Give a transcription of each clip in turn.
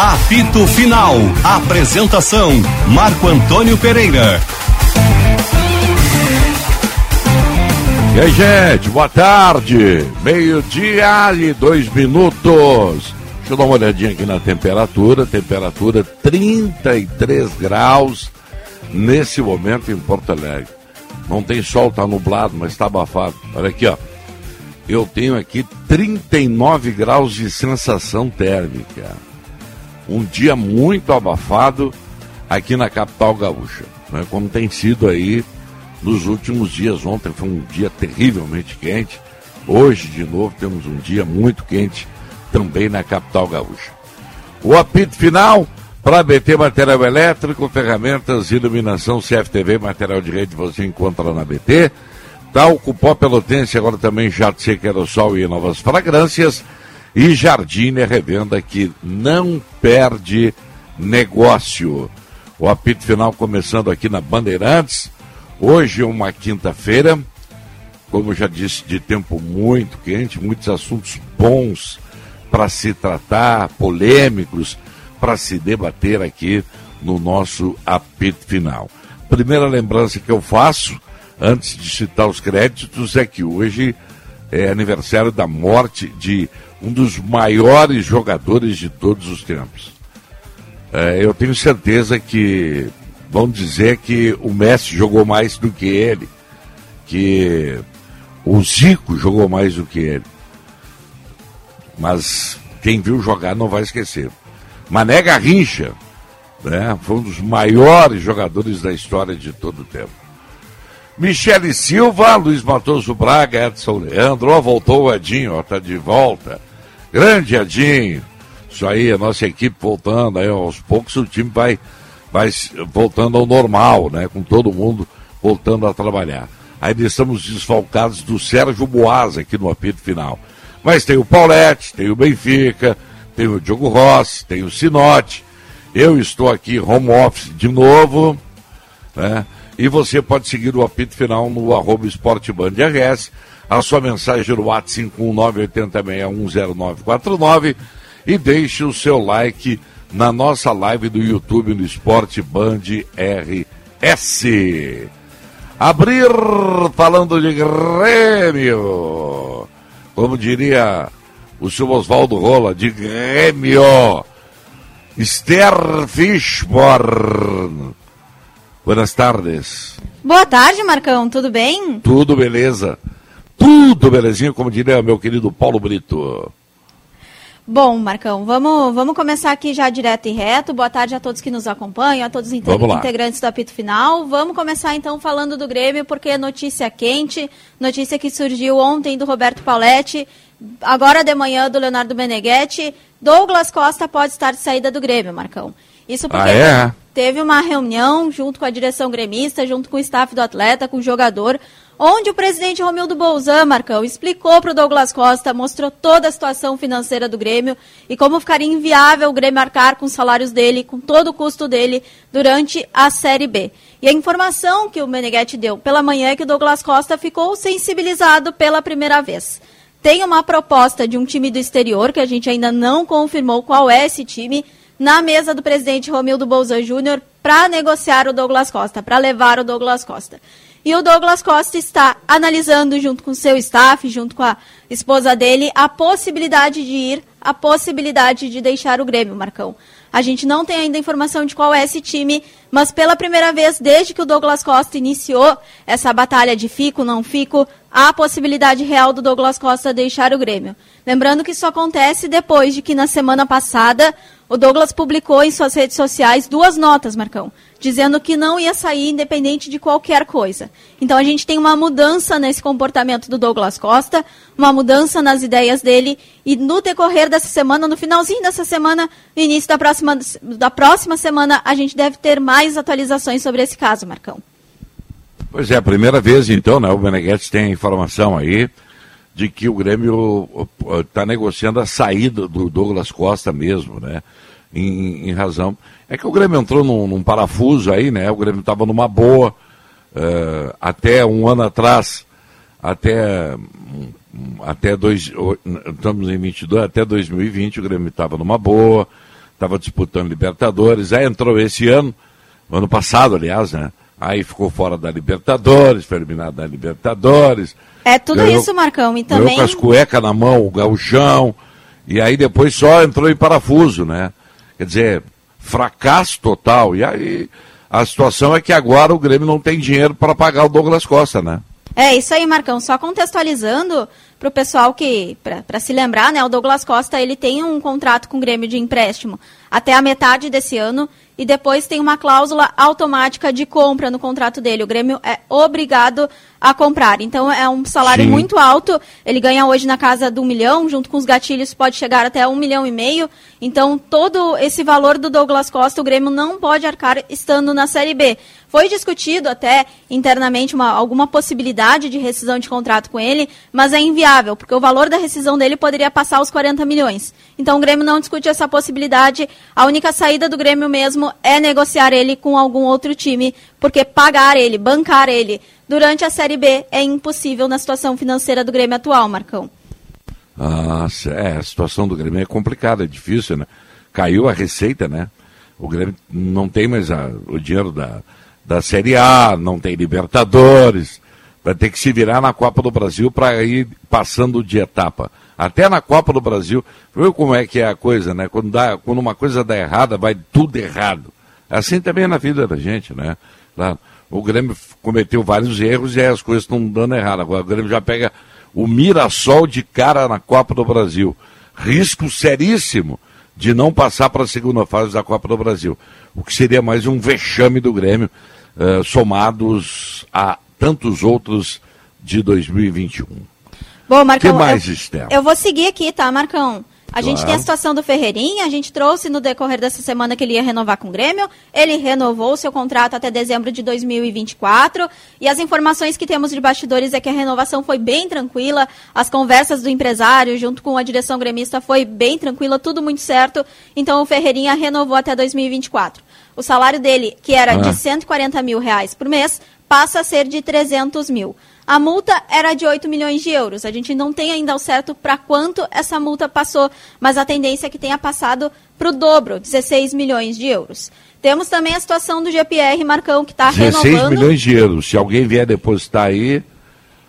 Apito Final. Apresentação: Marco Antônio Pereira. E aí, gente, boa tarde. Meio-dia e dois minutos. Deixa eu dar uma olhadinha aqui na temperatura. Temperatura 33 graus nesse momento em Porto Alegre. Não tem sol, tá nublado, mas está abafado. Olha aqui, ó. Eu tenho aqui 39 graus de sensação térmica. Um dia muito abafado aqui na capital gaúcha, né? como tem sido aí nos últimos dias. Ontem foi um dia terrivelmente quente. Hoje, de novo, temos um dia muito quente também na capital gaúcha. O apito final para BT Material Elétrico, ferramentas, iluminação, CFTV, material de rede você encontra na BT. Talco Pó Pelotense, agora também Jato Seco Aerosol e novas fragrâncias. E Jardine revenda que não perde negócio. O apito final começando aqui na Bandeirantes. Hoje é uma quinta-feira, como já disse, de tempo muito quente, muitos assuntos bons para se tratar, polêmicos, para se debater aqui no nosso apito final. Primeira lembrança que eu faço antes de citar os créditos, é que hoje é aniversário da morte de um dos maiores jogadores de todos os tempos. É, eu tenho certeza que vão dizer que o Messi jogou mais do que ele, que o Zico jogou mais do que ele. Mas quem viu jogar não vai esquecer. Mané Garrincha, né, foi um dos maiores jogadores da história de todo o tempo. Michele Silva, Luiz Matoso Braga, Edson Leandro, ó, voltou o Edinho, ó, tá de volta. Grande Edinho. Isso aí, a nossa equipe voltando, aí aos poucos o time vai, vai voltando ao normal, né? Com todo mundo voltando a trabalhar. Ainda estamos desfalcados do Sérgio Boas aqui no apito final. Mas tem o Paulette, tem o Benfica, tem o Diogo Rossi, tem o Sinote. Eu estou aqui home office de novo, né? E você pode seguir o apito final no arroba esportebandrs, a sua mensagem no WhatsApp 51986109949 e deixe o seu like na nossa live do YouTube no Esporte Band RS. Abrir falando de Grêmio. Como diria o seu Oswaldo Rola, de Grêmio. Esther Fishborn Buenas tardes. Boa tarde, Marcão. Tudo bem? Tudo beleza. Tudo belezinha, como diria meu querido Paulo Brito. Bom, Marcão, vamos, vamos começar aqui já direto e reto. Boa tarde a todos que nos acompanham, a todos os integrantes do apito final. Vamos começar então falando do Grêmio, porque é notícia quente, notícia que surgiu ontem do Roberto Pauletti, agora de manhã do Leonardo Meneghetti. Douglas Costa pode estar de saída do Grêmio, Marcão. Isso porque ah, é? teve uma reunião junto com a direção gremista, junto com o staff do atleta, com o jogador, onde o presidente Romildo Bolzan, Marcão, explicou para o Douglas Costa, mostrou toda a situação financeira do Grêmio e como ficaria inviável o Grêmio arcar com os salários dele, com todo o custo dele durante a Série B. E a informação que o Meneghetti deu pela manhã é que o Douglas Costa ficou sensibilizado pela primeira vez. Tem uma proposta de um time do exterior, que a gente ainda não confirmou qual é esse time, na mesa do presidente Romildo Bolzan Júnior para negociar o Douglas Costa, para levar o Douglas Costa. E o Douglas Costa está analisando, junto com seu staff, junto com a esposa dele, a possibilidade de ir, a possibilidade de deixar o Grêmio, Marcão. A gente não tem ainda informação de qual é esse time, mas pela primeira vez desde que o Douglas Costa iniciou essa batalha de fico, não fico, há a possibilidade real do Douglas Costa deixar o Grêmio. Lembrando que isso acontece depois de que na semana passada o Douglas publicou em suas redes sociais duas notas, Marcão, dizendo que não ia sair independente de qualquer coisa. Então a gente tem uma mudança nesse comportamento do Douglas Costa, uma mudança nas ideias dele e no decorrer dessa semana, no finalzinho dessa semana, no início da próxima, da próxima semana, a gente deve ter mais atualizações sobre esse caso, Marcão. Pois é, a primeira vez então, né? O Beneguete tem informação aí de que o Grêmio está negociando a saída do Douglas Costa mesmo, né? Em, em, razão. É que o Grêmio entrou num, num parafuso aí, né? O Grêmio estava numa boa. Uh, até um ano atrás, até, até dois, estamos em 22, até 2020 o Grêmio estava numa boa, estava disputando Libertadores, aí entrou esse ano, ano passado, aliás, né? Aí ficou fora da Libertadores, foi eliminado da Libertadores. É tudo ganhou, isso, Marcão. E também. com as cuecas na mão, o gauchão. E aí depois só entrou em parafuso, né? Quer dizer, fracasso total. E aí a situação é que agora o Grêmio não tem dinheiro para pagar o Douglas Costa, né? É isso aí, Marcão. Só contextualizando para o pessoal que, para se lembrar, né? O Douglas Costa ele tem um contrato com o Grêmio de empréstimo até a metade desse ano e depois tem uma cláusula automática de compra no contrato dele. O Grêmio é obrigado a comprar. Então é um salário Sim. muito alto. Ele ganha hoje na casa do um milhão, junto com os gatilhos pode chegar até um milhão e meio. Então todo esse valor do Douglas Costa o Grêmio não pode arcar estando na Série B. Foi discutido até internamente uma, alguma possibilidade de rescisão de contrato com ele, mas é inviável, porque o valor da rescisão dele poderia passar os 40 milhões. Então o Grêmio não discute essa possibilidade. A única saída do Grêmio mesmo é negociar ele com algum outro time, porque pagar ele, bancar ele durante a Série B é impossível na situação financeira do Grêmio atual, Marcão. Ah, é, a situação do Grêmio é complicada, é difícil, né? Caiu a receita, né? O Grêmio não tem mais a, o dinheiro da, da Série A, não tem Libertadores, vai ter que se virar na Copa do Brasil para ir passando de etapa. Até na Copa do Brasil, viu como é que é a coisa, né? Quando, dá, quando uma coisa dá errada, vai tudo errado. Assim também é na vida da gente, né? O Grêmio cometeu vários erros e aí as coisas estão dando errado. Agora o Grêmio já pega o Mirassol de cara na Copa do Brasil. Risco seríssimo de não passar para a segunda fase da Copa do Brasil. O que seria mais um vexame do Grêmio uh, somados a tantos outros de 2021. Bom, Marcão, que mais, eu, eu vou seguir aqui, tá, Marcão? A claro. gente tem a situação do Ferreirinha, a gente trouxe no decorrer dessa semana que ele ia renovar com o Grêmio, ele renovou seu contrato até dezembro de 2024, e as informações que temos de bastidores é que a renovação foi bem tranquila, as conversas do empresário junto com a direção gremista foi bem tranquila, tudo muito certo, então o Ferreirinha renovou até 2024. O salário dele, que era ah. de 140 mil reais por mês, passa a ser de 300 mil. A multa era de 8 milhões de euros. A gente não tem ainda o certo para quanto essa multa passou, mas a tendência é que tenha passado para o dobro, 16 milhões de euros. Temos também a situação do GPR Marcão, que está renovando... 16 milhões de euros. Se alguém vier depositar aí,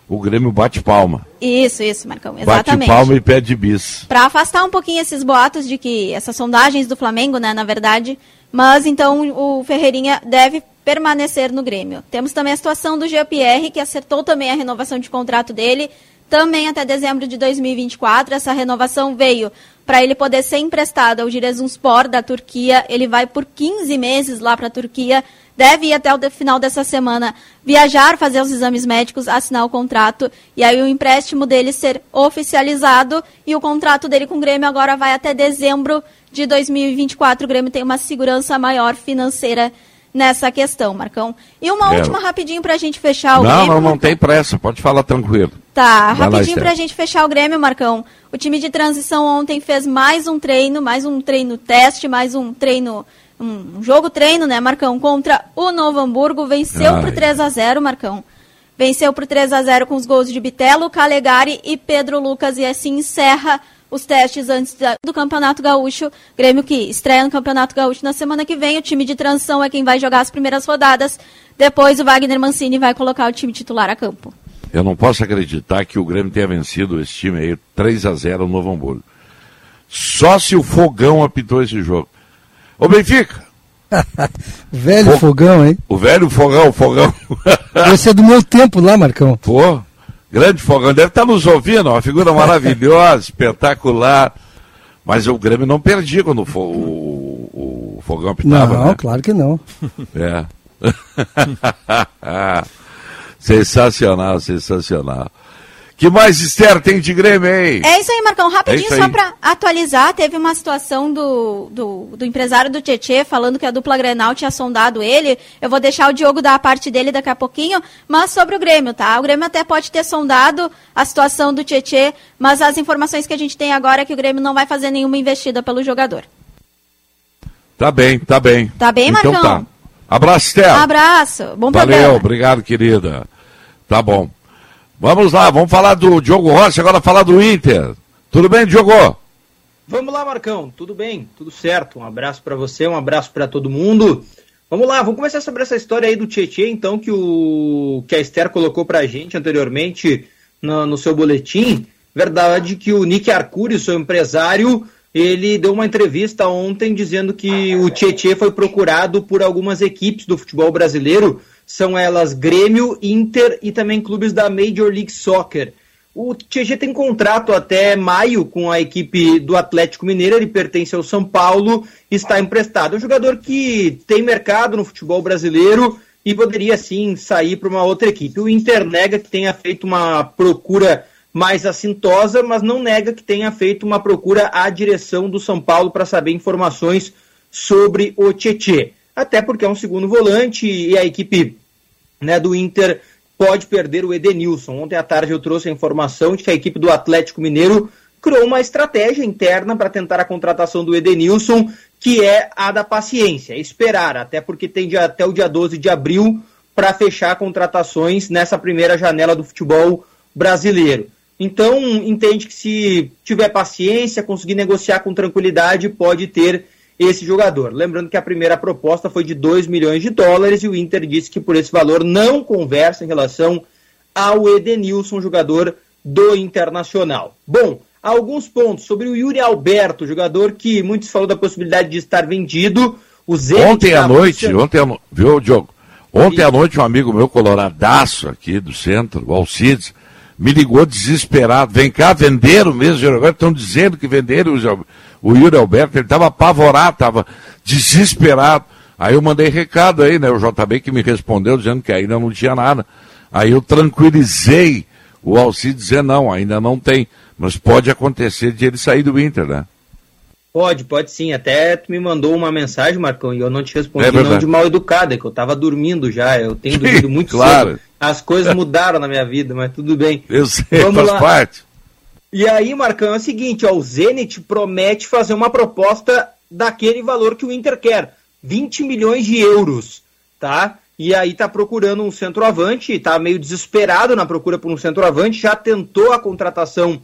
o Grêmio bate palma. Isso, isso, Marcão, exatamente. Bate palma e pede bis. Para afastar um pouquinho esses boatos de que essas sondagens do Flamengo, né, na verdade, mas então o Ferreirinha deve permanecer no Grêmio. Temos também a situação do GPR, que acertou também a renovação de contrato dele, também até dezembro de 2024. Essa renovação veio para ele poder ser emprestado ao Giresunspor da Turquia. Ele vai por 15 meses lá para a Turquia. Deve ir até o final dessa semana viajar, fazer os exames médicos, assinar o contrato e aí o empréstimo dele ser oficializado e o contrato dele com o Grêmio agora vai até dezembro de 2024. O Grêmio tem uma segurança maior financeira nessa questão, Marcão. E uma é. última rapidinho para a gente fechar o não, Grêmio. Não, não, não tem pressa, pode falar tranquilo. Tá, Vai rapidinho para a gente fechar o Grêmio, Marcão. O time de transição ontem fez mais um treino, mais um treino teste, mais um treino, um jogo treino, né, Marcão, contra o Novo Hamburgo. Venceu Ai. por 3 a 0 Marcão. Venceu por 3 a 0 com os gols de Bitelo, Calegari e Pedro Lucas e assim encerra os testes antes do Campeonato Gaúcho. Grêmio que estreia no Campeonato Gaúcho na semana que vem. O time de transição é quem vai jogar as primeiras rodadas. Depois o Wagner Mancini vai colocar o time titular a campo. Eu não posso acreditar que o Grêmio tenha vencido esse time aí 3 a 0 no Novo Hamburgo. Só se o Fogão apitou esse jogo. Ô Benfica! velho fogão, hein? O velho fogão, fogão. Esse é do meu tempo lá, Marcão. Pô, Grande Fogão, deve estar nos ouvindo, uma figura maravilhosa, espetacular. Mas o Grêmio não perdia quando o, o, o Fogão apitava, Não, né? claro que não. É. sensacional, sensacional que mais, Esther, tem de Grêmio aí? É isso aí, Marcão. Rapidinho, é só para atualizar, teve uma situação do, do, do, empresário do Tietê falando que a dupla Grenal tinha sondado ele. Eu vou deixar o Diogo dar a parte dele daqui a pouquinho, mas sobre o Grêmio, tá? O Grêmio até pode ter sondado a situação do Tietê, mas as informações que a gente tem agora é que o Grêmio não vai fazer nenhuma investida pelo jogador. Tá bem, tá bem. Tá bem, então, Marcão? Tá. Abraço, Esther. Abraço. Bom Valeu, programa. obrigado, querida. Tá bom. Vamos lá, vamos falar do Diogo Rossi, agora falar do Inter. Tudo bem, Diogo? Vamos lá, Marcão. Tudo bem? Tudo certo. Um abraço para você, um abraço para todo mundo. Vamos lá, vamos começar sobre essa história aí do Tietchan, então, que, o, que a Esther colocou pra gente anteriormente no, no seu boletim. Verdade que o Nick Arcuri, seu empresário, ele deu uma entrevista ontem dizendo que o Tietchan foi procurado por algumas equipes do futebol brasileiro, são elas Grêmio, Inter e também clubes da Major League Soccer. O Tietchan tem contrato até maio com a equipe do Atlético Mineiro, ele pertence ao São Paulo, está emprestado. É um jogador que tem mercado no futebol brasileiro e poderia sim sair para uma outra equipe. O Inter nega que tenha feito uma procura mais assintosa, mas não nega que tenha feito uma procura à direção do São Paulo para saber informações sobre o Tietchan. Até porque é um segundo volante e a equipe né, do Inter pode perder o Edenilson. Ontem à tarde eu trouxe a informação de que a equipe do Atlético Mineiro criou uma estratégia interna para tentar a contratação do Edenilson, que é a da paciência, esperar, até porque tem dia, até o dia 12 de abril para fechar contratações nessa primeira janela do futebol brasileiro. Então, entende que se tiver paciência, conseguir negociar com tranquilidade, pode ter esse jogador. Lembrando que a primeira proposta foi de 2 milhões de dólares e o Inter disse que por esse valor não conversa em relação ao Edenilson, jogador do Internacional. Bom, alguns pontos sobre o Yuri Alberto, jogador que muitos falou da possibilidade de estar vendido. O ontem à noite, ontem à no... viu, Diogo? Ontem à noite um amigo meu coloradaço aqui do centro, o Alcides, me ligou desesperado. Vem cá, venderam mesmo, agora estão dizendo que venderam o Yuri Alberto, ele estava apavorado, estava desesperado. Aí eu mandei recado aí, né? O JB que me respondeu dizendo que ainda não tinha nada. Aí eu tranquilizei o Alci dizer não, ainda não tem. Mas pode acontecer de ele sair do Inter, né? Pode, pode sim. Até tu me mandou uma mensagem, Marcão, e eu não te respondi é não de mal educada, é que eu estava dormindo já. Eu tenho dormido muito claro. cedo. As coisas mudaram na minha vida, mas tudo bem. Eu sei, Vamos faz lá. parte. E aí, Marcão, é o seguinte, ó, o Zenit promete fazer uma proposta daquele valor que o Inter quer, 20 milhões de euros, tá? E aí tá procurando um centroavante, tá meio desesperado na procura por um centroavante, já tentou a contratação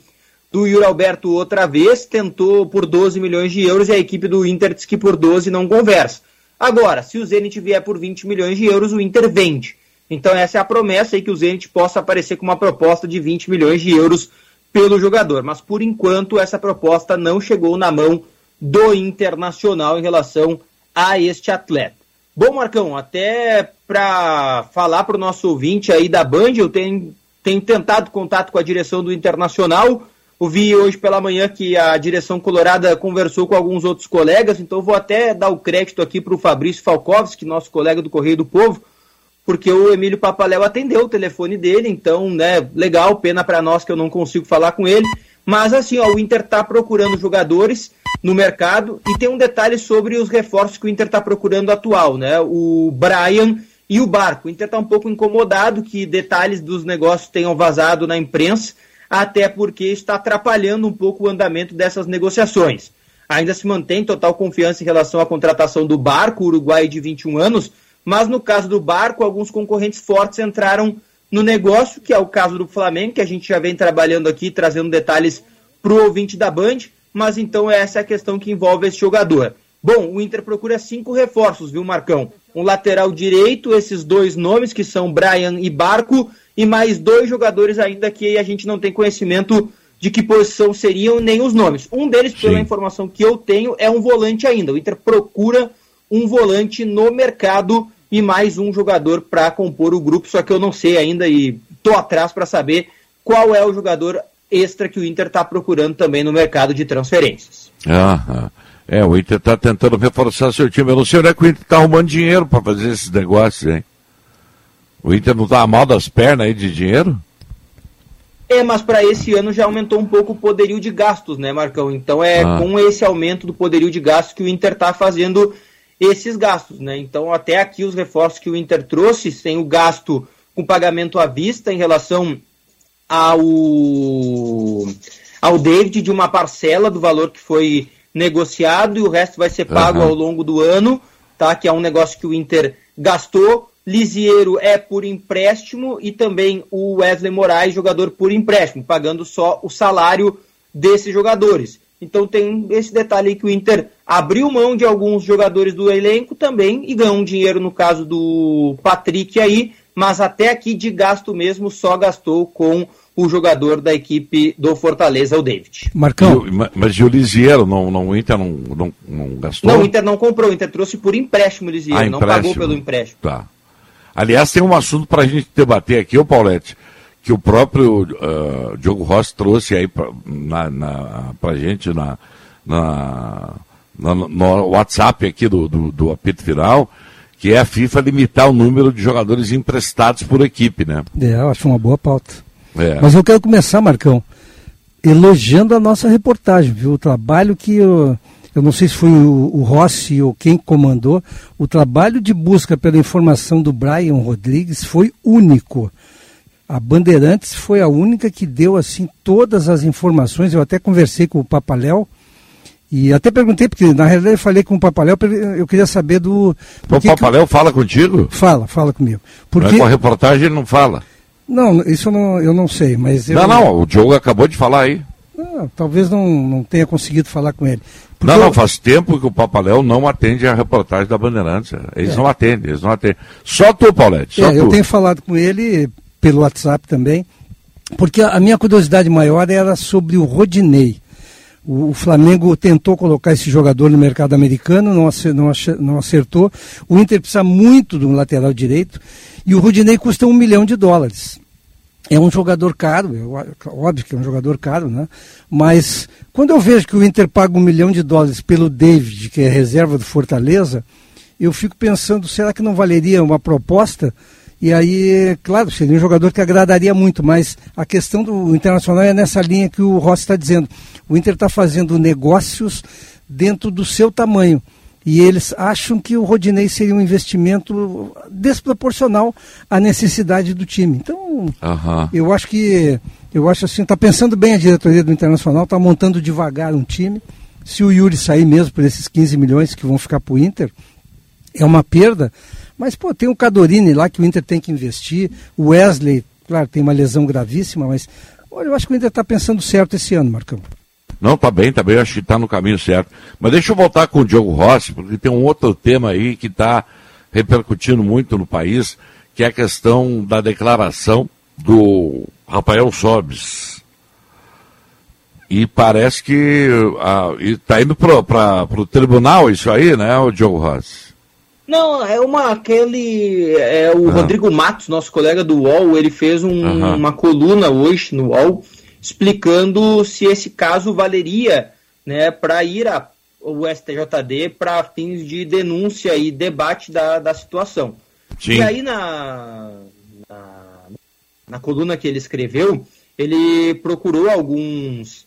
do Yuri Alberto outra vez, tentou por 12 milhões de euros e a equipe do Inter diz que por 12 não conversa. Agora, se o Zenit vier por 20 milhões de euros, o Inter vende. Então essa é a promessa aí que o Zenit possa aparecer com uma proposta de 20 milhões de euros pelo jogador. Mas por enquanto essa proposta não chegou na mão do Internacional em relação a este atleta. Bom, Marcão, até para falar para o nosso ouvinte aí da Band, eu tenho, tenho tentado contato com a direção do Internacional. Ouvi hoje pela manhã que a direção colorada conversou com alguns outros colegas, então vou até dar o crédito aqui para o Fabrício Falkovski, nosso colega do Correio do Povo, porque o Emílio Papaléu atendeu o telefone dele, então, né, legal, pena para nós que eu não consigo falar com ele. Mas assim, ó, o Inter está procurando jogadores no mercado e tem um detalhe sobre os reforços que o Inter está procurando atual, né? O Brian e o Barco. O Inter está um pouco incomodado que detalhes dos negócios tenham vazado na imprensa, até porque está atrapalhando um pouco o andamento dessas negociações. Ainda se mantém total confiança em relação à contratação do Barco, uruguai de 21 anos, mas no caso do Barco, alguns concorrentes fortes entraram no negócio, que é o caso do Flamengo, que a gente já vem trabalhando aqui, trazendo detalhes para o ouvinte da Band, mas então essa é a questão que envolve esse jogador. Bom, o Inter procura cinco reforços, viu, Marcão? Um lateral direito, esses dois nomes, que são Brian e Barco, e mais dois jogadores ainda que a gente não tem conhecimento de que posição seriam nem os nomes. Um deles, pela Sim. informação que eu tenho, é um volante ainda. O Inter procura um volante no mercado e mais um jogador para compor o grupo, só que eu não sei ainda e tô atrás para saber qual é o jogador extra que o Inter está procurando também no mercado de transferências. Ah, é, o Inter está tentando reforçar seu time. Eu não sei onde é que o Inter está arrumando dinheiro para fazer esses negócios, hein? O Inter não está mal das pernas aí de dinheiro? É, mas para esse ano já aumentou um pouco o poderio de gastos, né, Marcão? Então é ah. com esse aumento do poderio de gastos que o Inter está fazendo esses gastos, né? Então, até aqui os reforços que o Inter trouxe, sem o gasto com pagamento à vista em relação ao, ao David de uma parcela do valor que foi negociado e o resto vai ser pago uhum. ao longo do ano, tá? Que é um negócio que o Inter gastou. Lisieiro é por empréstimo e também o Wesley Moraes, jogador por empréstimo, pagando só o salário desses jogadores. Então tem esse detalhe aí que o Inter abriu mão de alguns jogadores do elenco também e ganhou um dinheiro no caso do Patrick aí, mas até aqui de gasto mesmo só gastou com o jogador da equipe do Fortaleza, o David. Marcão. mas e o Lisieiro, não, não, o Inter não, não, não, gastou? Não, o Inter não comprou, o Inter trouxe por empréstimo o Lisieiro, ah, não pagou pelo empréstimo. Tá. Aliás, tem um assunto para a gente debater aqui, ô Paulette, que o próprio uh, Diogo Rossi trouxe aí para na, na, a gente na, na, na, no WhatsApp aqui do, do, do apito final, que é a FIFA limitar o número de jogadores emprestados por equipe, né? É, eu acho uma boa pauta. É. Mas eu quero começar, Marcão, elogiando a nossa reportagem, viu? O trabalho que eu, eu não sei se foi o, o Rossi ou quem comandou, o trabalho de busca pela informação do Brian Rodrigues foi único. A Bandeirantes foi a única que deu assim todas as informações. Eu até conversei com o Papaléu e até perguntei, porque na realidade eu falei com o Papaléu, eu queria saber do. O Papaléu que... fala contigo? Fala, fala comigo. Porque... Mas com a reportagem ele não fala. Não, isso eu não, eu não sei, mas eu... Não, não, o Diogo acabou de falar aí. Não, talvez não, não tenha conseguido falar com ele. Porque não, não, faz tempo que o Papaléu não atende a reportagem da Bandeirantes. Eles é. não atendem, eles não atendem. Só tu, Paulette, só é, tu. Eu tenho falado com ele pelo WhatsApp também, porque a minha curiosidade maior era sobre o Rodinei. O, Flamengo tentou colocar esse jogador no mercado americano, não, acertou. O Inter precisa muito do lateral direito e o Rudinei custa um milhão de dólares. É um jogador caro, é óbvio que é um jogador caro, né? Mas quando eu vejo que o Inter paga um milhão de dólares pelo David, que é reserva do Fortaleza, eu fico pensando, será que não valeria uma proposta? E aí, claro, seria um jogador que agradaria muito, mas a questão do Internacional é nessa linha que o Rossi está dizendo. O Inter está fazendo negócios dentro do seu tamanho. E eles acham que o Rodinei seria um investimento desproporcional à necessidade do time. Então, uhum. eu acho que, eu acho assim, está pensando bem a diretoria do Internacional, está montando devagar um time. Se o Yuri sair mesmo por esses 15 milhões que vão ficar para o Inter, é uma perda. Mas, pô, tem o Cadorini lá que o Inter tem que investir. O Wesley, claro, tem uma lesão gravíssima, mas olha, eu acho que o Inter está pensando certo esse ano, Marcão. Não, tá bem, tá bem, acho que está no caminho certo. Mas deixa eu voltar com o Diogo Rossi, porque tem um outro tema aí que está repercutindo muito no país, que é a questão da declaração do Rafael Sobes. E parece que está indo para o tribunal isso aí, né, o Diogo Rossi? Não, é uma aquele. É o ah. Rodrigo Matos, nosso colega do UOL, ele fez um, uma coluna hoje no UOL explicando se esse caso valeria né, para ir ao STJD para fins de denúncia e debate da, da situação. Sim. E aí, na, na, na coluna que ele escreveu, ele procurou alguns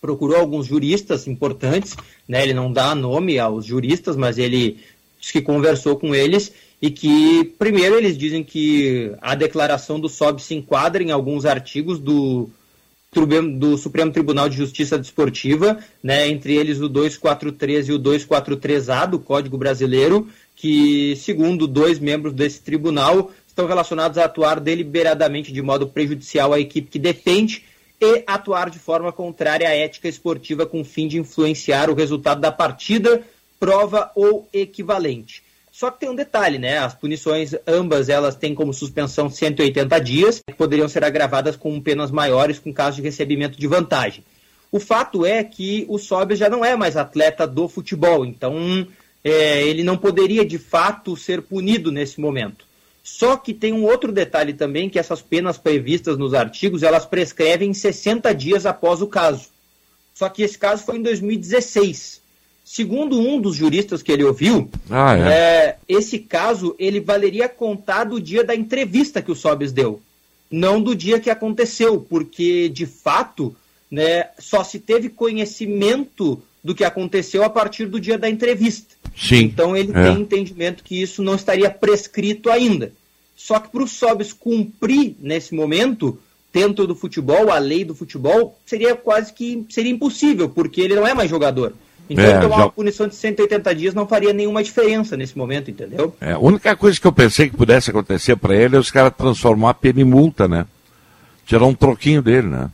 procurou alguns juristas importantes, né? Ele não dá nome aos juristas, mas ele diz que conversou com eles e que primeiro eles dizem que a declaração do SOB se enquadra em alguns artigos do do Supremo Tribunal de Justiça Desportiva, né, entre eles o 243 e o 243A do Código Brasileiro, que, segundo dois membros desse tribunal, estão relacionados a atuar deliberadamente de modo prejudicial à equipe que defende e atuar de forma contrária à ética esportiva com o fim de influenciar o resultado da partida, prova ou equivalente. Só que tem um detalhe, né? As punições, ambas elas têm como suspensão 180 dias, que poderiam ser agravadas com penas maiores com caso de recebimento de vantagem. O fato é que o Sobis já não é mais atleta do futebol, então é, ele não poderia de fato ser punido nesse momento. Só que tem um outro detalhe também, que essas penas previstas nos artigos, elas prescrevem 60 dias após o caso. Só que esse caso foi em 2016. Segundo um dos juristas que ele ouviu, ah, é. É, esse caso ele valeria contar do dia da entrevista que o Sobes deu, não do dia que aconteceu, porque de fato né, só se teve conhecimento do que aconteceu a partir do dia da entrevista. Sim, então ele é. tem entendimento que isso não estaria prescrito ainda. Só que para o Sobes cumprir nesse momento, dentro do futebol, a lei do futebol, seria quase que seria impossível, porque ele não é mais jogador. Então, é, tomar já... uma punição de 180 dias não faria nenhuma diferença nesse momento, entendeu? É, a única coisa que eu pensei que pudesse acontecer para ele é os caras transformar a pena em multa, né? Tirar um troquinho dele, né?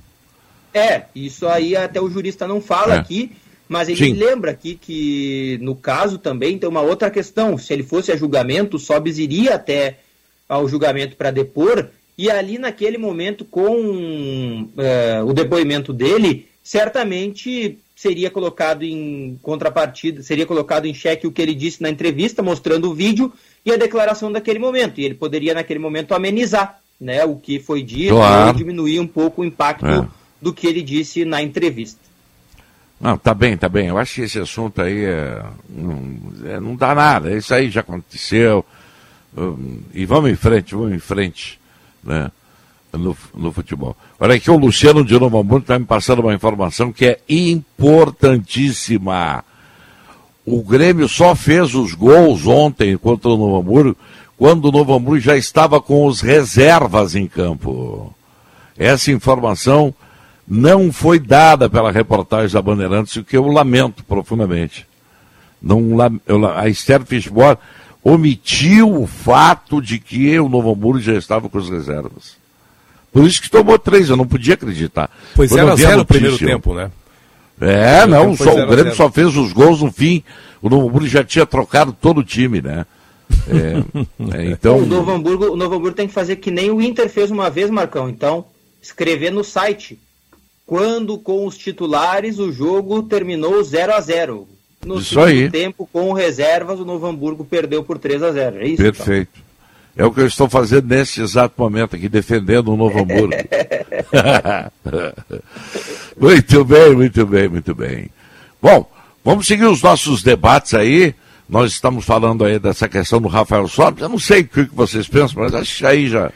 É, isso aí até o jurista não fala é. aqui, mas ele Sim. lembra aqui que no caso também tem uma outra questão. Se ele fosse a julgamento, o Sobis iria até ao julgamento para depor, e ali naquele momento, com uh, o depoimento dele, certamente seria colocado em contrapartida, seria colocado em xeque o que ele disse na entrevista, mostrando o vídeo e a declaração daquele momento. E ele poderia, naquele momento, amenizar né, o que foi dito claro. e diminuir um pouco o impacto é. do que ele disse na entrevista. Não, tá bem, tá bem. Eu acho que esse assunto aí é, não, é, não dá nada. Isso aí já aconteceu. Um, e vamos em frente, vamos em frente. Né? No, no futebol. Olha aqui, o Luciano de Novo Hamburgo está me passando uma informação que é importantíssima. O Grêmio só fez os gols ontem contra o Novo Hamburgo quando o Novo Hamburgo já estava com os reservas em campo. Essa informação não foi dada pela reportagem da Bandeirantes, o que eu lamento profundamente. Não, a Esther Fishborn omitiu o fato de que o Novo Hamburgo já estava com as reservas. Por isso que tomou três, eu não podia acreditar. Pois era zero no primeiro tempo, né? É, não, só, o Grêmio só fez os gols no fim. O Novo Hamburgo já tinha trocado todo o time, né? É, é, então... o, Novo Hamburgo, o Novo Hamburgo tem que fazer que nem o Inter fez uma vez, Marcão. Então, escrever no site. Quando com os titulares o jogo terminou 0 a 0 No isso segundo aí. tempo, com reservas, o Novo Hamburgo perdeu por 3 a 0 É isso? Perfeito. Então? É o que eu estou fazendo nesse exato momento aqui, defendendo o Novo Hamburgo. muito bem, muito bem, muito bem. Bom, vamos seguir os nossos debates aí. Nós estamos falando aí dessa questão do Rafael Sobres. Eu não sei o que vocês pensam, mas acho que aí já.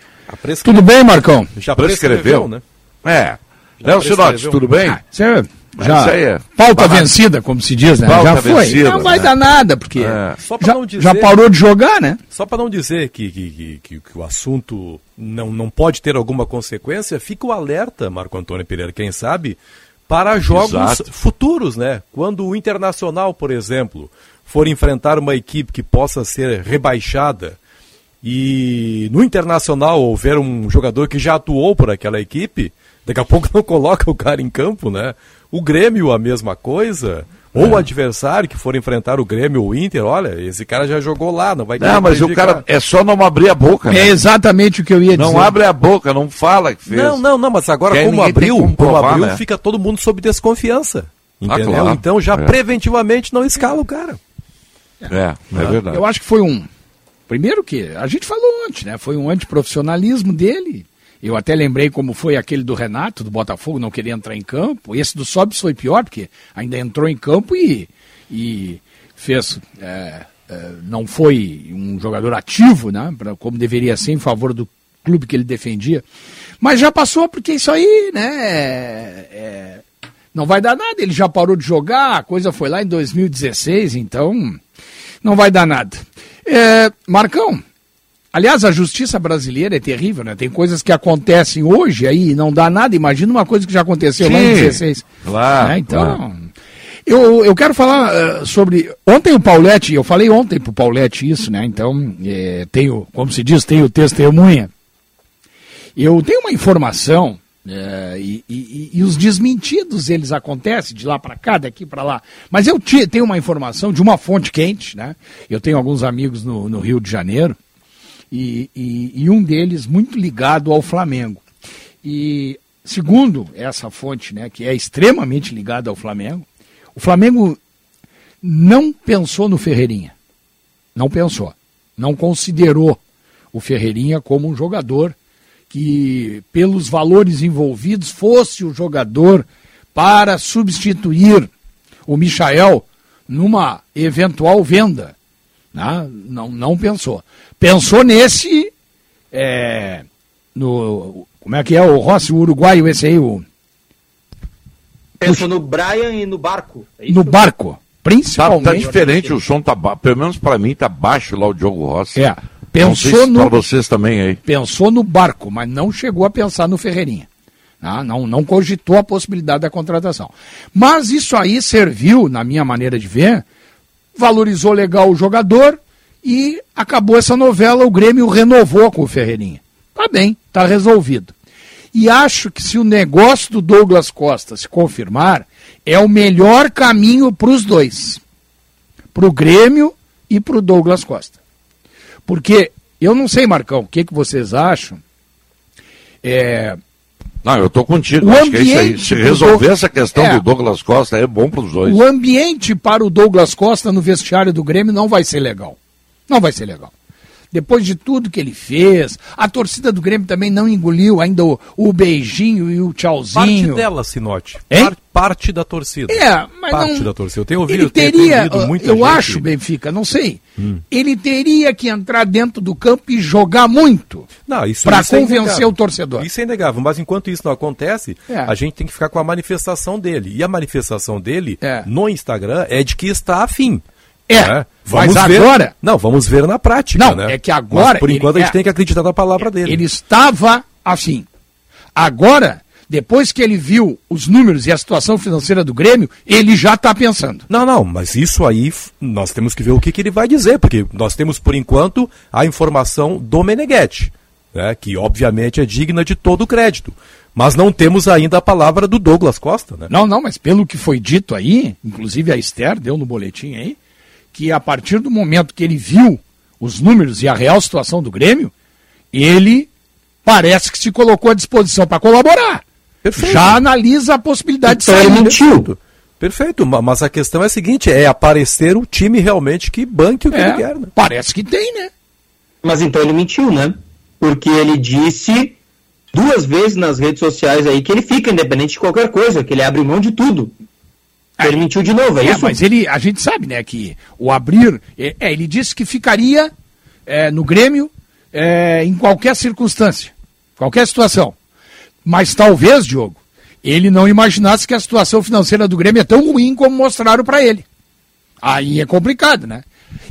Tudo bem, Marcão? Já prescreveu, prescreveu né? É. Léo Sinotes, tudo bem? Ah, senhor, já é pauta vencida, como se diz, né? Pauta já foi. Vencida, não vai né? dar nada, porque é. já, dizer, já, parou de jogar, né? Só para não dizer que, que, que, que, o assunto não, não pode ter alguma consequência, fica o alerta, Marco Antônio Pereira, quem sabe, para jogos Exato. futuros, né? Quando o Internacional, por exemplo, for enfrentar uma equipe que possa ser rebaixada e no Internacional houver um jogador que já atuou por aquela equipe, daqui a pouco não coloca o cara em campo, né? O Grêmio, a mesma coisa. Ou é. o adversário que for enfrentar o Grêmio ou o Inter, olha, esse cara já jogou lá, não vai ter Não, mas o cara é só não abrir a boca, né? É exatamente o que eu ia não dizer. Não abre a boca, não fala que fez. Não, não, não, mas agora como abriu, como, como abriu, né? fica todo mundo sob desconfiança. Ah, entendeu? Ah, claro. Então já é. preventivamente não escala o cara. É, é verdade. Eu acho que foi um. Primeiro que a gente falou antes, né? Foi um antiprofissionalismo dele. Eu até lembrei como foi aquele do Renato, do Botafogo, não queria entrar em campo. Esse do Sobis foi pior, porque ainda entrou em campo e, e fez. É, é, não foi um jogador ativo, né? Pra, como deveria ser, em favor do clube que ele defendia. Mas já passou, porque isso aí, né? É, não vai dar nada. Ele já parou de jogar, a coisa foi lá em 2016, então não vai dar nada. É, Marcão, Aliás, a justiça brasileira é terrível, né? Tem coisas que acontecem hoje aí e não dá nada. Imagina uma coisa que já aconteceu Sim, lá em 16. Claro. Né? Então, claro. Eu, eu quero falar uh, sobre. Ontem o Paulette, eu falei ontem pro Paulette isso, né? Então, é, tenho, como se diz, tenho testemunha. Eu tenho uma informação é, e, e, e, os desmentidos eles acontecem de lá para cá, daqui para lá. Mas eu tenho uma informação de uma fonte quente, né? Eu tenho alguns amigos no, no Rio de Janeiro e, e, e um deles muito ligado ao Flamengo. E segundo essa fonte, né, que é extremamente ligada ao Flamengo, o Flamengo não pensou no Ferreirinha. Não pensou. Não considerou o Ferreirinha como um jogador que, pelos valores envolvidos, fosse o jogador para substituir o Michael numa eventual venda. Né? Não, não pensou. Pensou nesse. É, no, como é que é o Rossi, o uruguaio, esse aí? O... Pensou no Brian e no barco. É no barco. Principalmente. Tá, tá diferente, o som tá pelo menos para mim tá baixo lá o Diogo Rossi. É. Pensou no. Para vocês também aí. Pensou no barco, mas não chegou a pensar no Ferreirinha. Não, não, não cogitou a possibilidade da contratação. Mas isso aí serviu, na minha maneira de ver, valorizou legal o jogador e acabou essa novela, o Grêmio renovou com o Ferreirinha. Tá bem, tá resolvido. E acho que se o negócio do Douglas Costa se confirmar, é o melhor caminho para os dois. Para o Grêmio e para o Douglas Costa. Porque, eu não sei, Marcão, o que, que vocês acham? É, não, eu estou contigo. O Acho que é isso aí. Se resolver essa questão é, do Douglas Costa, é bom para os dois. O ambiente para o Douglas Costa no vestiário do Grêmio não vai ser legal. Não vai ser legal depois de tudo que ele fez. A torcida do Grêmio também não engoliu ainda o, o beijinho e o tchauzinho. Parte dela, Sinote. Par, parte da torcida. É, mas parte não... da torcida. Eu tenho ouvido, ele teria, eu, muita eu acho, Benfica, não sei. Hum. Ele teria que entrar dentro do campo e jogar muito. Para é convencer é o torcedor. Isso é inegável, mas enquanto isso não acontece, é. a gente tem que ficar com a manifestação dele. E a manifestação dele é. no Instagram é de que está afim. É. Né? Vamos mas ver, agora. Não, vamos ver na prática. Não, né? é que agora. Mas por enquanto ele, a gente é, tem que acreditar na palavra é, dele. Ele estava assim. Agora, depois que ele viu os números e a situação financeira do Grêmio, ele já está pensando. Não, não, mas isso aí nós temos que ver o que, que ele vai dizer, porque nós temos por enquanto a informação do Meneghetti, né, que obviamente é digna de todo o crédito. Mas não temos ainda a palavra do Douglas Costa, né? Não, não, mas pelo que foi dito aí, inclusive a Esther deu no boletim aí, que a partir do momento que ele viu os números e a real situação do Grêmio, ele parece que se colocou à disposição para colaborar. Perfeito. Já analisa a possibilidade então de sair. Ele mentiu. Perfeito, mas a questão é a seguinte: é aparecer o time realmente que banque o que é, ele quer. Né? Parece que tem, né? Mas então ele mentiu, né? Porque ele disse duas vezes nas redes sociais aí que ele fica independente de qualquer coisa, que ele abre mão de tudo. Ele mentiu de novo, é, é, isso? mas ele, a gente sabe, né, que o abrir. É, é ele disse que ficaria é, no Grêmio é, em qualquer circunstância, qualquer situação. Mas talvez, Diogo, ele não imaginasse que a situação financeira do Grêmio é tão ruim como mostraram para ele. Aí é complicado, né?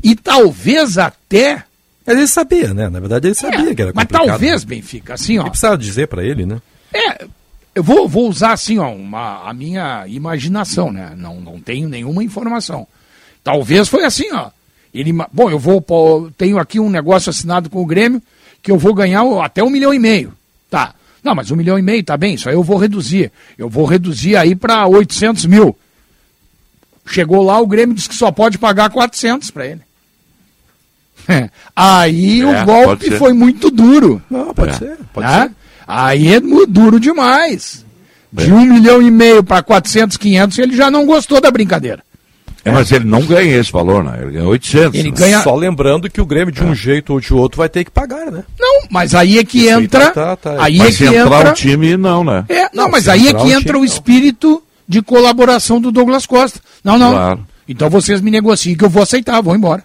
E talvez até. Mas ele sabia, né? Na verdade, ele sabia é, que era complicado. Mas talvez, Benfica, assim, ó. Ele precisava dizer para ele, né? É, eu vou, vou usar assim, ó, uma, a minha imaginação, né? Não, não tenho nenhuma informação. Talvez foi assim, ó. Ele, bom, eu vou, tenho aqui um negócio assinado com o Grêmio que eu vou ganhar até um milhão e meio. Tá. Não, mas um milhão e meio tá bem, isso aí eu vou reduzir. Eu vou reduzir aí para 800 mil. Chegou lá, o Grêmio disse que só pode pagar 400 para ele. aí é, o golpe foi muito duro. Não, pode é. ser, pode né? ser. Aí é duro demais. De um milhão e meio para 400, 500, ele já não gostou da brincadeira. É, mas ele não ganha esse valor, né? Ele ganha 800. Ele né? ganha... Só lembrando que o Grêmio, de um é. jeito ou de outro, vai ter que pagar, né? Não, mas aí é que Isso entra. Tá, tá, tá. Aí mas é que entrar entra... o time, não, né? É, não, não mas aí é que entra o, time, o espírito de colaboração do Douglas Costa. Não, não. Claro. Então vocês me negociem que eu vou aceitar, vou embora.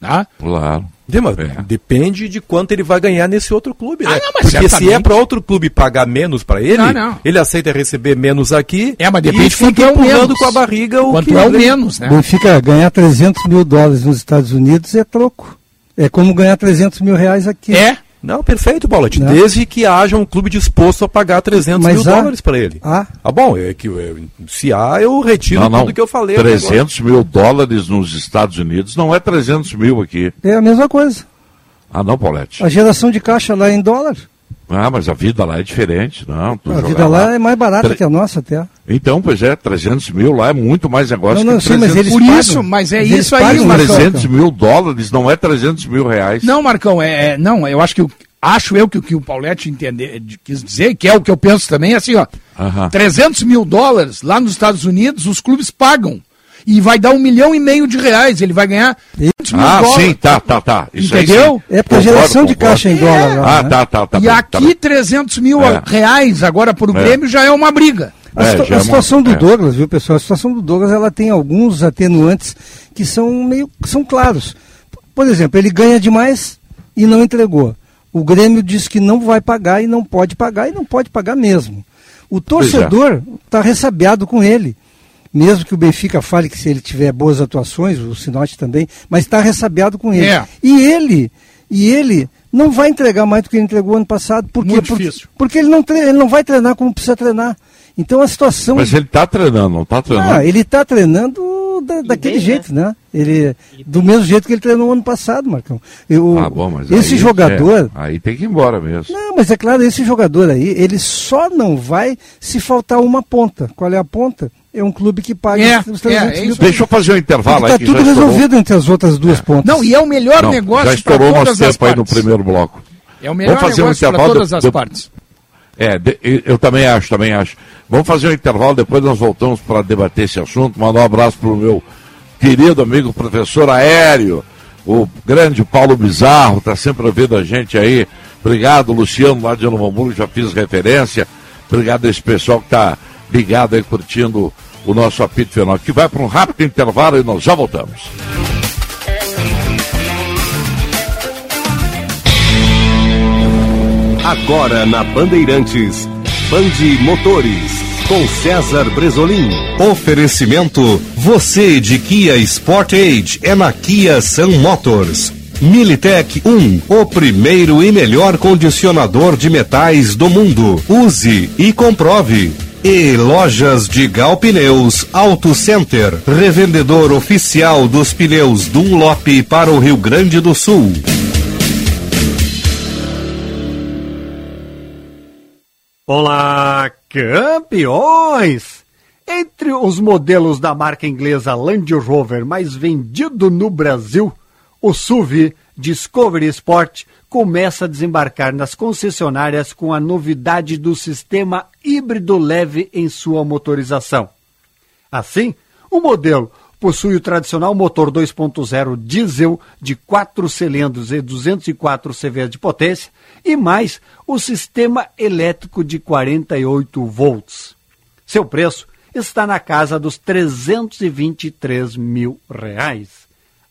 Tá? Claro. É. Depende de quanto ele vai ganhar nesse outro clube, né? Ah, não, Porque certamente... se é para outro clube pagar menos para ele, não, não. ele aceita receber menos aqui. É, mas depende e fica é empurrando com a barriga o quanto que é o menos, né? Benfica ganhar 300 mil dólares nos Estados Unidos é troco. É como ganhar 300 mil reais aqui. É, não, perfeito, Paulette. Não. Desde que haja um clube disposto a pagar 300 Mas mil há, dólares para ele. Ah. ah, bom, é que eu, se há, eu retiro não, não. tudo que eu falei. 300 mil dólares nos Estados Unidos não é 300 mil aqui. É a mesma coisa. Ah, não, Paulette. A geração de caixa lá é em dólar. Ah, mas a vida lá é diferente, não. a vida lá, lá, é mais barata Tre... que a nossa até. Então, pois é, 300 mil lá é muito mais negócio não, não, que sim, mas eles Por pagam, isso, mas é isso aí, Marcão. 300 mil dólares não é 300 mil reais. Não, Marcão, é, é não, eu acho que, acho eu que o que o Paulette entender, quis dizer, que é o que eu penso também, é assim, ó, uh -huh. 300 mil dólares lá nos Estados Unidos, os clubes pagam e vai dar um milhão e meio de reais. Ele vai ganhar 500 mil ah, dólares. sim, tá, tá, tá. Isso Entendeu? Aí, é porque a geração de caixa em dólar. É. Lá, ah, né? tá, tá, tá. E tá, aqui tá 300 mil é. reais agora para o é. Grêmio já é uma briga. A, é, a situação uma... do é. Douglas, viu, pessoal? A situação do Douglas ela tem alguns atenuantes que são meio são claros. Por exemplo, ele ganha demais e não entregou. O Grêmio diz que não vai pagar e não pode pagar e não pode pagar mesmo. O torcedor está ressabiado com ele mesmo que o Benfica fale que se ele tiver boas atuações, o Sinote também, mas está ressabiado com ele. É. E ele, e ele não vai entregar mais do que ele entregou ano passado. Por quê? Porque, porque ele, não ele não vai treinar como precisa treinar. Então a situação. Mas ele está treinando, não está treinando? Ah, ele está treinando da, daquele bem, jeito, né? né? Ele, do mesmo jeito que ele treinou ano passado, Marcão. Eu, ah, bom, mas esse aí, jogador. É, aí tem que ir embora mesmo. Não, mas é claro, esse jogador aí, ele só não vai se faltar uma ponta. Qual é a ponta? É um clube que paga é, os 300 é, mil. Deixa eu fazer um intervalo Está tudo resolvido entre as outras duas é. pontas. Não, e é o melhor não, negócio Já estourou nosso tempo aí no primeiro bloco. É o melhor Vamos fazer negócio um intervalo para todas as de, partes. É, de, eu também acho, também acho. Vamos fazer um intervalo, depois nós voltamos para debater esse assunto. Mandar um abraço para o meu querido amigo professor Aéreo, o grande Paulo Bizarro, está sempre ouvindo a gente aí. Obrigado, Luciano, lá de Novo Hamburgo, já fiz referência. Obrigado a esse pessoal que está ligado aí, curtindo o nosso apito final, que vai para um rápido intervalo e nós já voltamos. Agora na Bandeirantes, Bande Motores, com César Bresolim. Oferecimento, você de Kia Sportage é na Kia Sun Motors. Militech 1, o primeiro e melhor condicionador de metais do mundo. Use e comprove. E Lojas de Gal Pneus Auto Center, revendedor oficial dos pneus Dunlop para o Rio Grande do Sul. Olá, campeões! Entre os modelos da marca inglesa Land Rover mais vendido no Brasil, o SUV Discovery Sport começa a desembarcar nas concessionárias com a novidade do sistema híbrido leve em sua motorização. Assim, o modelo possui o tradicional motor 2.0 diesel de 4 cilindros e 204 CV de potência e mais o sistema elétrico de 48 volts. Seu preço está na casa dos 323 mil reais.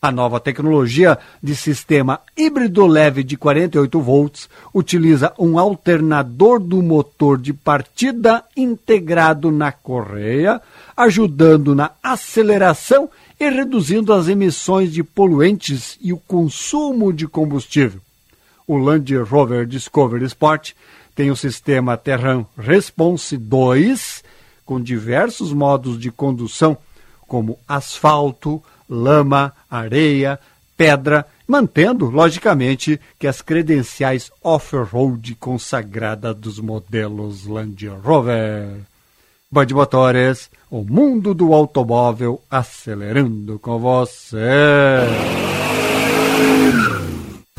A nova tecnologia de sistema híbrido leve de 48 volts utiliza um alternador do motor de partida integrado na correia, ajudando na aceleração e reduzindo as emissões de poluentes e o consumo de combustível. O Land Rover Discovery Sport tem o sistema Terran Response 2, com diversos modos de condução, como asfalto, lama, areia, pedra, mantendo, logicamente, que as credenciais off-road consagradas dos modelos Land Rover. Band Motores, o mundo do automóvel acelerando com você.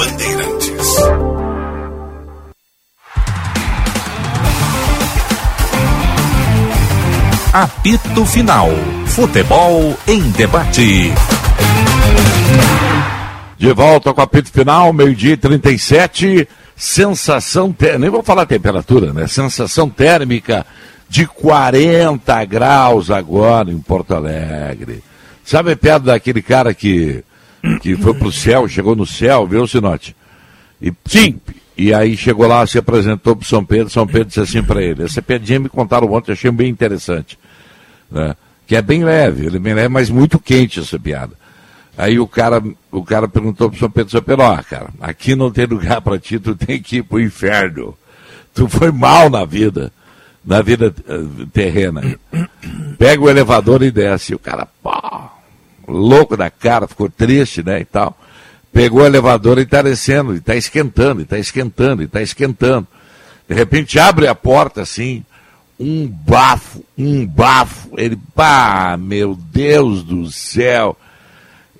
Bandeirantes. Apito Final. Futebol em debate. De volta com a apito final, meio-dia 37. Sensação térmica, nem vou falar temperatura, né? Sensação térmica de 40 graus agora em Porto Alegre. Sabe perto daquele cara que, que foi pro céu, chegou no céu, viu, Sinote? E, Sim. E aí chegou lá, se apresentou para São Pedro, São Pedro disse assim para ele. Essa piadinha me contaram ontem, achei bem interessante. Né? Que é bem leve, ele é bem leve, mas muito quente essa piada. Aí o cara, o cara perguntou para São Pedro, São Pedro, ó, cara, aqui não tem lugar para ti, tu tem que ir pro inferno. Tu foi mal na vida, na vida uh, terrena. Pega o elevador e desce. E o cara, pá, louco da cara, ficou triste, né, e tal. Pegou o elevador e está descendo, e está esquentando, e está esquentando, e está esquentando. De repente abre a porta assim, um bafo, um bafo. Ele, pá, meu Deus do céu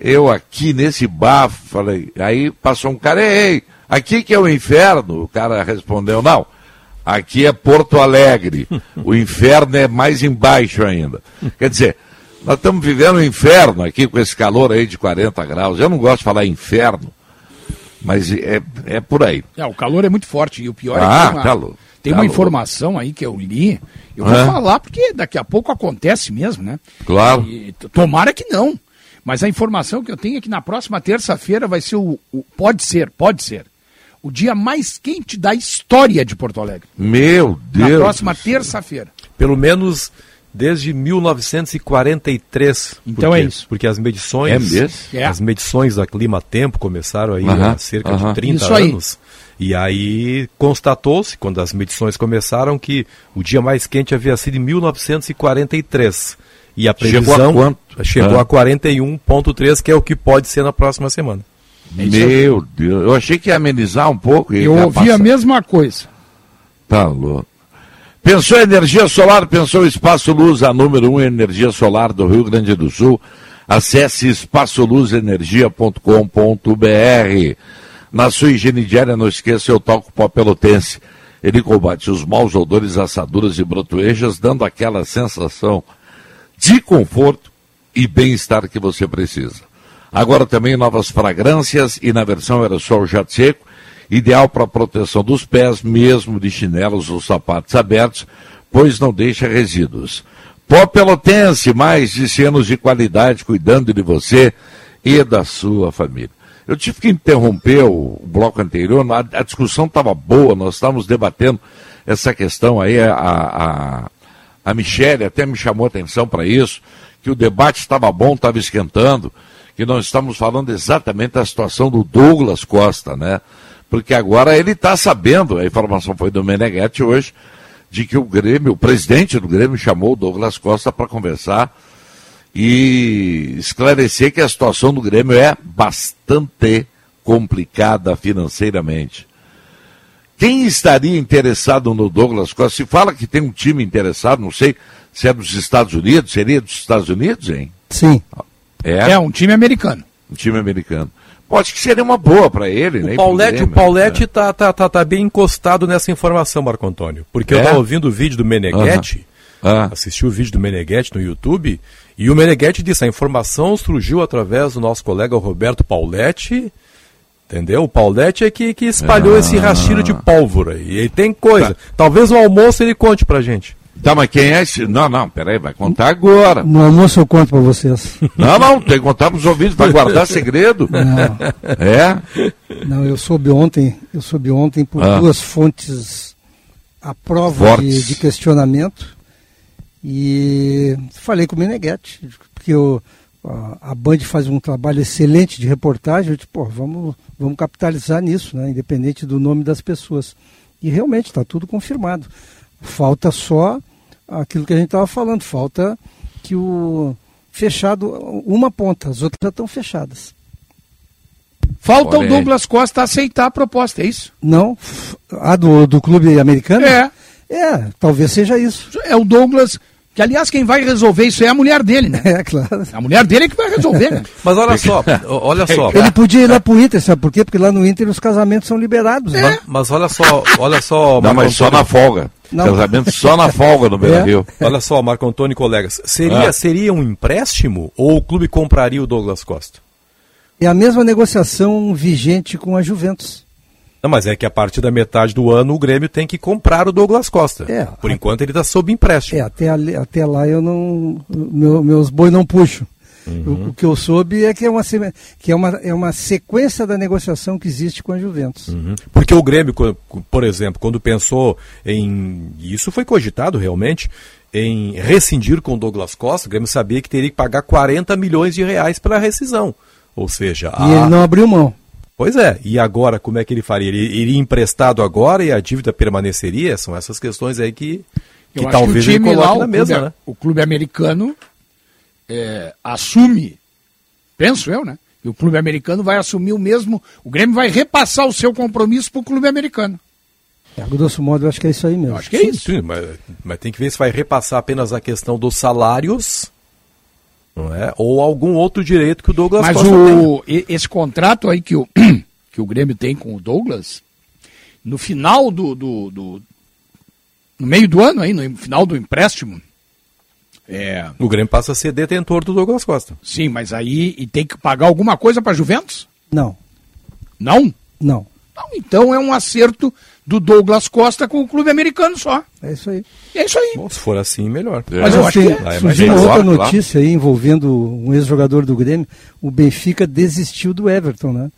eu aqui nesse bafo, falei, aí passou um cara, ei, aqui que é o inferno? O cara respondeu, não, aqui é Porto Alegre, o inferno é mais embaixo ainda. Quer dizer, nós estamos vivendo um inferno aqui com esse calor aí de 40 graus. Eu não gosto de falar inferno, mas é, é por aí. É, o calor é muito forte e o pior ah, é que tem uma, calor, tem uma informação aí que eu li, eu vou falar porque daqui a pouco acontece mesmo, né? Claro. E, tomara que não. Mas a informação que eu tenho é que na próxima terça-feira vai ser o, o, Pode ser, pode ser. O dia mais quente da história de Porto Alegre. Meu Deus! Na próxima terça-feira. Pelo menos desde 1943. Então é isso. Porque as medições. É mesmo? É. As medições da Clima Tempo começaram aí uh -huh, há cerca uh -huh. de 30 isso anos. Aí. E aí constatou-se, quando as medições começaram, que o dia mais quente havia sido em 1943. E a previsão chegou a, quanto? Chegou ah. a 41,3, que é o que pode ser na próxima semana. É Meu Deus, eu achei que ia amenizar um pouco. Eu ouvi passar. a mesma coisa. Tá louco. Pensou em energia solar, pensou Espaço Luz, a número 1 um energia solar do Rio Grande do Sul. Acesse espaçoluzenergia.com.br. Na sua higiene diária, não esqueça o toco pó pelotense. Ele combate os maus odores, assaduras e brotoejas, dando aquela sensação de conforto e bem-estar que você precisa. Agora também novas fragrâncias e na versão aerosol jato seco, ideal para proteção dos pés, mesmo de chinelos ou sapatos abertos, pois não deixa resíduos. Pó Pelotense, mais de anos de qualidade cuidando de você e da sua família. Eu tive que interromper o, bloco anterior, a, a discussão estava boa, nós estávamos debatendo essa questão aí, a, a a Michelle até me chamou atenção para isso, que o debate estava bom, estava esquentando, que nós estamos falando exatamente da situação do Douglas Costa, né? Porque agora ele está sabendo, a informação foi do Meneghetti hoje, de que o Grêmio, o presidente do Grêmio chamou o Douglas Costa para conversar e esclarecer que a situação do Grêmio é bastante complicada financeiramente. Quem estaria interessado no Douglas Costa? Se fala que tem um time interessado, não sei se é dos Estados Unidos, seria dos Estados Unidos, hein? Sim. É, é um time americano. Um time americano. Pode que seria uma boa para ele, o né? Paulette, o Paulette está né? tá, tá, tá bem encostado nessa informação, Marco Antônio. Porque é? eu estava ouvindo o vídeo do Meneghetti, uh. assisti o vídeo do Meneghetti no YouTube, e o Meneghetti disse, a informação surgiu através do nosso colega Roberto Pauletti, Entendeu? O Paulette é que, que espalhou ah. esse rastilho de pólvora. E ele tem coisa. Tá. Talvez no almoço ele conte pra gente. Tá, mas quem é esse? Não, não, peraí, vai contar agora. No almoço eu conto pra vocês. Não, não, tem que contar pros ouvintes, vai guardar segredo. Não. É? Não, eu soube ontem, eu soube ontem por ah. duas fontes a prova de, de, questionamento e falei com o Meneghetti, porque eu a Band faz um trabalho excelente de reportagem, eu disse, pô, vamos, vamos capitalizar nisso, né, independente do nome das pessoas. E realmente está tudo confirmado. Falta só aquilo que a gente estava falando, falta que o fechado uma ponta, as outras já estão fechadas. Falta Olha o Douglas Costa aceitar a proposta, é isso? Não, a do, do clube americano? É. É, talvez seja isso. É o Douglas que, aliás, quem vai resolver isso é a mulher dele, né? É, claro. A mulher dele é que vai resolver, né? Mas olha só, olha só. Ele podia ir lá pro Inter, sabe por quê? Porque lá no Inter os casamentos são liberados, né? Mas, mas olha só, olha só. Não, mas só na folga. Não. Casamento só na folga no Brasil. É. Olha só, Marco Antônio e colegas. Seria, ah. seria um empréstimo ou o clube compraria o Douglas Costa? É a mesma negociação vigente com a Juventus. Não, mas é que a partir da metade do ano o Grêmio tem que comprar o Douglas Costa. É, Por enquanto ele está sob empréstimo. É, até, ali, até lá eu não. Meu, meus boi não puxo. Uhum. O, o, que eu soube é que, é uma, que é, uma, é uma sequência da negociação que existe com a Juventus. Uhum. Porque o Grêmio, por exemplo, quando pensou em. E isso foi cogitado realmente, em rescindir com o Douglas Costa, o Grêmio sabia que teria que pagar 40 milhões de reais para a rescisão. Ou seja. E a... ele não abriu mão. Pois é, e agora como é que ele faria? Ele iria emprestado agora e a dívida permaneceria? São essas questões aí que, que talvez que ele coloque lá, na mesa, clube, né? O clube americano é, assume, penso eu, né? E o clube americano vai assumir o mesmo. O Grêmio vai repassar o seu compromisso para o clube americano. É, grosso modo, eu acho que é isso aí mesmo. Eu acho que é isso. Sim, mas, mas tem que ver se vai repassar apenas a questão dos salários não é? Ou algum outro direito que o Douglas Mas Costa o, tem. esse contrato aí que o, que o Grêmio tem com o Douglas, no final do, do, do no meio do ano aí, no final do empréstimo, é... O Grêmio passa a ser detentor do Douglas Costa. Sim, mas aí e tem que pagar alguma coisa para Juventus? Não. Não? Não. Não, então é um acerto do Douglas Costa com o clube americano só. É isso aí. É isso aí. Bom, se for assim, melhor. É. Mas eu acho que é surgiu uma outra notícia aí envolvendo um ex-jogador do Grêmio. O Benfica desistiu do Everton, né?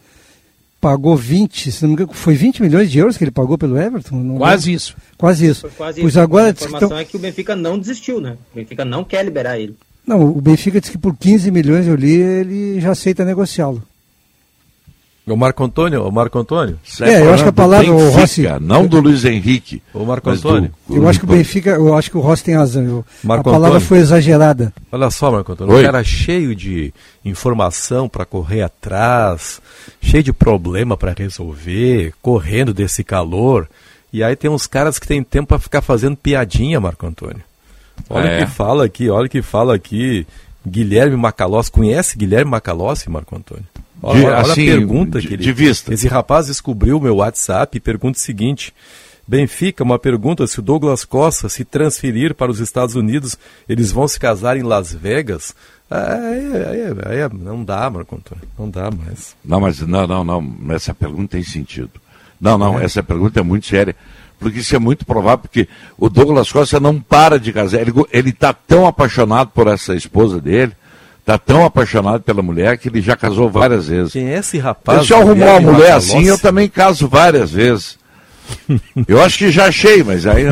Pagou 20, se não me engano, foi 20 milhões de euros que ele pagou pelo Everton? Não quase lembro. isso. Quase isso. Foi quase pois isso. agora a informação então... é que o Benfica não desistiu, né? O Benfica não quer liberar ele. Não, o Benfica disse que por 15 milhões eu li, ele já aceita negociá-lo. O Marco Antônio, o Marco Antônio. É, eu acho que a palavra Benfica, o Rossi, não do Luiz Henrique. O Marco Antônio. Do, eu acho que o Benfica, eu acho que o Rossi tem razão. Eu, a palavra Antônio. foi exagerada. Olha só, Marco Antônio, Oi. um cara cheio de informação para correr atrás, cheio de problema para resolver, correndo desse calor. E aí tem uns caras que tem tempo para ficar fazendo piadinha, Marco Antônio. Olha o é. que fala aqui, olha o que fala aqui. Guilherme Macalossi, conhece Guilherme Macalossi, Marco Antônio? Olha, de, olha assim, a pergunta de, que ele, de vista. Esse rapaz descobriu o meu WhatsApp e pergunta o seguinte: Benfica, uma pergunta: se o Douglas Costa se transferir para os Estados Unidos, eles vão se casar em Las Vegas? Não dá, Marco Antônio, não dá mais. Não, mas não, não, não, essa pergunta tem sentido. Não, não, é. essa pergunta é muito séria, porque isso é muito provável, porque o Douglas Costa não para de casar, ele está tão apaixonado por essa esposa dele, Está tão apaixonado pela mulher que ele já casou várias vezes. Quem é esse rapaz? Se eu arrumar uma mulher assim, eu também caso várias vezes. eu acho que já achei, mas aí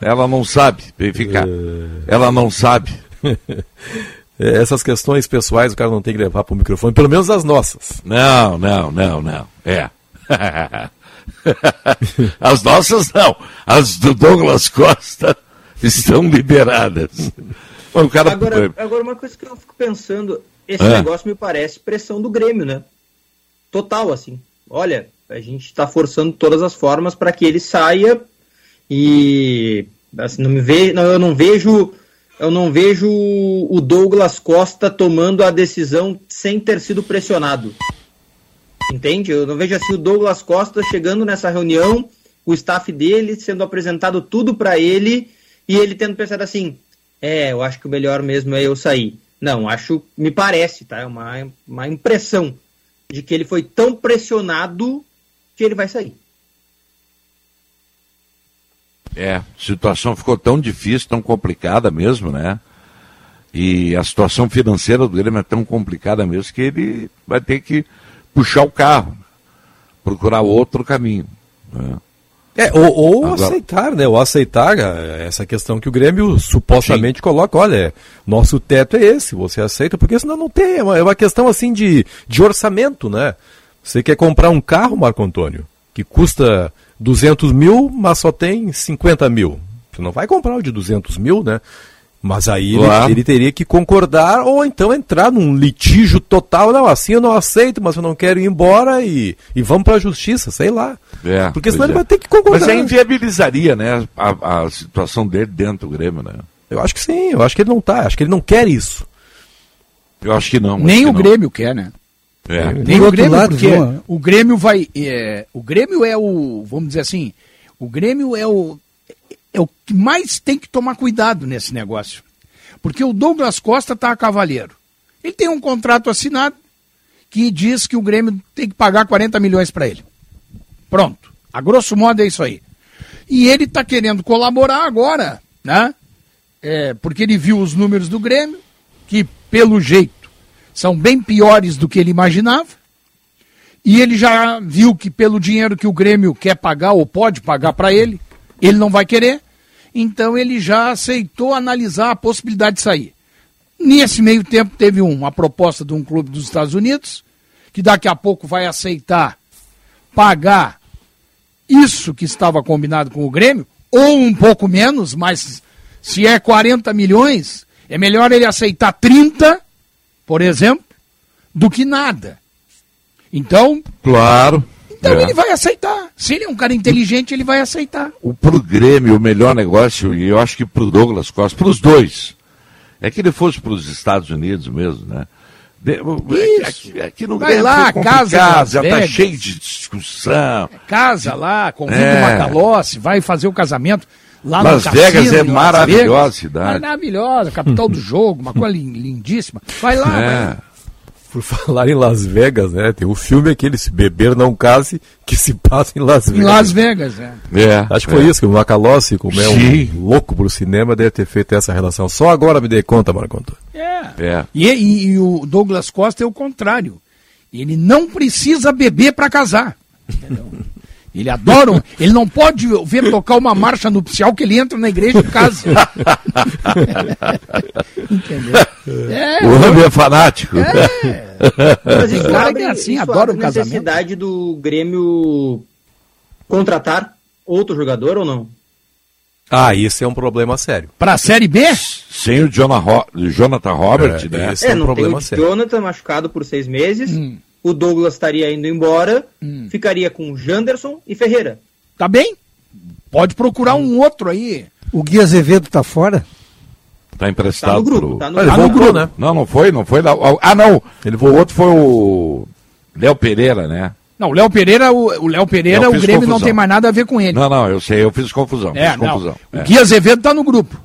ela não sabe ficar. É. Ela não sabe. É, essas questões pessoais o cara não tem que levar para o microfone, pelo menos as nossas. Não, não, não, não. É. as nossas não. As do Douglas Costa estão liberadas. O cara... agora, agora, uma coisa que eu fico pensando, esse é. negócio me parece pressão do Grêmio, né? Total, assim. Olha, a gente está forçando todas as formas para que ele saia e assim, não me ve, não, eu não vejo eu não vejo o Douglas Costa tomando a decisão sem ter sido pressionado. Entende? Eu não vejo assim o Douglas Costa chegando nessa reunião, o staff dele sendo apresentado tudo para ele e ele tendo pensado assim: é, eu acho que o melhor mesmo é eu sair. Não, acho, me parece, tá? É uma, uma impressão de que ele foi tão pressionado que ele vai sair. É, situação ficou tão difícil, tão complicada mesmo, né? E a situação financeira do Grêmio é tão complicada mesmo que ele vai ter que puxar o carro, procurar outro caminho. Né? É, ou, ou Agora... aceitar, né? Ou aceitar é, essa questão que o Grêmio supostamente Sim. coloca. Olha, nosso teto é esse, você aceita, porque senão não tem. É uma, é uma questão assim de, de orçamento, né? Você quer comprar um carro, Marco Antônio, que custa 200 mil, mas só tem 50 mil. Você não vai comprar o de 200 mil, né? Mas aí ele, ele, teria que concordar ou então entrar num litígio total. Não, assim eu não aceito, mas eu não quero ir embora e, e vamos para a justiça, sei lá. É, Porque senão ele é. vai ter que concordar. Mas aí inviabilizaria né, a, a, situação dele dentro do Grêmio, né? Eu acho que sim, eu acho que ele não tá, acho que ele não quer isso. Eu acho que não. Nem o não. Grêmio quer, né? É. Nem o Grêmio, lado, porque o Grêmio vai. É, o Grêmio é o. Vamos dizer assim. O Grêmio é o é o que mais tem que tomar cuidado nesse negócio. Porque o Douglas Costa está a cavaleiro. Ele tem um contrato assinado que diz que o Grêmio tem que pagar 40 milhões para ele. Pronto. A grosso modo é isso aí. E ele está querendo colaborar agora, né? É, porque ele viu os números do Grêmio, que pelo jeito são bem piores do que ele imaginava. E ele já viu que pelo dinheiro que o Grêmio quer pagar ou pode pagar para ele, ele não vai querer. Então ele já aceitou analisar a possibilidade de sair. Nesse meio tempo teve uma proposta de um clube dos Estados Unidos, que daqui a pouco vai aceitar pagar isso que estava combinado com o Grêmio, ou um pouco menos, mas se é 40 milhões, é melhor ele aceitar 30, por exemplo, do que nada. Então. Claro. Então é. ele vai aceitar. Se ele é um cara inteligente, ele vai aceitar. O pro Grêmio, o melhor negócio, e eu acho que pro Douglas Costa, pros dois, é que ele fosse para os Estados Unidos mesmo, né? De, aqui, aqui, no Vai lá, casa, já está cheio de discussão. Casa lá, convida é. o Macalossi, vai fazer o casamento lá Las no Vegas é maravilhosa Vegas. cidade. Maravilhosa, capital do jogo, uma coisa lindíssima. Vai lá, é. vai. Por falar em Las Vegas, né? Tem o um filme aquele, Se Beber Não Case, que se passa em Las Vegas. Em Las Vegas, é. é Acho que foi é. isso, que o Macalossi, como é um louco pro cinema, deve ter feito essa relação. Só agora me dei conta, Marco Antônio. É. é. E, e, e, o Douglas Costa é o contrário. Ele não precisa beber para casar. Entendeu? Ele adora, ele não pode ver tocar uma marcha nupcial que ele entra na igreja e casa. Entendeu? É, o homem é fanático. É. Mas isso abre, é assim, isso adora o casamento. necessidade do Grêmio contratar outro jogador ou não? Ah, isso é um problema sério. Para a Série B? Sem o Jonathan Robert, é, né? Esse é, é um problema sério. Jonathan machucado por seis meses. Hum o Douglas estaria indo embora, hum. ficaria com Janderson e Ferreira. Tá bem? Pode procurar um outro aí. O Gui Azevedo tá fora? Tá emprestado. Tá no grupo. Pro... Tá no, ah, ele voltou, né? Não, não foi, não foi. Ah, não. Ele o outro foi o Léo Pereira, né? Não, o Léo Pereira, o Léo Pereira, o Grêmio confusão. não tem mais nada a ver com ele. Não, não, eu sei, eu fiz confusão. É, fiz confusão. É. O Gui Azevedo tá no grupo.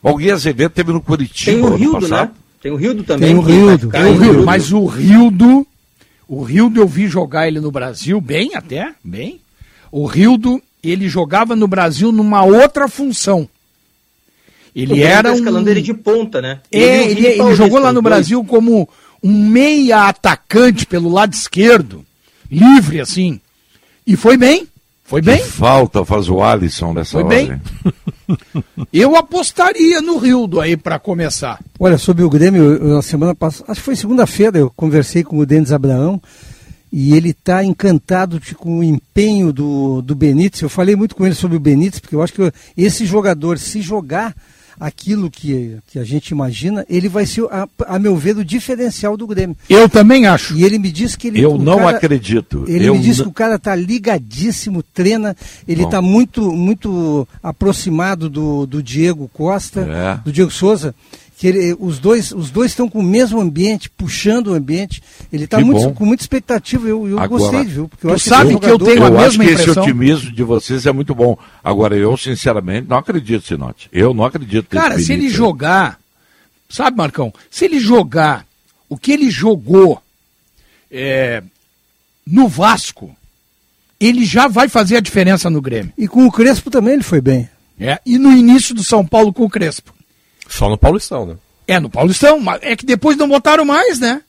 Bom, o Gui Azevedo teve no Curitiba. Tem o Rildo, né? Tem o Rildo também. Tem o Rildo. Tem o Rildo. Mas o Rildo o Rildo eu vi jogar ele no Brasil, bem até, bem. O Rildo, ele jogava no Brasil numa outra função. Ele era tá um... ele de ponta, né? Ele, é, ele, ele jogou lá no dois. Brasil como um meia atacante pelo lado esquerdo, livre assim. E foi bem. Foi bem? Que falta faz o Alisson dessa Foi hora. bem. Eu apostaria no Rildo aí para começar. Olha, sobre o Grêmio, na semana passada, acho que foi segunda-feira, eu conversei com o Denis Abraão e ele está encantado com o empenho do, do Benítez. Eu falei muito com ele sobre o Benítez, porque eu acho que esse jogador, se jogar aquilo que, que a gente imagina, ele vai ser, a, a, meu ver, o diferencial do Grêmio. Eu também acho. E ele me disse que ele. Eu não cara, acredito. Ele eu me disse que o cara está ligadíssimo, treina, ele está muito, muito aproximado do, do Diego Costa, é. do Diego Souza que ele, os dois os dois estão com o mesmo ambiente, puxando o ambiente. Ele está com muita expectativa. Eu, eu Agora, gostei, viu? Porque eu sabe que, eu tenho a mesma acho que impressão. esse otimismo de vocês é muito bom. Agora, eu, sinceramente, não acredito, Sinote. Eu não acredito. Cara, se ele jogar, sabe, Marcão? Se ele jogar o que ele jogou é, no Vasco, ele já vai fazer a diferença no Grêmio. E com o Crespo também ele foi bem. É, e no início do São Paulo com o Crespo. Só no Paulistão, né? É, no Paulistão. É que depois não botaram mais, né?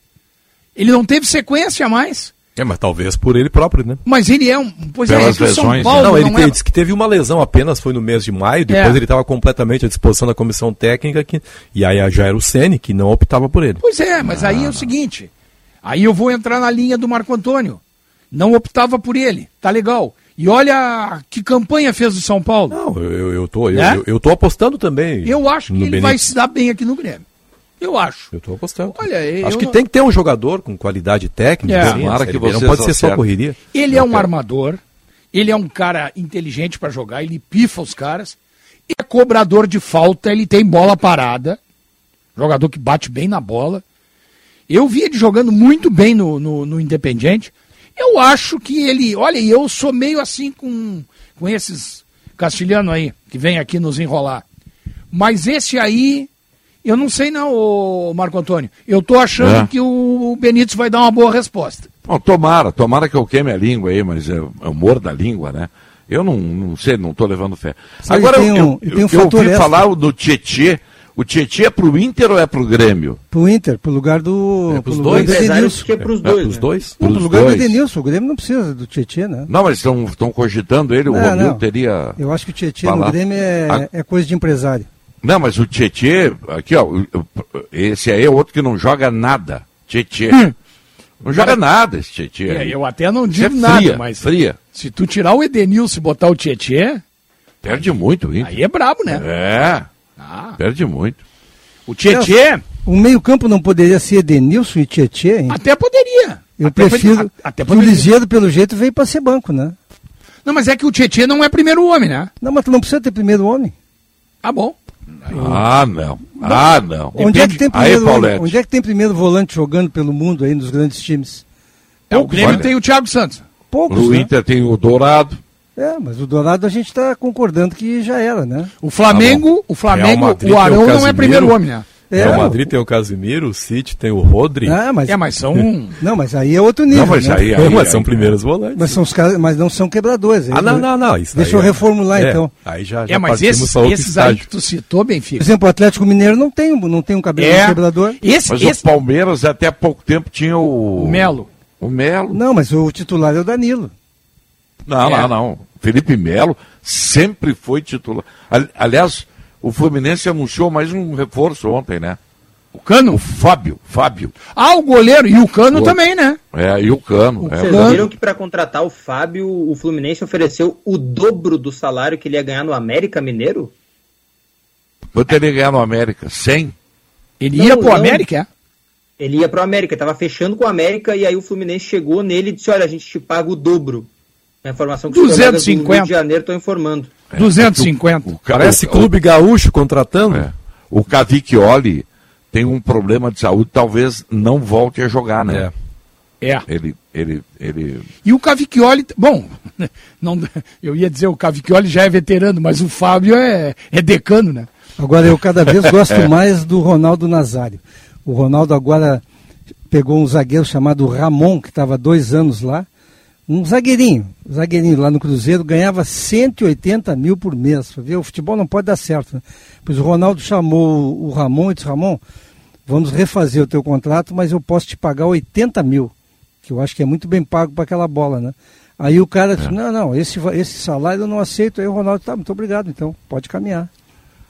Ele não teve sequência mais. É, mas talvez por ele próprio, né? Mas ele é um. Pois é, Pelas é, lesões, São né? Paulo. Não, ele não é... disse que teve uma lesão apenas, foi no mês de maio, depois é. ele estava completamente à disposição da comissão técnica, que, e aí já era o Sene que não optava por ele. Pois é, mas ah. aí é o seguinte. Aí eu vou entrar na linha do Marco Antônio. Não optava por ele. Tá legal. E olha que campanha fez o São Paulo. Não, eu, eu, tô, né? eu, eu, tô apostando também. Eu acho que ele Benítez. vai se dar bem aqui no Grêmio. Eu acho. Eu tô apostando. Olha, acho que não... tem que ter um jogador com qualidade técnica. É. Tomara que você não pode ser só correria. Ele é um armador. Ele é um cara inteligente para jogar. Ele pifa os caras. É cobrador de falta. Ele tem bola parada. Jogador que bate bem na bola. Eu vi ele jogando muito bem no, no, no Independiente. Eu acho que ele. Olha, eu sou meio assim com, com esses castilhanos aí, que vem aqui nos enrolar. Mas esse aí, Eu não sei não, ô Marco Antônio. Eu tô achando é. que o Benítez vai dar uma boa resposta. Bom, tomara, tomara que eu queime a língua aí, mas é, é o humor da língua, né? Eu não, não sei, não estou levando fé. Agora, um, eu, eu, eu, eu ouvi falar do Tietê. O Tietê é pro Inter ou é pro Grêmio? Pro Inter, pro lugar do. É pros dois? Do Edenilson. Que é pros dois. É, pros né? dois? Não, pro lugar dois. do Edenilson. O Grêmio não precisa do Tietê, né? Não, mas estão cogitando ele, o Romil teria. Eu acho que o Tietê no Grêmio é, a... é coisa de empresário. Não, mas o Tietê, aqui ó, esse aí é outro que não joga nada. Tietê. Hum. Não joga nada esse Tietê. É, eu até não digo é nada, fria, mas fria. se tu tirar o Edenilson e botar o Tietê... Perde muito, hein? Aí é brabo, né? É, ah. perde muito. O Tietê... O meio campo não poderia ser Edenilson e Tietê, hein? Até poderia. Eu até prefiro... Pode... Até poderia. O Lisieiro, pelo jeito, veio para ser banco, né? Não, mas é que o Tietê não é primeiro homem, né? Não, mas tu não precisa ter primeiro homem. Ah, bom. Ah, não. Ah, não. Onde é, que tem primeiro, aí, onde é que tem primeiro volante jogando pelo mundo aí nos grandes times? É, o Grêmio tem o Thiago Santos. Poucos, no né? Inter tem o Dourado. É, mas o Dourado a gente está concordando que já era, né? O Flamengo, ah, o Flamengo, o Arão não é primeiro homem, né? É, o Madrid tem o Casimiro, o City tem o Rodri. Ah, mas, é, mas são. Não, mas aí é outro nível. Não, mas né? aí, aí, mas são primeiros volantes. Mas, são os caras, mas não são quebradores. Ah, não, não, não. Isso Deixa eu é- reformular é, então. Aí já, já é, mas esses, esses aí que tu citou, Benfica. Por exemplo, o Atlético Mineiro não tem, não tem um cabelo é. quebrador. Esse, mas esse... o Palmeiras até pouco tempo tinha o. O Melo. O Melo. Não, mas o titular é o Danilo. Não, é. não, não. Felipe Melo sempre foi titular. Aliás, o Fluminense anunciou mais um reforço ontem, né? O Cano? O Fábio, Fábio. Ah, o goleiro. E o Cano o... também, né? É, e o Cano. É, Vocês viram que para contratar o Fábio, o Fluminense ofereceu o dobro do salário que ele ia ganhar no América Mineiro? Quanto ele ia ganhar no América? 100? Ele não, ia pro não. América? Ele ia pro América, tava fechando com o América e aí o Fluminense chegou nele e disse, olha, a gente te paga o dobro. A informação que 250. os do Rio de Janeiro estão informando. É, 250. O, o, Parece o, clube gaúcho contratando. É. O Cavicchioli tem um problema de saúde, talvez não volte a jogar, né? É. é. Ele, ele, ele... E o Cavicchioli, bom, não, eu ia dizer o Cavicchioli já é veterano, mas o Fábio é, é decano, né? Agora eu cada vez gosto é. mais do Ronaldo Nazário. O Ronaldo agora pegou um zagueiro chamado Ramon, que estava dois anos lá, um zagueirinho, um zagueirinho lá no Cruzeiro, ganhava 180 mil por mês. Viu? O futebol não pode dar certo. Né? Pois o Ronaldo chamou o Ramon e disse, Ramon, vamos refazer o teu contrato, mas eu posso te pagar 80 mil, que eu acho que é muito bem pago para aquela bola, né? Aí o cara disse, é. não, não, esse, esse salário eu não aceito. Aí o Ronaldo, tá, muito obrigado, então, pode caminhar.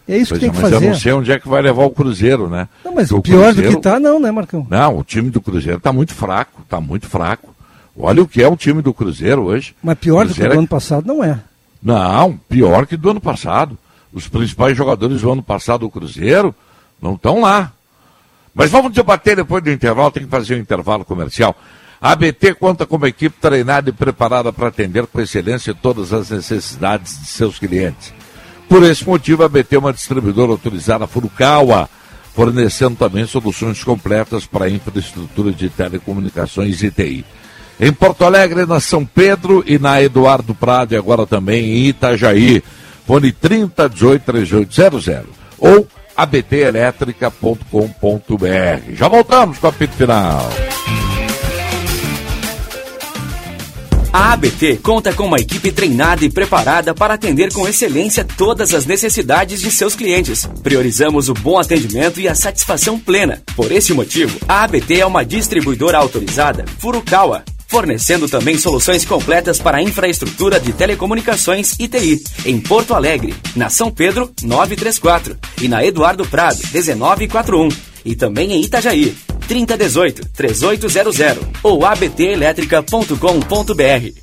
É isso pois que tem é, que mas fazer. eu não sei onde é que vai levar o Cruzeiro, né? Não, mas Porque pior Cruzeiro... do que tá, não, né, Marcão? Não, o time do Cruzeiro está muito fraco, está muito fraco. Olha o que é o time do Cruzeiro hoje. Mas pior do que o do ano passado não é. Não, pior que do ano passado. Os principais jogadores do ano passado do Cruzeiro não estão lá. Mas vamos debater depois do intervalo, tem que fazer um intervalo comercial. A ABT conta com uma equipe treinada e preparada para atender com excelência todas as necessidades de seus clientes. Por esse motivo, a ABT é uma distribuidora autorizada Furukawa, fornecendo também soluções completas para a infraestrutura de telecomunicações e TI em Porto Alegre, na São Pedro e na Eduardo Prado e agora também em Itajaí. Fone 3018-3800 ou abtelétrica.com.br. Já voltamos com o apito final. A ABT conta com uma equipe treinada e preparada para atender com excelência todas as necessidades de seus clientes. Priorizamos o bom atendimento e a satisfação plena. Por esse motivo, a ABT é uma distribuidora autorizada Furukawa fornecendo também soluções completas para a infraestrutura de telecomunicações e TI, em Porto Alegre, na São Pedro 934 e na Eduardo Prado 1941 e também em Itajaí 3018 3800 ou abtelétrica.com.br.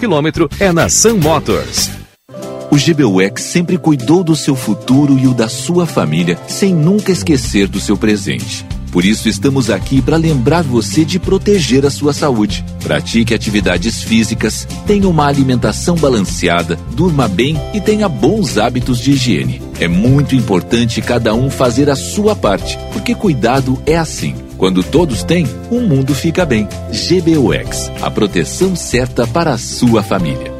quilômetro é na Sun Motors. O GBUX sempre cuidou do seu futuro e o da sua família, sem nunca esquecer do seu presente. Por isso estamos aqui para lembrar você de proteger a sua saúde. Pratique atividades físicas, tenha uma alimentação balanceada, durma bem e tenha bons hábitos de higiene. É muito importante cada um fazer a sua parte, porque cuidado é assim. Quando todos têm, o mundo fica bem. GBUX, a proteção certa para a sua família.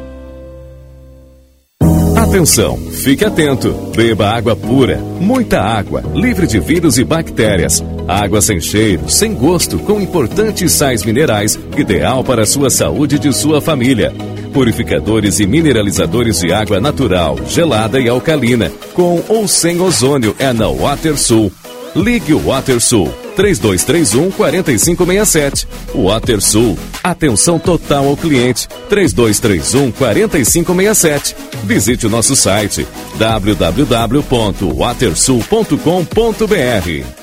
Atenção, fique atento. Beba água pura, muita água, livre de vírus e bactérias. Água sem cheiro, sem gosto, com importantes sais minerais, ideal para a sua saúde e de sua família. Purificadores e mineralizadores de água natural, gelada e alcalina, com ou sem ozônio é na WaterSul. Ligue o WaterSul 3231 4567. WaterSul. Atenção total ao cliente 3231 4567. Visite o nosso site www.watersul.com.br.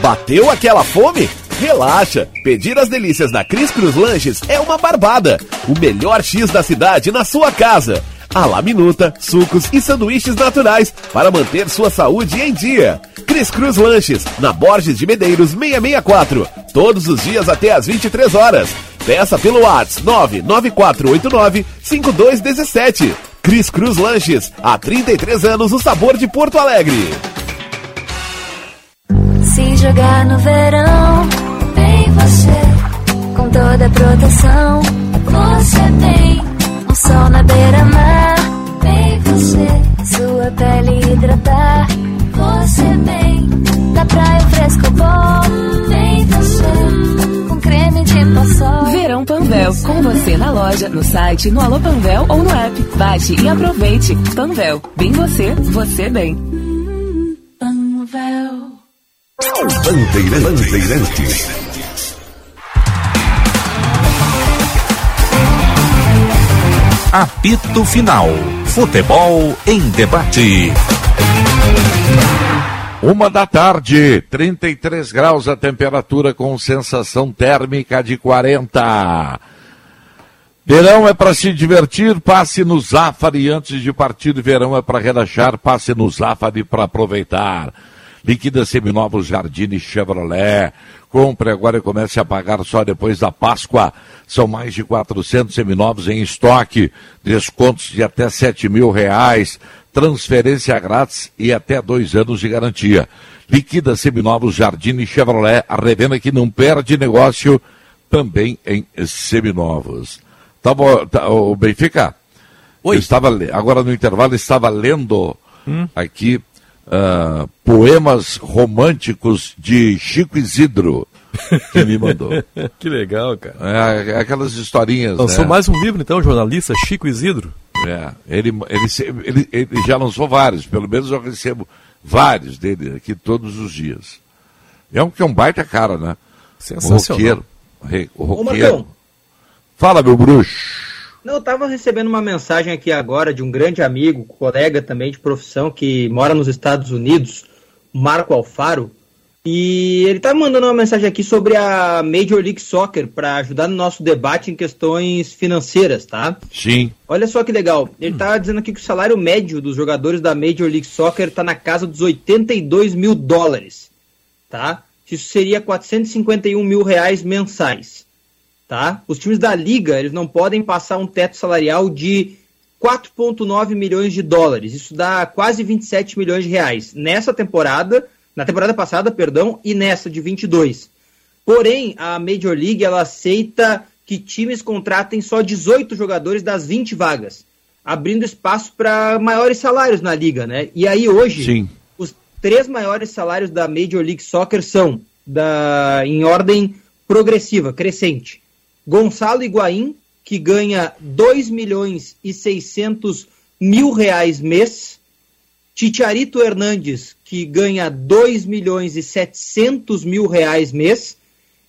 Bateu aquela fome? Relaxa! Pedir as delícias da Cris Cruz Lanches é uma barbada. O melhor X da cidade na sua casa. A la minuta, sucos e sanduíches naturais para manter sua saúde em dia. Cris Cruz Lanches, na Borges de Medeiros 664. Todos os dias até às 23 horas. Peça pelo WhatsApp 99489 5217. Cris Cruz Lanches, há 33 anos o sabor de Porto Alegre. Se jogar no verão, vem você, com toda a proteção, você tem sol na beira-mar, vem você, sua pele hidratar, você vem, da praia fresco bom, vem você, com creme de passol. Verão Panvel, com você na loja, no site, no Alô Panvel ou no app. Baixe e aproveite. Panvel, bem você, você bem. Panvel. Bandeirantes. Bandeirantes. Apito Final. Futebol em debate. Uma da tarde, 33 graus a temperatura com sensação térmica de 40. Verão é para se divertir, passe no Zafari antes de partir. Verão é para relaxar, passe no Zafari para aproveitar. Liquida seminovos Jardine Chevrolet. Compre agora e comece a pagar só depois da Páscoa. São mais de 400 seminovos em estoque. Descontos de até 7 mil reais. Transferência grátis e até dois anos de garantia. Liquida seminovos Jardine Chevrolet. A revenda que não perde negócio também em seminovos. Tá bom, tá, o Benfica? Oi. Eu estava, agora no intervalo estava lendo hum? aqui uh, poemas românticos de Chico Isidro, que me mandou. que legal, cara. É, aquelas historinhas. Lançou né? mais um livro, então, jornalista Chico Isidro. É, ele, ele, ele, ele já lançou vários, pelo menos eu recebo vários dele aqui todos os dias. É um que é um baita cara, né? Sensacional. O roqueiro. O roqueiro. Fala, meu bruxo. Não, eu estava recebendo uma mensagem aqui agora de um grande amigo, colega também de profissão, que mora nos Estados Unidos, Marco Alfaro, e ele está mandando uma mensagem aqui sobre a Major League Soccer para ajudar no nosso debate em questões financeiras, tá? Sim. Olha só que legal. Ele está dizendo aqui que o salário médio dos jogadores da Major League Soccer está na casa dos 82 mil dólares, tá? Isso seria 451 mil reais mensais tá? Os times da liga, eles não podem passar um teto salarial de 4.9 milhões de dólares. Isso dá quase 27 milhões de reais. Nessa temporada, na temporada passada, perdão, e nessa de 22. Porém, a Major League ela aceita que times contratem só 18 jogadores das 20 vagas, abrindo espaço para maiores salários na liga, né? E aí hoje, Sim. os três maiores salários da Major League Soccer são da em ordem progressiva, crescente. Gonçalo Higuaín, que ganha 2 milhões e 600 mil reais mês. Titiarito Hernandes, que ganha 2 milhões e 700 mil reais mês.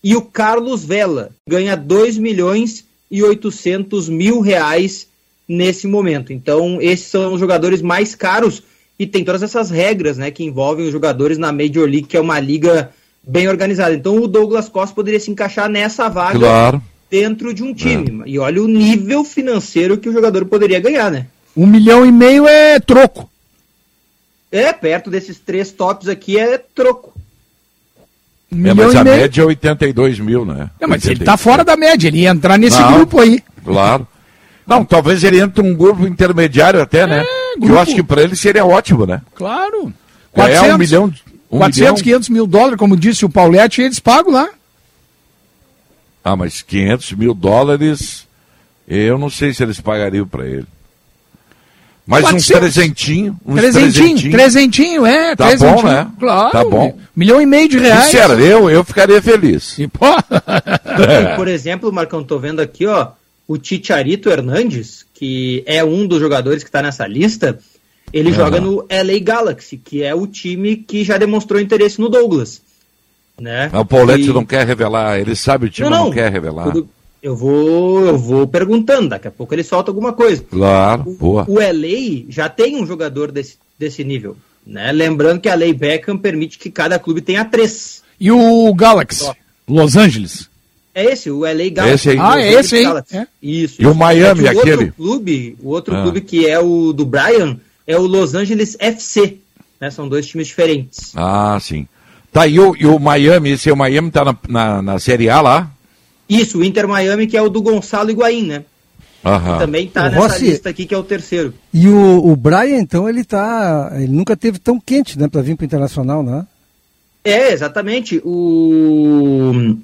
E o Carlos Vela, ganha 2 milhões e 800 mil reais nesse momento. Então, esses são os jogadores mais caros e tem todas essas regras né, que envolvem os jogadores na Major League, que é uma liga bem organizada. Então, o Douglas Costa poderia se encaixar nessa vaga claro. Dentro de um time. É. E olha o nível financeiro que o jogador poderia ganhar, né? Um milhão e meio é troco. É, perto desses três tops aqui é troco. Um é, mas a meio. média é 82 mil, né? É, mas 82. ele tá fora da média, ele ia entrar nesse Não, grupo aí. Claro. Não, talvez ele entre um grupo intermediário até, né? É, que eu acho que para ele seria ótimo, né? Claro. 400, é um milhão. Um 400, milhão... 500 mil dólares, como disse o Paulette, eles pagam lá. Ah, mas 500 mil dólares, eu não sei se eles pagariam para ele. Mas 400. uns trezentinho. Uns trezentinho, trezentinho, trezentinho, é. Tá trezentinho, bom, né? Claro. Tá bom. Milhão e meio de reais. Sincero, eu, eu ficaria feliz. E, pô. é. Por exemplo, Marcão, tô vendo aqui, ó, o Ticharito Hernandes, que é um dos jogadores que está nessa lista, ele uhum. joga no LA Galaxy, que é o time que já demonstrou interesse no Douglas. Né? o Paulette e... não quer revelar, ele sabe o time não, não, não quer revelar. Tudo... Eu vou, eu vou perguntando, daqui a pouco ele solta alguma coisa. Claro, o, boa. O LA já tem um jogador desse, desse nível. Né? Lembrando que a lei Beckham permite que cada clube tenha três. E o Galaxy? Los Angeles? É esse, o LA Galaxy. Esse aí. Ah, é esse aí. É. Isso. E o Miami, é o aquele. Outro clube, o outro ah. clube que é o do Brian é o Los Angeles FC. Né? São dois times diferentes. Ah, sim. Tá, e o, e o Miami, esse é o Miami tá na, na, na Série A lá? Isso, o Inter Miami, que é o do Gonçalo Higuaín, né? Aham. Também tá o nessa Rossi, lista aqui, que é o terceiro. E o, o Brian, então, ele tá. Ele nunca teve tão quente, né, para vir para o Internacional, né? É, exatamente. O,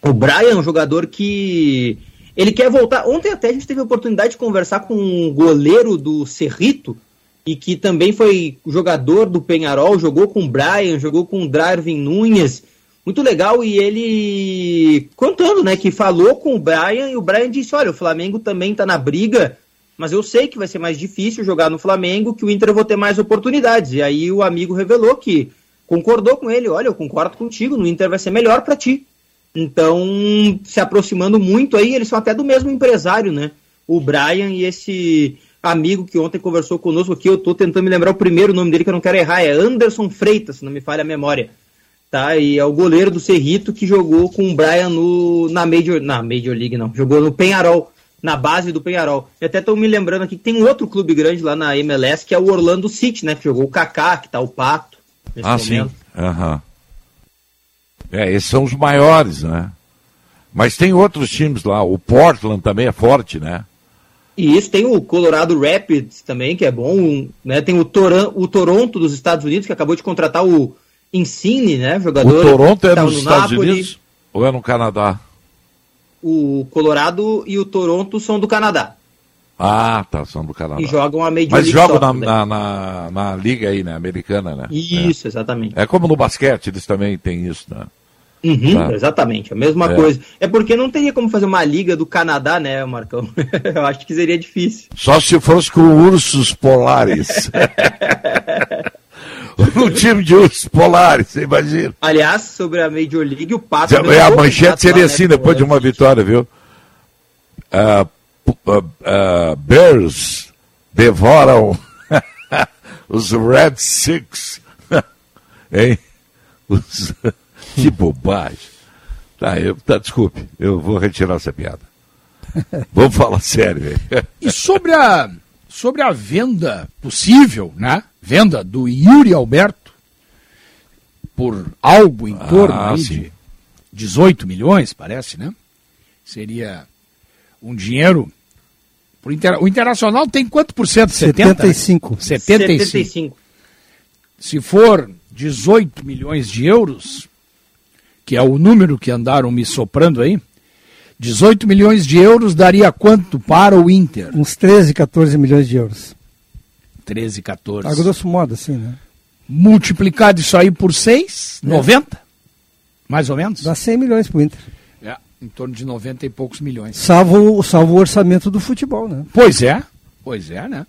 o Brian é um jogador que. Ele quer voltar. Ontem até a gente teve a oportunidade de conversar com um goleiro do Cerrito, e que também foi jogador do Penharol, jogou com o Brian, jogou com o Darwin Nunes muito legal e ele contando, né, que falou com o Brian e o Brian disse: "Olha, o Flamengo também está na briga, mas eu sei que vai ser mais difícil jogar no Flamengo, que o Inter eu vou ter mais oportunidades". E aí o amigo revelou que concordou com ele: "Olha, eu concordo contigo, no Inter vai ser melhor para ti". Então, se aproximando muito aí, eles são até do mesmo empresário, né? O Brian e esse amigo que ontem conversou conosco aqui, eu tô tentando me lembrar o primeiro nome dele que eu não quero errar, é Anderson Freitas, se não me falha a memória tá? E é o goleiro do Cerrito que jogou com o Brian no, na, Major, na Major League, não. Jogou no Penharol, na base do Penharol. E até estou me lembrando aqui que tem um outro clube grande lá na MLS, que é o Orlando City, né? Que jogou o Kaká, que tá o Pato. ah, momento. sim. Uhum. É, esses são os maiores, né? Mas tem outros times lá. O Portland também é forte, né? E isso tem o Colorado Rapids também, que é bom. Né? Tem o, Toran o Toronto dos Estados Unidos, que acabou de contratar o Insigne, né? Jogador. O Toronto é nos no Estados. Unidos ou é no Canadá? O Colorado e o Toronto são do Canadá. Ah, tá, são do Canadá. E jogam a Major Mas jogam na, na, na, na, liga aí, né, americana, né? Isso, é. exatamente. É como no basquete, eles também têm isso, né? Uhum, tá. Exatamente, a mesma é. coisa. É porque não teria como fazer uma liga do Canadá, né, Marcão? Eu acho que seria difícil. Só se fosse com ursos polares. no time de ursos polares, você imagina. Aliás, sobre a Major League, o Pato... É, a manchete seria assim, né, depois de uma vitória, viu? Uh, uh, uh, Bears devoram os Red Six. hein? Os... que bobagem. Tá, eu, tá, desculpe, eu vou retirar essa piada. Vamos falar sério, velho. E sobre a, sobre a venda possível, né? venda do Yuri Alberto por algo em torno ah, de 18 milhões, parece, né? Seria um dinheiro. Inter... O Internacional tem quanto por cento? 75. 75. 75. Se for 18 milhões de euros, que é o número que andaram me soprando aí, 18 milhões de euros daria quanto para o Inter? Uns 13, 14 milhões de euros. 13, 14. A grosso modo, assim, né? Multiplicado isso aí por 6, é. 90? Mais ou menos? Dá 100 milhões pro Inter. É. Em torno de 90 e poucos milhões. Salvo, salvo o orçamento do futebol, né? Pois é, pois é, né?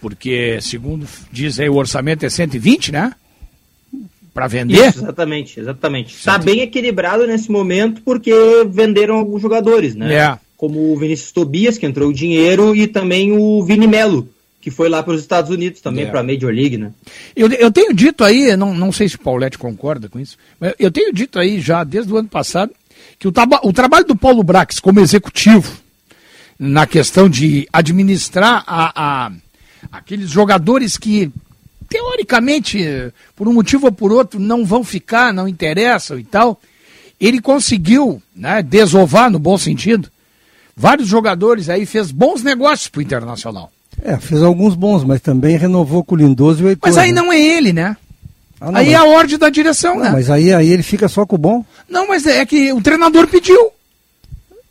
Porque, segundo diz aí, o orçamento é 120, né? Para vender? Isso, exatamente, exatamente. Está bem equilibrado nesse momento porque venderam alguns jogadores, né? É. Como o Vinícius Tobias, que entrou o dinheiro, e também o Vini Melo, que foi lá para os Estados Unidos também, É. para a Major League, né? Eu, eu tenho dito aí, não, não sei se o Paulette concorda com isso, mas eu tenho dito aí já desde o ano passado que o, o trabalho do Paulo Brax como executivo na questão de administrar a, a- aqueles jogadores que teoricamente, por um motivo ou por outro, não vão ficar, não interessam e tal, ele conseguiu né, desovar, no bom sentido, vários jogadores aí, fez bons negócios pro Internacional. É, fez alguns bons, mas também renovou com o Lindoso e o Heitor. Mas aí né? não é ele, né? Ah, não, aí mas- é a ordem da direção, Não, né? Mas aí, aí ele fica só com o bom. Não, mas é que o treinador pediu.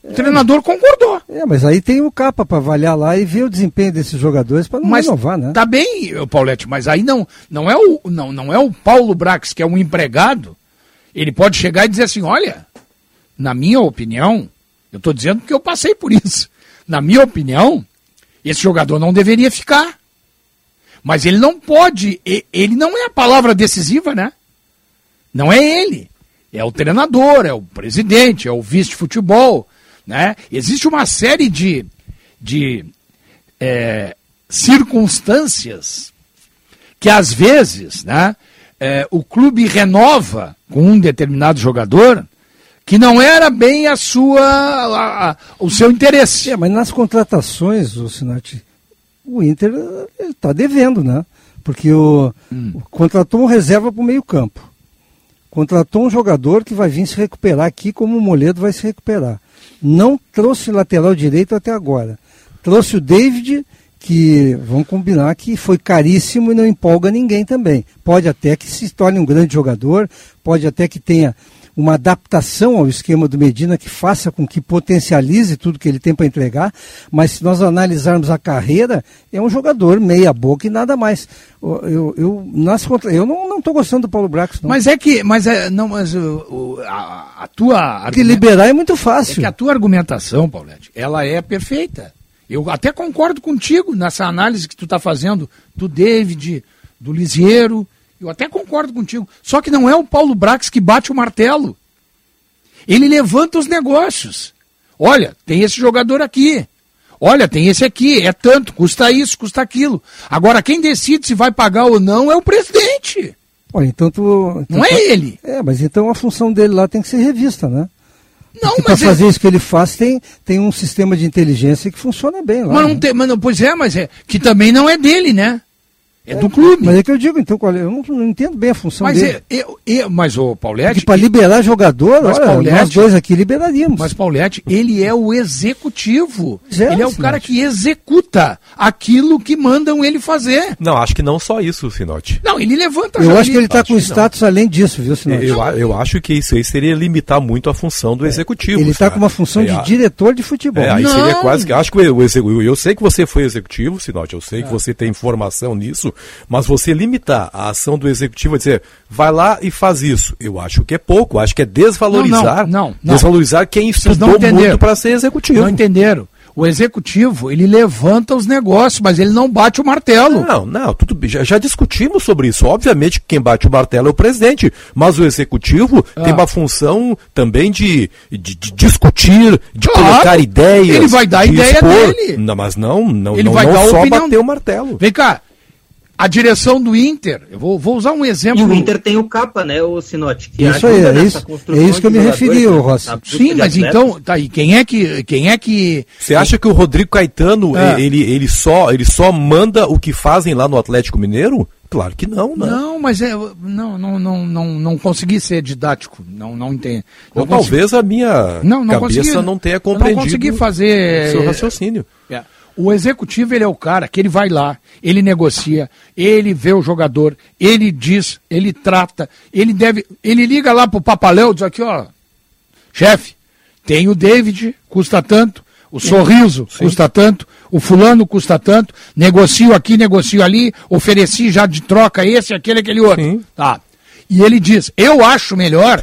O treinador concordou. É, mas aí tem o capa para avaliar lá e ver o desempenho desses jogadores para não Mas renovar, né? tá bem, ô, Paulette, mas aí não, não, é o, não, não é o Paulo Brax, que é um empregado. Ele pode chegar e dizer assim: olha, na minha opinião, eu estou dizendo porque eu passei por isso. Na minha opinião, esse jogador não deveria ficar. Mas ele não pode, e- ele não é a palavra decisiva, né? Não é ele. É o treinador, é o presidente, é o vice de futebol. Né? Existe uma série de, de é, circunstâncias que às vezes né, é, o clube renova com um determinado jogador que não era bem a sua a- a- o seu interesse. É, mas nas contratações, o Sinati, o Inter está devendo, né? Porque o, Hum. o- contratou um reserva para o meio campo. Contratou um jogador que vai vir se recuperar aqui como o Moledo vai se recuperar. Não trouxe lateral direito até agora. Trouxe o David, que vamos combinar que foi caríssimo e não empolga ninguém também. Pode até que se torne um grande jogador, pode até que tenha uma adaptação ao esquema do Medina que faça com que potencialize tudo que ele tem para entregar, mas se nós analisarmos a carreira, é um jogador meia boca e nada mais. Eu, eu, nas contra... eu não estou gostando do Paulo Brax, não. Mas é que, mas é, não, mas o- a, a tua Porque argumen- liberar é muito é fácil. que a tua argumentação, Paulette, ela é perfeita. Eu até concordo contigo nessa análise que tu está fazendo do David, do Lisieiro. Eu até concordo contigo. Só que não é o Paulo Brax que bate o martelo. Ele levanta os negócios. Olha, tem esse jogador aqui. Olha, tem esse aqui. É tanto, custa isso, custa aquilo. Agora, quem decide se vai pagar ou não é o presidente. Olha, então tu, Não é ele. É, mas então a função dele lá tem que ser revista, né? Não, Para mas é- fazer isso que ele faz, tem, tem um sistema de inteligência que funciona bem lá. Mas não né? tem, mas não, pois é, mas é que também não é dele, né? É do clube. Mas é que eu digo, então, qual é? eu não, não entendo bem a função Mas, dele. é, eu, eu, mas o Paulette. para liberar jogador, Mas olha, Paulette- nós dois aqui liberaríamos. Mas Paulette, ele é o executivo. É, ele é o cara que executa aquilo que mandam ele fazer. Não, acho que não só isso, Sinote. Não, ele levanta eu já acho que ele está com que não. status além disso, viu, senhor? Eu, eu acho que isso aí seria limitar muito a função do executivo. Ele está com uma função É, de a- diretor de futebol. É, aí Não. seria quase que. Acho que o, o execu- eu sei que você foi executivo, Sinote, eu sei que você tem informação nisso, mas você limitar a ação do executivo a dizer, vai lá e faz isso. Eu acho que é pouco, acho que é desvalorizar. Não, não, não. Desvalorizar quem estudou muito para ser executivo. Não entenderam. O executivo, ele levanta os negócios, mas ele não bate o martelo. Não, não, tudo bem. Já, já discutimos sobre isso. Obviamente que quem bate o martelo é o presidente, mas o executivo Ah. tem uma função também de, de, de discutir, de Claro. colocar ideias. Ele vai dar a de ideia dele. Não, mas não, não, Ele não, vai não dar só opinião. bater o martelo. Vem cá, a direção do Inter, eu vou, vou usar um E exemplo. o Inter tem o capa, né, o Sinote? que Isso aí, é isso- é isso que eu me referi, né, Rossi. Sim, mas então, tá aí, quem é que, quem é que Você acha que o Rodrigo Caetano, Ah. ele, ele, só, ele só manda o que fazem lá no Atlético Mineiro? Claro que não, né? Não, mas é, não, não, não, não, não consegui ser didático, não, não entendo. Ou Não consegui- talvez a minha não, não cabeça consegui, não tenha eu compreendido Não consegui fazer o seu raciocínio. É. O executivo ele é o cara que ele vai lá, ele negocia, ele vê o jogador, ele diz, ele trata, ele deve, ele liga lá pro Papaléu, diz aqui, ó, chefe, tem o David, custa tanto, o sorriso custa tanto, o fulano custa tanto, negocio aqui, negocio ali, ofereci já de troca esse, aquele, aquele outro. Tá. E ele diz, eu acho melhor,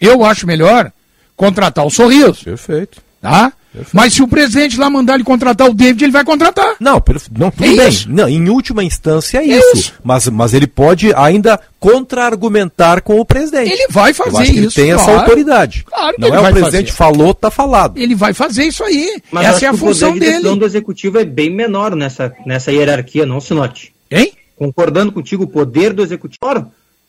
eu acho melhor contratar o Sorriso. Perfeito. Tá? Mas se o presidente lá mandar ele contratar o David, ele vai contratar. Não, não tudo É bem. isso. Não, em última instância é É isso. isso. Mas, mas ele pode ainda contra-argumentar com o presidente. Ele vai fazer Eu acho que isso, Ele tem essa claro. autoridade. Claro que não ele é o vai presidente fazer. falou, tá falado. Ele vai fazer isso aí. Mas Essa é a função o poder de decisão dele. do executivo é bem menor nessa, nessa hierarquia, não se note. Hein? Concordando contigo, o poder do executivo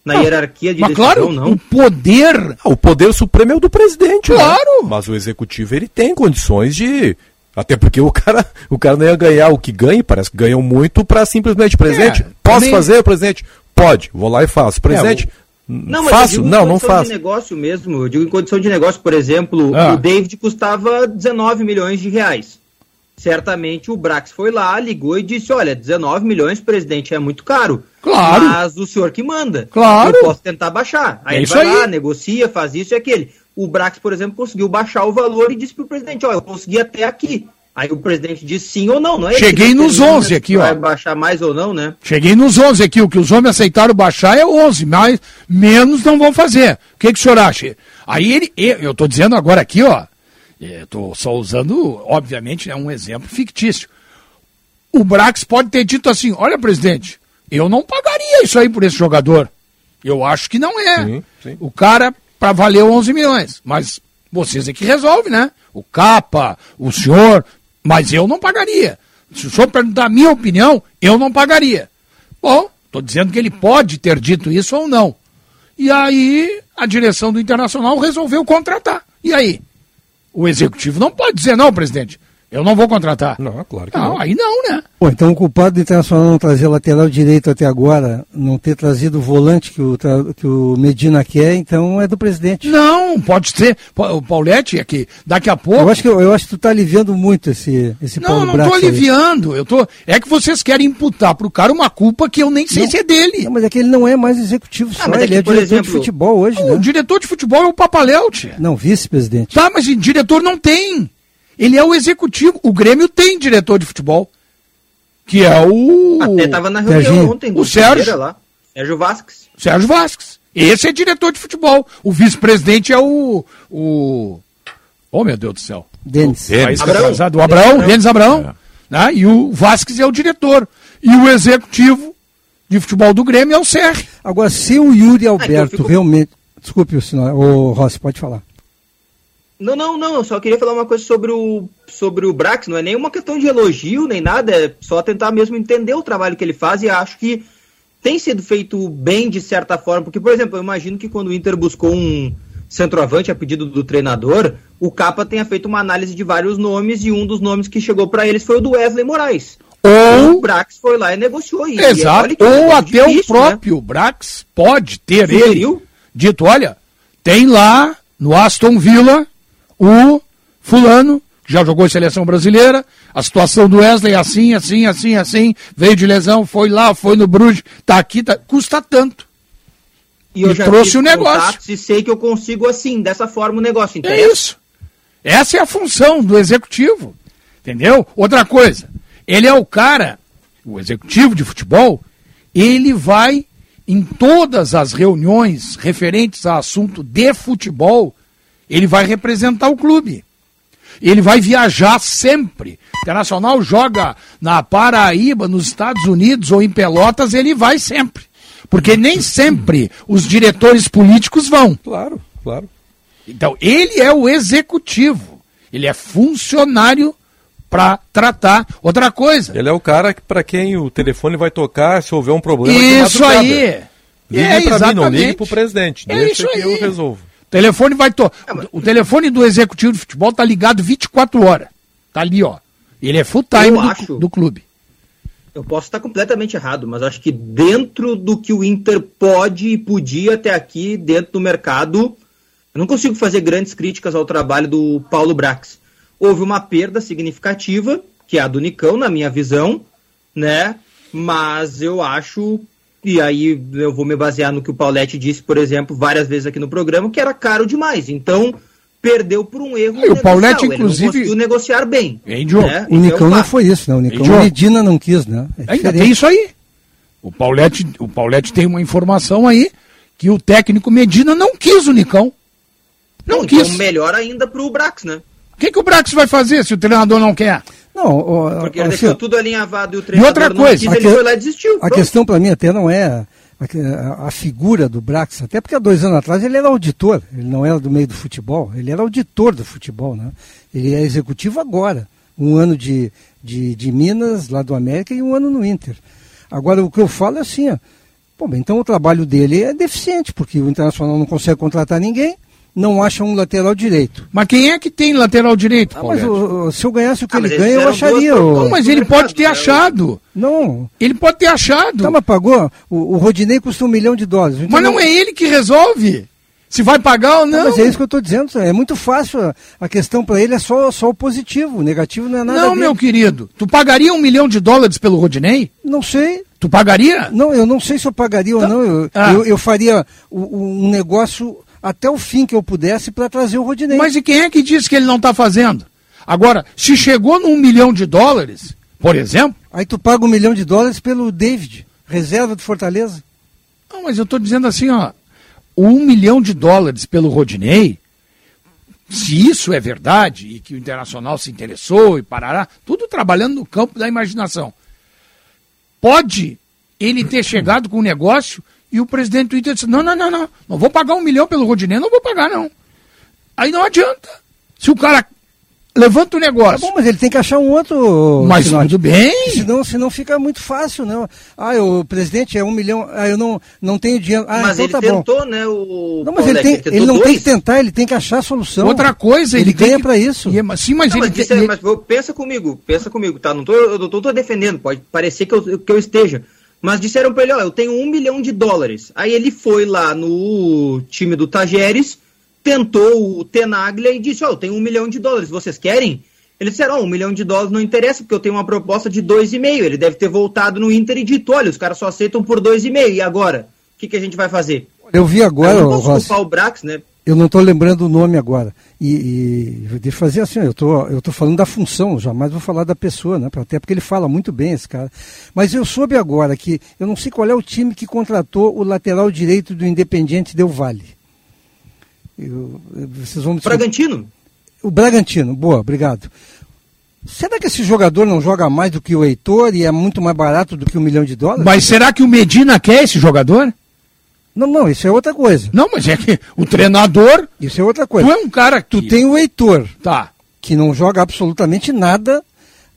na Não, hierarquia de Mas decisão, claro, não. o poder. Ah, o poder supremo é o do presidente, né? Claro. Mas o executivo ele tem condições de até porque o cara, o cara não ia ganhar o que ganha, parece que ganham muito para simplesmente presidente. É, posso também- fazer, presidente? Pode. Vou lá e faço. Presidente, Não, mas faço? eu digo em Não, não condição faço. de negócio mesmo. Eu digo em condição de negócio, por exemplo, Ah. o David custava 19 milhões de reais. Certamente o Brax foi lá, ligou e disse: Olha, 19 milhões, presidente, é muito caro. Claro. Mas o senhor que manda. Claro. Eu posso tentar baixar. Aí É ele vai aí. lá, negocia, faz isso e aquele. O Brax, por exemplo, conseguiu baixar o valor e disse pro presidente: Olha, eu consegui até aqui. Aí o presidente disse sim ou não, não é? Cheguei nos determina 11 se aqui, ó. Vai baixar mais ou não, né? Cheguei nos 11 aqui. O que os homens aceitaram baixar é 11, mas menos não vão fazer. O que, que o senhor acha? Aí ele, eu eu tô dizendo agora aqui, ó. Eu tô só usando, obviamente, é um exemplo fictício. O Brax pode ter dito assim: olha, presidente, eu não pagaria isso aí por esse jogador. Eu acho que não é. Sim, sim. O cara, para valer 11 milhões. Mas vocês é que resolve, né? O Capa, o senhor, mas eu não pagaria. Se o senhor perguntar a minha opinião, eu não pagaria. Bom, estou dizendo que ele pode ter dito isso ou não. E aí a direção do Internacional resolveu contratar. E aí? O executivo não pode dizer, não, presidente, eu não vou contratar. Não, claro que Não, não. aí não, né? Pô, então o culpado do Internacional não trazer lateral direito até agora, não ter trazido o volante que o, que o Medina quer, então é do presidente. Não, pode ser. O Paulette é que daqui a pouco. Eu acho que, eu acho que tu tá aliviando muito esse, esse Não, Paulo não Brax tô aí. aliviando. Eu tô. É que vocês querem imputar pro cara uma culpa que eu nem sei Não. se é dele. Não, mas é que ele não é mais executivo só, mas é ele que, é por diretor de exemplo, futebol hoje, O né? diretor de futebol é o Papaléute. Não, vice-presidente. Tá, mas diretor não tem. Ele é o executivo. O Grêmio tem diretor de futebol. Que é o. Até tava na reunião Serginho. ontem do O Sérgio. Lá. Sérgio Vasques. Sérgio Vasques. Esse é diretor de futebol. O vice-presidente é o. o... Oh, meu Deus do céu. Denis. O país Abrão. o Abraão, Denis Abraão. Né? E o Vasques é o diretor. E o executivo de futebol do Grêmio é o Serri. Agora, se o Yuri Alberto Ah, então fico- realmente. Desculpe, senhor, o Rossi, pode falar. Não, não, não. Eu só queria falar uma coisa sobre o, sobre o Brax. Não é nenhuma questão de elogio nem nada. É só tentar mesmo entender o trabalho que ele faz. E acho que tem sido feito bem de certa forma. Porque, por exemplo, eu imagino que quando o Inter buscou um centroavante a pedido do treinador, o Capa tenha feito uma análise de vários nomes. E um dos nomes que chegou para eles foi o do Wesley Moraes. Ou o Brax foi lá e negociou. E Exato. é Ou negócio até difícil, o próprio Brax pode ter Sugeriu? ele dito, olha, tem lá no Aston Villa o fulano, que já jogou em seleção brasileira, a situação do Wesley é assim, assim, assim, assim, veio de lesão, foi lá, foi no Bruges, tá aqui, tá, custa tanto. E eu E já trouxe o negócio. E sei que eu consigo assim, dessa forma o negócio. É Interessa? isso. Essa é a função do executivo. Entendeu? Outra coisa, ele é o cara, o executivo de futebol, ele vai em todas as reuniões referentes a assunto de futebol, ele vai representar o clube. Ele vai viajar sempre. O Internacional joga na Paraíba, nos Estados Unidos ou em Pelotas, ele vai sempre. Porque nem sempre os diretores políticos vão. Claro, claro. Então, ele é o executivo. Ele é funcionário para tratar. Outra coisa. Ele é o cara para quem o telefone vai tocar se houver um problema. Isso aí. Ligue É, pra mim, não ligue exatamente. pro presidente. É Deixa que aí. eu resolvo. O telefone vai to... O telefone do executivo de futebol tá ligado 24 horas. Tá ali, ó. Ele é full time do, acho. do clube. Eu posso estar completamente errado, mas acho que dentro do que o Inter pode e podia até aqui, dentro do mercado, eu não consigo fazer grandes críticas ao trabalho do Paulo Brax. Houve uma perda significativa, que é a do Nicão, na minha visão, né? Mas eu acho, e aí eu vou me basear no que o Paulette disse, por exemplo, várias vezes aqui no programa, que era caro demais. Então, perdeu por um erro. E o. Ele inclusive- não conseguiu negociar bem. Hein, né? O é um Nicão não foi isso, né? O Nicão? Medina não quis, né? É Ainda tem isso aí. O Paulette, o Paulette tem uma informação aí que o técnico Medina não quis o Nicão. Não, Não, quis. então melhor ainda pro Brax, né? O que, que o Brax vai fazer se o treinador não quer? Não, ó, Porque assim, deixou tudo alinhavado e o E treinador outra não coisa, quis, a ele que- foi lá e desistiu. A pronto. questão para mim até não é a, a- figura do Brax, até porque há dois anos atrás ele era auditor, ele não era do meio do futebol, ele era auditor do futebol, né? Ele é executivo agora, um ano de, de, de Minas, lá do América, e um ano no Inter. Agora, o que eu falo é assim, ó, Bom, então o trabalho dele é deficiente, porque o Internacional não consegue contratar ninguém, não acha um lateral direito. Mas quem é que tem lateral direito, Ah, mas o- se eu ganhasse o que Ah, ele ganha, eu duas acharia. o- propostas. Não, mas ele pode ter achado. Não. Ele pode ter achado. Tá, mas pagou. O, o Rodinei custa um milhão de dólares. Mas não é ele que resolve. Se vai pagar ou Não, não. mas é isso que eu estou dizendo. É muito fácil. A, questão para ele é só, só o positivo. O negativo não é nada. Não, dele. meu querido. Tu pagaria um milhão de dólares pelo Rodinei? Não sei. Tu pagaria? Não, eu não sei se eu pagaria ou não. Eu, Ah. eu, eu faria um negócio até o fim que eu pudesse para trazer o Rodinei. Mas e quem é que disse que ele não está fazendo? Agora, se chegou num milhão de dólares, por exemplo. Aí tu paga um milhão de dólares pelo David, reserva do Fortaleza. Não, mas eu estou dizendo assim, ó. Um milhão de dólares pelo Rodinei, se isso é verdade e que o Internacional se interessou e parará, tudo trabalhando no campo da imaginação. Pode ele ter chegado com um negócio e o presidente do Inter disse: não, não, não, não, não vou pagar um milhão pelo Rodinei, não vou pagar, não. Aí não adianta. Se o cara levanta o Tá negócio. bom, mas ele tem que achar um outro. Mas Sinote. tudo bem. Senão, senão fica muito fácil, né? Ah, o presidente é um milhão. Ah, eu não, não tenho dinheiro. Ah, mas então ele tá bom. tentou, né? O Não, mas ele, tem, tentou ele não tem dois. que tentar, ele tem que achar a solução. Outra coisa, ele, ele tem ganha que- pra isso. E é- mas sim, mas Não, ele mas, tem- isso é- ele- mas pensa comigo, pensa comigo, tá? Não tô, eu não tô, tô defendendo, pode parecer que eu, que eu esteja. Mas disseram pra ele, ó, eu tenho um milhão de dólares. Aí ele foi lá no time do Tajeres, tentou o Tenaglia e disse, ó, eu tenho um milhão de dólares, vocês querem? Eles disseram, ó, um milhão de dólares não interessa, porque eu tenho uma proposta de dois e meio. Ele deve ter voltado no Inter e dito, olha, os caras só aceitam por dois e meio, e agora? O que, que a gente vai fazer? Eu vi agora, eu não posso Rossi, culpar o Brax, né? Eu não estou lembrando o nome agora. E, e deixa eu fazer assim, eu tô, eu tô falando da função, jamais vou falar da pessoa, né? Até porque ele fala muito bem, esse cara. Mas eu soube agora que, eu não sei qual é o time que contratou o lateral direito do Independiente Del Vale. Eu- vocês vão me Bragantino. O Bragantino, boa, obrigado. Será que esse jogador não joga mais do que o Heitor e é muito mais barato do que um milhão de dólares? Mas será que o Medina quer esse jogador? Não, não, isso é outra coisa. Não, mas é que o treinador. Isso é outra coisa. Tu é um cara que. Tu tem o Heitor, Tá. que não joga absolutamente nada,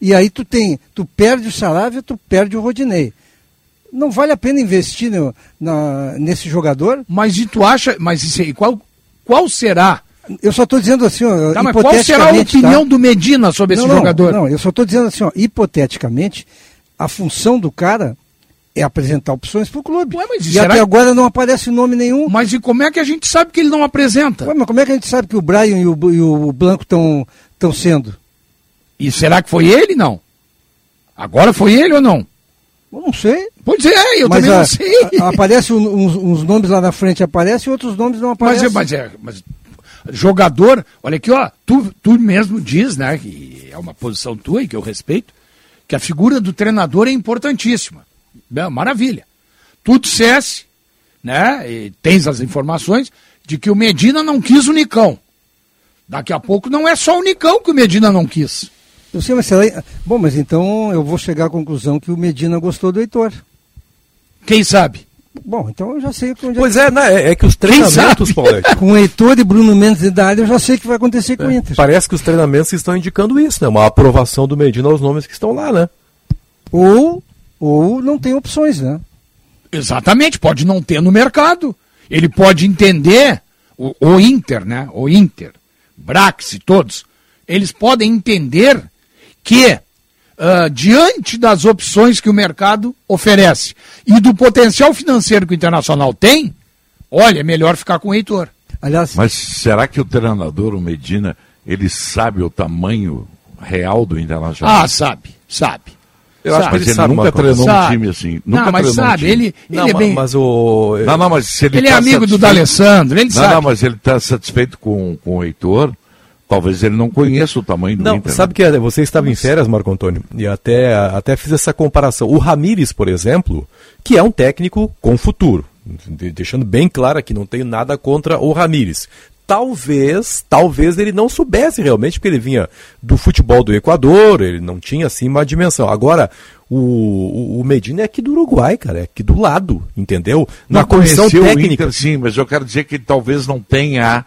e aí tu tem, tu perde o Saravia, tu perde o Rodinei. Não vale a pena investir no- na- nesse jogador? Mas e tu acha. Mas isso aí, qual, qual será? Eu só estou dizendo assim, ó, Tá, mas qual será a hipoteticamente, opinião tá? do Medina sobre não, esse não, jogador? Não, eu só estou dizendo assim, ó, hipoteticamente, a função do cara é apresentar opções para o clube. mas e até que- agora não aparece nome nenhum. Mas e como é que a gente sabe que ele não apresenta? Ué, mas como é que a gente sabe que o Brian e o, e o Blanco estão sendo? E será que foi ele, não? Agora foi ele ou não? Eu não sei. Pois é, eu Mas também a- não sei. a- aparece um- uns, uns nomes lá na frente, aparecem e outros nomes não Mas, aparecem. é, mas é, mas jogador, olha aqui, ó, tu, tu mesmo diz, né, que é uma posição tua e que eu respeito, que a figura do treinador é importantíssima. Bem, maravilha. Tu dissesse, né, e tens as informações, de que o Medina não quis o Nicão. Daqui a pouco não é só o Nicão que o Medina não quis. Eu sei, mas será... Bom, mas então eu vou chegar à conclusão que o Medina gostou do Heitor. Quem sabe? Bom, então eu já sei onde Pois é, né? É, é que os treinamentos, Paulete, Com o Heitor e Bruno Mendes da área, eu já sei o que vai acontecer com o Inter. parece que os treinamentos estão indicando isso, né? Uma aprovação do Medina aos nomes que estão lá, né? Ou, ou não tem opções, né? Exatamente, pode não ter no mercado. Ele pode entender, o, o Inter, né? O Inter, Brax e todos, eles podem entender que, ah, diante das opções que o mercado oferece e do potencial financeiro que o Internacional tem, olha, é melhor ficar com o Heitor. Aliás, Mas será que o treinador, o Medina, ele sabe o tamanho real do Internacional? Ah, sabe, sabe. Eu acho que mas ele ele sabe, nunca treinou um Sabe. time assim. Não, Nunca mas treinou um sabe, time. ele, ele Não, é bem... mas o. Não, não, mas se ele, Ele é tá amigo do satisfeito- D'Alessandro, ele não, sabe. Não, mas ele está satisfeito com, com o Heitor. Talvez ele não conheça o tamanho do Não, Inter. sabe né? que é, você estava em férias, Marco Antônio, e até, até fiz essa comparação. O Ramires, por exemplo, que é um técnico com futuro, de- deixando bem claro que não tenho nada contra o Ramires. Talvez, talvez ele não soubesse realmente, porque ele vinha do futebol do Equador, ele não tinha assim uma dimensão. Agora, o, o, Medina é aqui do Uruguai, cara, é aqui do lado, entendeu? Na não comissão técnica. Inter, sim, mas eu quero dizer que ele talvez não tenha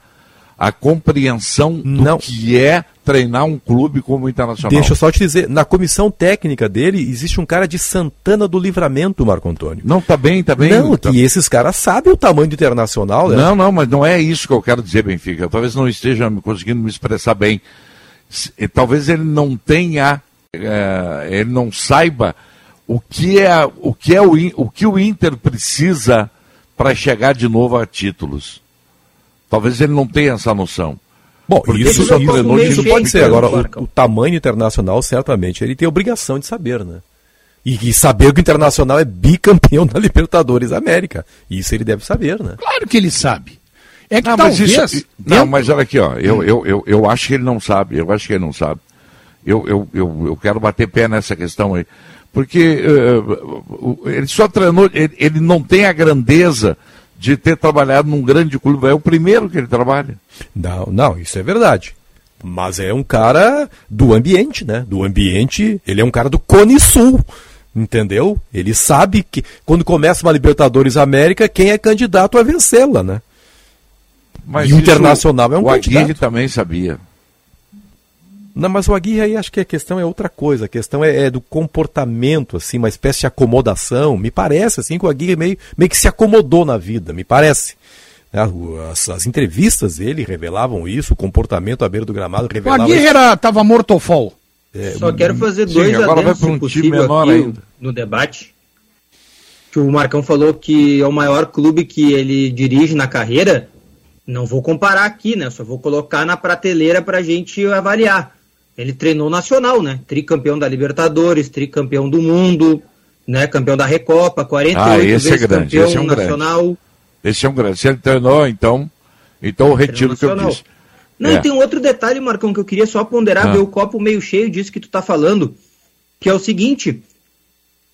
a compreensão do não. que é treinar um clube como o Internacional. Deixa eu só te dizer, na comissão técnica dele existe um cara de Santana do Livramento, Marco Antônio. Não, tá bem, tá bem. Não, tá... que esses caras sabem o tamanho do Internacional, né? Não, não, mas não é isso que eu quero dizer, Benfica. Eu talvez não esteja conseguindo me expressar bem. Talvez ele não tenha, é, ele não saiba o que é o que é o, o que o Inter precisa para chegar de novo a títulos. Talvez ele não tenha essa noção. Bom, Porque isso, isso, treinou, isso pode ser. Agora, o, o, tamanho internacional, certamente, ele tem obrigação de saber, né? E, e, saber que o Internacional é bicampeão da Libertadores da América. Isso ele deve saber, né? Claro que ele sabe. É que não, talvez... Mas isso, não, mas olha aqui, ó, eu, eu, eu, eu acho que ele não sabe, eu acho que ele não sabe. Eu, eu, eu, eu quero bater pé nessa questão aí. Porque uh, ele só treinou, ele, ele não tem a grandeza de ter trabalhado num grande clube. É o primeiro que ele trabalha. Não, não, isso é verdade. Mas é um cara do ambiente, né? Do ambiente, ele é um cara do Cone Sul. Entendeu? Ele sabe que quando começa uma Libertadores América, quem é candidato a vencê-la, né? Mas e o Internacional é um o candidato. O Aguirre também sabia. Não, mas o Aguirre aí acho que a questão é outra coisa. A questão é, é, do comportamento, assim, uma espécie de acomodação. Me parece, assim, que o Aguirre meio, meio que se acomodou na vida, me parece. Né, as, as, entrevistas dele revelavam isso, o comportamento à beira do gramado revelava. O Aguirre era, tava morto ou fall. É, Só quero fazer dois sim, agora vai para um time menor ainda. no debate. Que o Marcão falou que é o maior clube que ele dirige na carreira. Não vou comparar aqui, né? Só vou colocar na prateleira para a gente avaliar. Ele treinou nacional, né? Tricampeão da Libertadores, tricampeão do mundo, né? Campeão da Recopa, 48 ah, esse é vezes é grande, campeão esse é um nacional. Grande. Esse é um grande. Se ele treinou, então, então eu retiro o que eu disse. Não, é. e tem um outro detalhe, Marcão, que eu queria só ponderar, ah. ver o copo meio cheio disso que tu tá falando, que é o seguinte,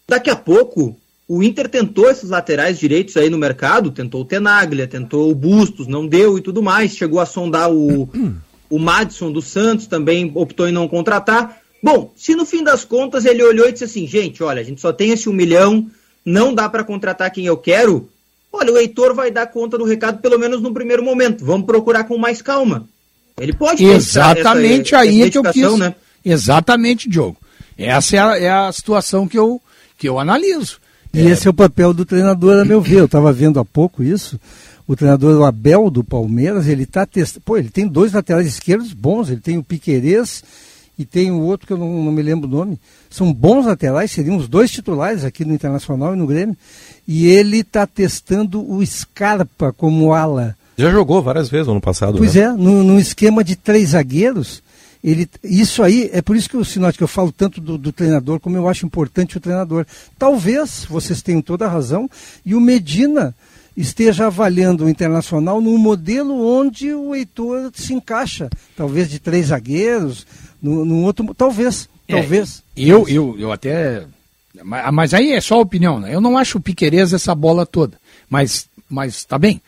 daqui a pouco o Inter tentou esses laterais direitos aí no mercado, tentou o Tenaglia, tentou o Bustos, não deu e tudo mais, chegou a sondar o, O Madison do Santos também optou em não contratar. Bom, se no fim das contas ele olhou e disse assim, gente, olha, a gente só tem esse um milhão, não dá para contratar quem eu quero. Olha, o Heitor vai dar conta do recado pelo menos no primeiro momento. Vamos procurar com mais calma. Ele pode Exatamente essa, aí essa é que eu quis. Né? Exatamente, Diogo. Essa é a, é a situação que eu, que eu analiso. E é. esse é o papel do treinador, a meu ver. Eu estava vendo há pouco isso o treinador Abel do Palmeiras, ele está testando. Pô, ele tem dois laterais esquerdos bons, ele tem o Piquerez e tem o outro que eu não, não, me lembro o nome. São bons laterais, seriam os dois titulares aqui no Internacional e no Grêmio. E ele está testando o Scarpa como ala. Já jogou várias vezes no ano passado. Pois né? é, no, no, esquema de três zagueiros. Ele, isso aí, é por isso que o Sinote, que eu falo tanto do, do, treinador, como eu acho importante o treinador. Talvez, vocês tenham toda a razão, e o Medina esteja avaliando o Internacional num modelo onde o Heitor se encaixa, talvez de três zagueiros, num, outro, talvez, é, talvez. Eu, eu, eu até, mas aí é só opinião, né? Eu não acho o Piquerez essa bola toda, mas, mas tá bem.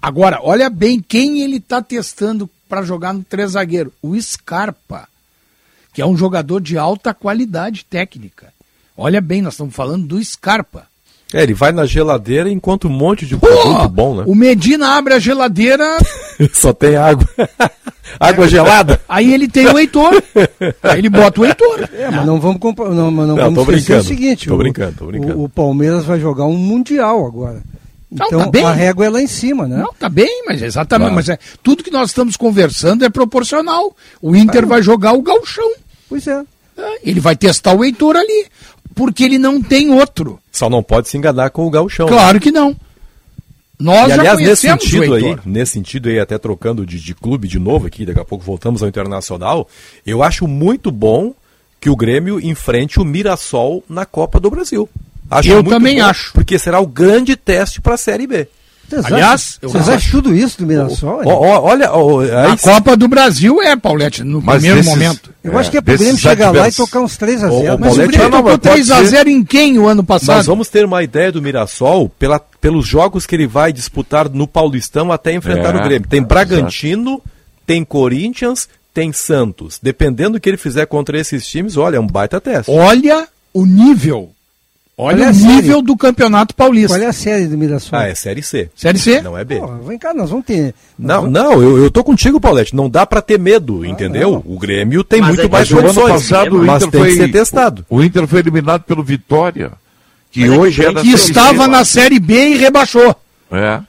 Agora, olha bem quem ele está testando para jogar no três zagueiro, o Scarpa, que é um jogador de alta qualidade técnica. Olha bem, nós estamos falando do Scarpa. É, ele vai na geladeira enquanro um monte de produto bom, né? O Medina abre a geladeira. Só tem água. água gelada. Aí ele tem o Heitor. Aí ele bota o Heitor. É, mas não vamos comparar. Não, mas não, não vamos esquecer o seguinte: tô brincando, tô brincando. O, o, Palmeiras vai jogar um Mundial agora. Então não, tá a régua é lá em cima, né? Não, tá bem, mas exatamente. Claro. Mas é, tudo que nós estamos conversando é proporcional. O Inter vai jogar o galchão. Pois é. é. Ele vai testar o Heitor ali porque ele não tem outro. Só não pode se enganar com o gauchão. Claro né? que não. Nós e, aliás, nesse sentido aí, nesse sentido aí, até trocando de, de, clube de novo aqui, daqui a pouco voltamos ao Internacional, eu acho muito bom que o Grêmio enfrente o Mirassol na Copa do Brasil. Acho eu também bom, acho. Porque será o grande teste para a Série B. Vocês Aliás, acham, vocês acham tudo isso do Mirassol? Olha, ó, a Copa do Brasil é, Paulette, no Mas primeiro desses- momento. Eu acho que é pro desses Grêmio chegar lá e tocar uns 3 a Ô, 0 ô, Mas o Paulette, Grêmio não, tocou mas pode 3x0 em quem o ano passado? Nós vamos ter uma ideia do Mirassol pela, pelos jogos que ele vai disputar no Paulistão até enfrentar É, o Grêmio. Tem é, Bragantino, tem Corinthians, tem Santos. Dependendo do que ele fizer contra esses times, olha, é um baita teste. Olha o nível. Olha o série. nível do Campeonato Paulista. Qual é a série do Mirassol? Ah, é Série C. Série C? Não é B. Pô, vem cá, nós vamos ter. Não, não, eu, eu tô contigo, Paulette. Não dá pra ter medo, entendeu? O Grêmio tem Mas muito é que mais condições. passado o mas Inter tem foi, que ser testado. O Inter foi eliminado pelo Vitória, que Mas é que hoje é da Que Série C. estava na Série B e rebaixou. É.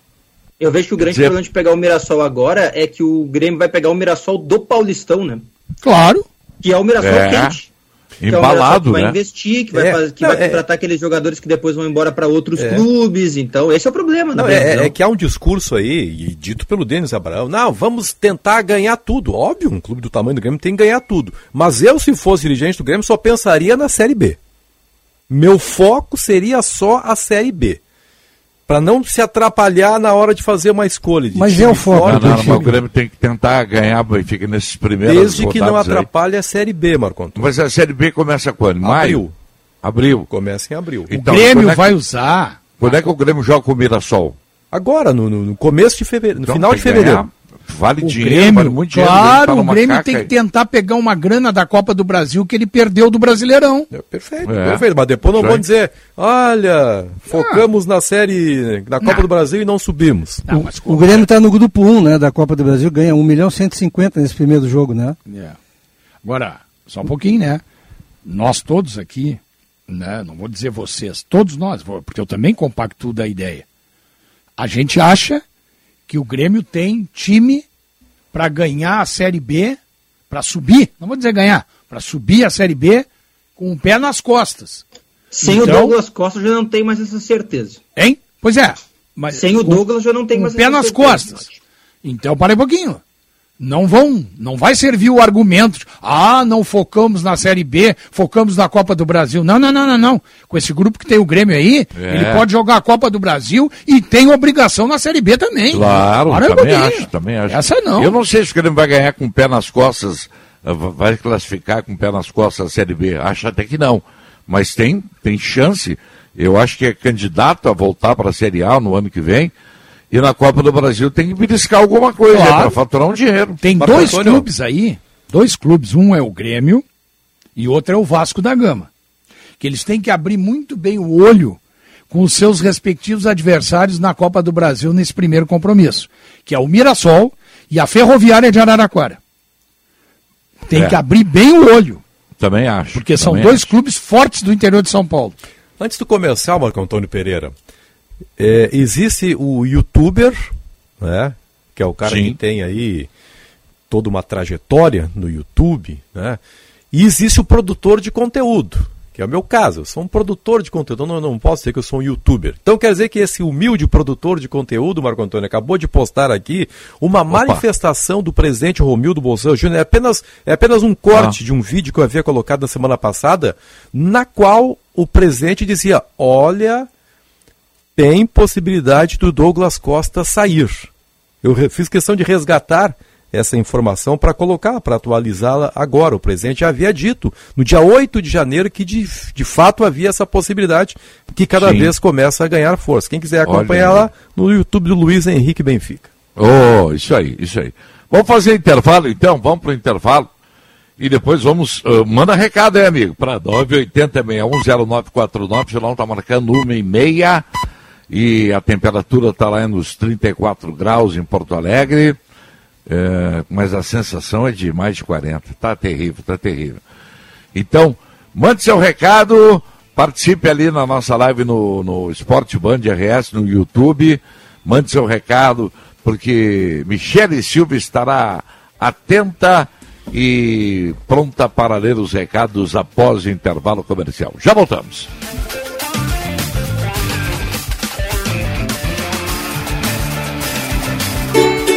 Eu vejo que o grande Dizer- problema de pegar o Mirassol agora é que o Grêmio vai pegar o Mirassol do Paulistão, né? Claro. Que é o Mirassol É. quente. Que é o Mirassol Embalado, que vai né? investir, que vai, É. fazer- que Não, vai é- contratar aqueles jogadores que depois vão embora para outros É. clubes. Então, esse é o problema. Não, é, é que há um discurso aí, e dito pelo Denis Abraão, não, vamos tentar ganhar tudo. Óbvio, um clube do tamanho do Grêmio tem que ganhar tudo. Mas eu, se fosse dirigente do Grêmio, só pensaria na Série B. Meu foco seria só a Série B. Pra não se atrapalhar na hora de fazer uma escolha. de Mas time é o foco fora, Não, do não, o Grêmio tem que tentar ganhar, fica nesses primeiros Desde que não rodadas aí. atrapalhe a Série B, Marco Antônio. Mas a Série B começa quando? Maio? Abril. Abril. Começa em abril. Então, o Grêmio é que- vai usar. Quando é que o Grêmio joga com o Mirassol? Agora, no, no- começo de fevereiro, no Então, final de fevereiro. Vale O dinheiro, Grêmio, vale muito dinheiro. claro, o Grêmio tem que aí. tentar pegar uma grana da Copa do Brasil que ele perdeu do Brasileirão. É, Perfeito, É. perfeito. Mas depois não Já- vão dizer, olha, focamos na série, na Copa Não. do Brasil e não subimos. Não, mas O Grêmio está no grupo 1 né, da Copa do Brasil, ganha 1 milhão e 150 nesse primeiro jogo, né? É. Agora, só um pouquinho, né? Nós todos aqui, né? Não vou dizer vocês, todos nós, porque eu também compacto da ideia. A gente acha que o Grêmio tem time para ganhar a Série B, para subir, não vou dizer ganhar, para subir a Série B com o pé nas costas. Sem Então- o Douglas Costa, eu já não tenho mais essa certeza. Hein? Pois é. Mas Sem o Douglas, eu não tenho com mais o pé nas certeza. costas. Então, para um pouquinho. Não vão, não vai servir o argumento, ah, não focamos na Série B, focamos na Copa do Brasil. Não, não, não, não, não. Com esse grupo que tem o Grêmio aí, É. ele pode jogar a Copa do Brasil e tem obrigação na Série B também. Claro, Para também acho, também acho. Essa não. Eu não sei se o Grêmio vai ganhar com o pé nas costas, va- vai classificar com o pé nas costas a Série B. Acho até que não. Mas tem, tem chance. Eu acho que é candidato a voltar para a Série A no ano que vem. E na Copa do Brasil tem que beliscar alguma coisa Claro. para faturar um dinheiro. Tem Marco dois Antônio. clubes aí, dois clubes, um é o Grêmio e outro é o Vasco da Gama. Que eles têm que abrir muito bem o olho com os seus respectivos adversários na Copa do Brasil nesse primeiro compromisso, que é o Mirassol e a Ferroviária de Araraquara. Tem É. que abrir bem o olho, Também acho. porque são dois acho. clubes fortes do interior de São Paulo. Antes do comercial, Marco Antônio Pereira, é, existe o youtuber, né? Que é o cara Sim. que tem aí toda uma trajetória no YouTube, né? E existe o produtor de conteúdo, que é o meu caso. Eu sou um produtor de conteúdo, não, não posso dizer que eu sou um youtuber. Então quer dizer que esse humilde produtor de conteúdo, Marco Antônio, acabou de postar aqui uma manifestação do presidente Romildo Bolsonaro Júnior. É apenas, é apenas um corte Ah. de um vídeo que eu havia colocado na semana passada, na qual o presidente dizia: olha, tem possibilidade do Douglas Costa sair. Eu fiz questão de resgatar essa informação para colocar, para atualizá-la agora. O presidente já havia dito, no dia 8 de janeiro, que de, de fato havia essa possibilidade, que cada Sim. vez começa a ganhar força. Quem quiser acompanhar lá no YouTube do Luiz Henrique Benfica. Oh, isso aí, isso aí. Vamos fazer intervalo então, vamos para o intervalo. E depois vamos. ah, manda recado aí, amigo, para 980-610949. O jornal está marcando uma e meia. E a temperatura está lá nos 34 graus em Porto Alegre. É, mas a sensação é de mais de 40. Tá terrível, tá terrível. Então, mande seu recado, participe ali na nossa live no, no Esporte Band RS, no YouTube. Mande seu recado, porque Michele Silva estará atenta e pronta para ler os recados após o intervalo comercial. Já voltamos.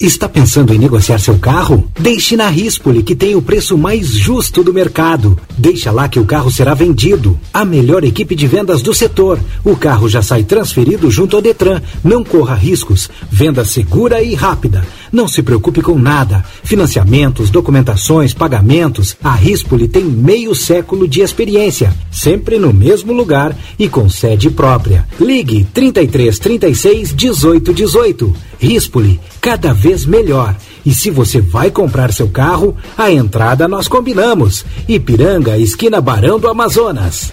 Está pensando em negociar seu carro? Deixe na Rispoli, que tem o preço mais justo do mercado. Deixa lá que o carro será vendido. A melhor equipe de vendas do setor. O carro já sai transferido junto ao Detran. Não corra riscos. Venda segura e rápida. Não se preocupe com nada. Financiamentos, documentações, pagamentos. A Rispoli tem meio século de experiência. Sempre no mesmo lugar e com sede própria. Ligue 33 36 18 18. Rispoli, cada vez melhor. E se você vai comprar seu carro, a entrada nós combinamos. Ipiranga, esquina Barão do Amazonas.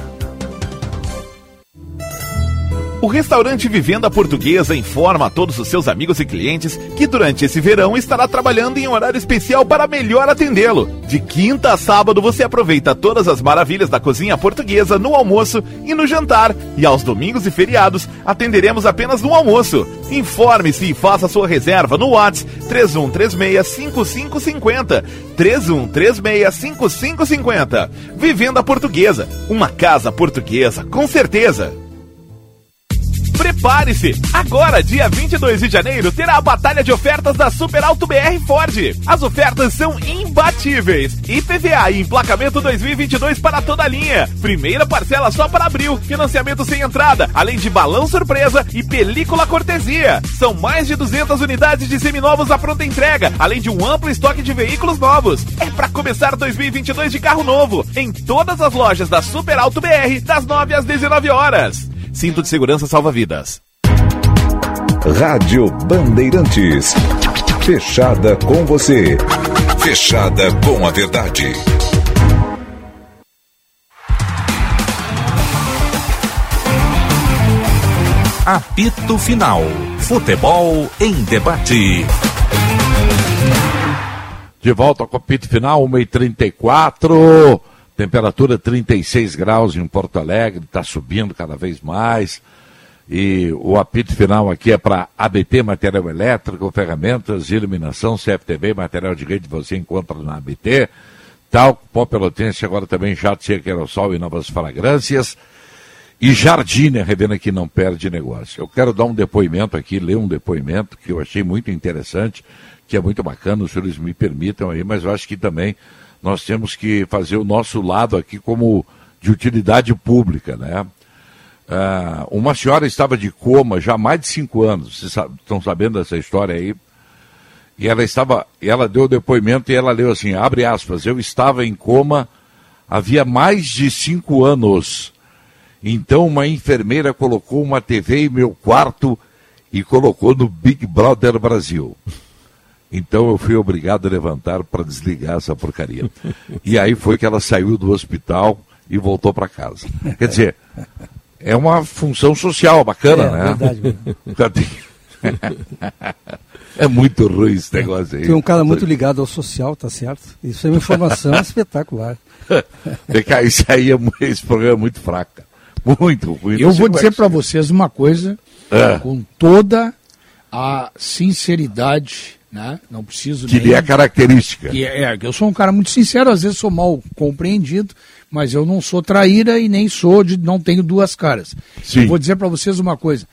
O restaurante Vivenda Portuguesa informa a todos os seus amigos e clientes que durante esse verão estará trabalhando em horário especial para melhor atendê-lo. De quinta a sábado você aproveita todas as maravilhas da cozinha portuguesa no almoço e no jantar. E aos domingos e feriados atenderemos apenas no almoço. Informe-se e faça sua reserva no WhatsApp 3136-5550. 3136-5550. Vivenda Portuguesa, uma casa portuguesa com certeza. Prepare-se! Agora, dia 22 de janeiro, terá a batalha de ofertas da Super Alto BR Ford. As ofertas são imbatíveis. IPVA e emplacamento 2022 para toda a linha. Primeira parcela só para abril. Financiamento sem entrada, além de balão surpresa e película cortesia. São mais de 200 unidades de seminovos à pronta entrega, além de um amplo estoque de veículos novos. É para começar 2022 de carro novo. Em todas as lojas da Super Alto BR, das 9 às 19 horas. Cinto de segurança salva vidas. Rádio Bandeirantes. Fechada com você. Fechada com a verdade. Apito Final. Futebol em debate. De volta ao apito final, 1h34. Temperatura 36 graus em Porto Alegre, está subindo cada vez mais. E o apito final aqui é para ABT Material Elétrico, ferramentas, iluminação, CFTV, material de rede você encontra na ABT. Tal, pó pelotense, agora também jato seco aerossol e novas fragrâncias. E Jardine, revendo que não perde negócio. Eu quero dar um depoimento aqui, ler um depoimento que eu achei muito interessante, que é muito bacana, os senhores me permitam aí, mas eu acho que também nós temos que fazer o nosso lado aqui como de utilidade pública, né? Uh, uma senhora estava de coma já há mais de cinco anos, vocês estão sabendo dessa história aí? E ela estava, ela deu o depoimento e ela leu assim, abre aspas, eu estava em coma havia mais de cinco anos. Então uma enfermeira colocou uma TV em meu quarto e colocou no Big Brother Brasil. Então eu fui obrigado a levantar para desligar essa porcaria. E aí foi que ela saiu do hospital e voltou para casa. Quer dizer, é uma função social bacana, é, né? Verdade, é muito ruim esse negócio aí. Tem um cara muito ligado ao social, tá certo? Isso é uma informação espetacular. isso aí é, esse programa é muito fraco. Muito ruim. Eu vou dizer para vocês uma coisa é. com toda a sinceridade, né? Não preciso que nem... é a característica. Que é, é, eu sou um cara muito sincero, às vezes sou mal compreendido, mas eu não sou traíra e nem sou de não tenho duas caras. Sim. Eu vou dizer para vocês uma coisa.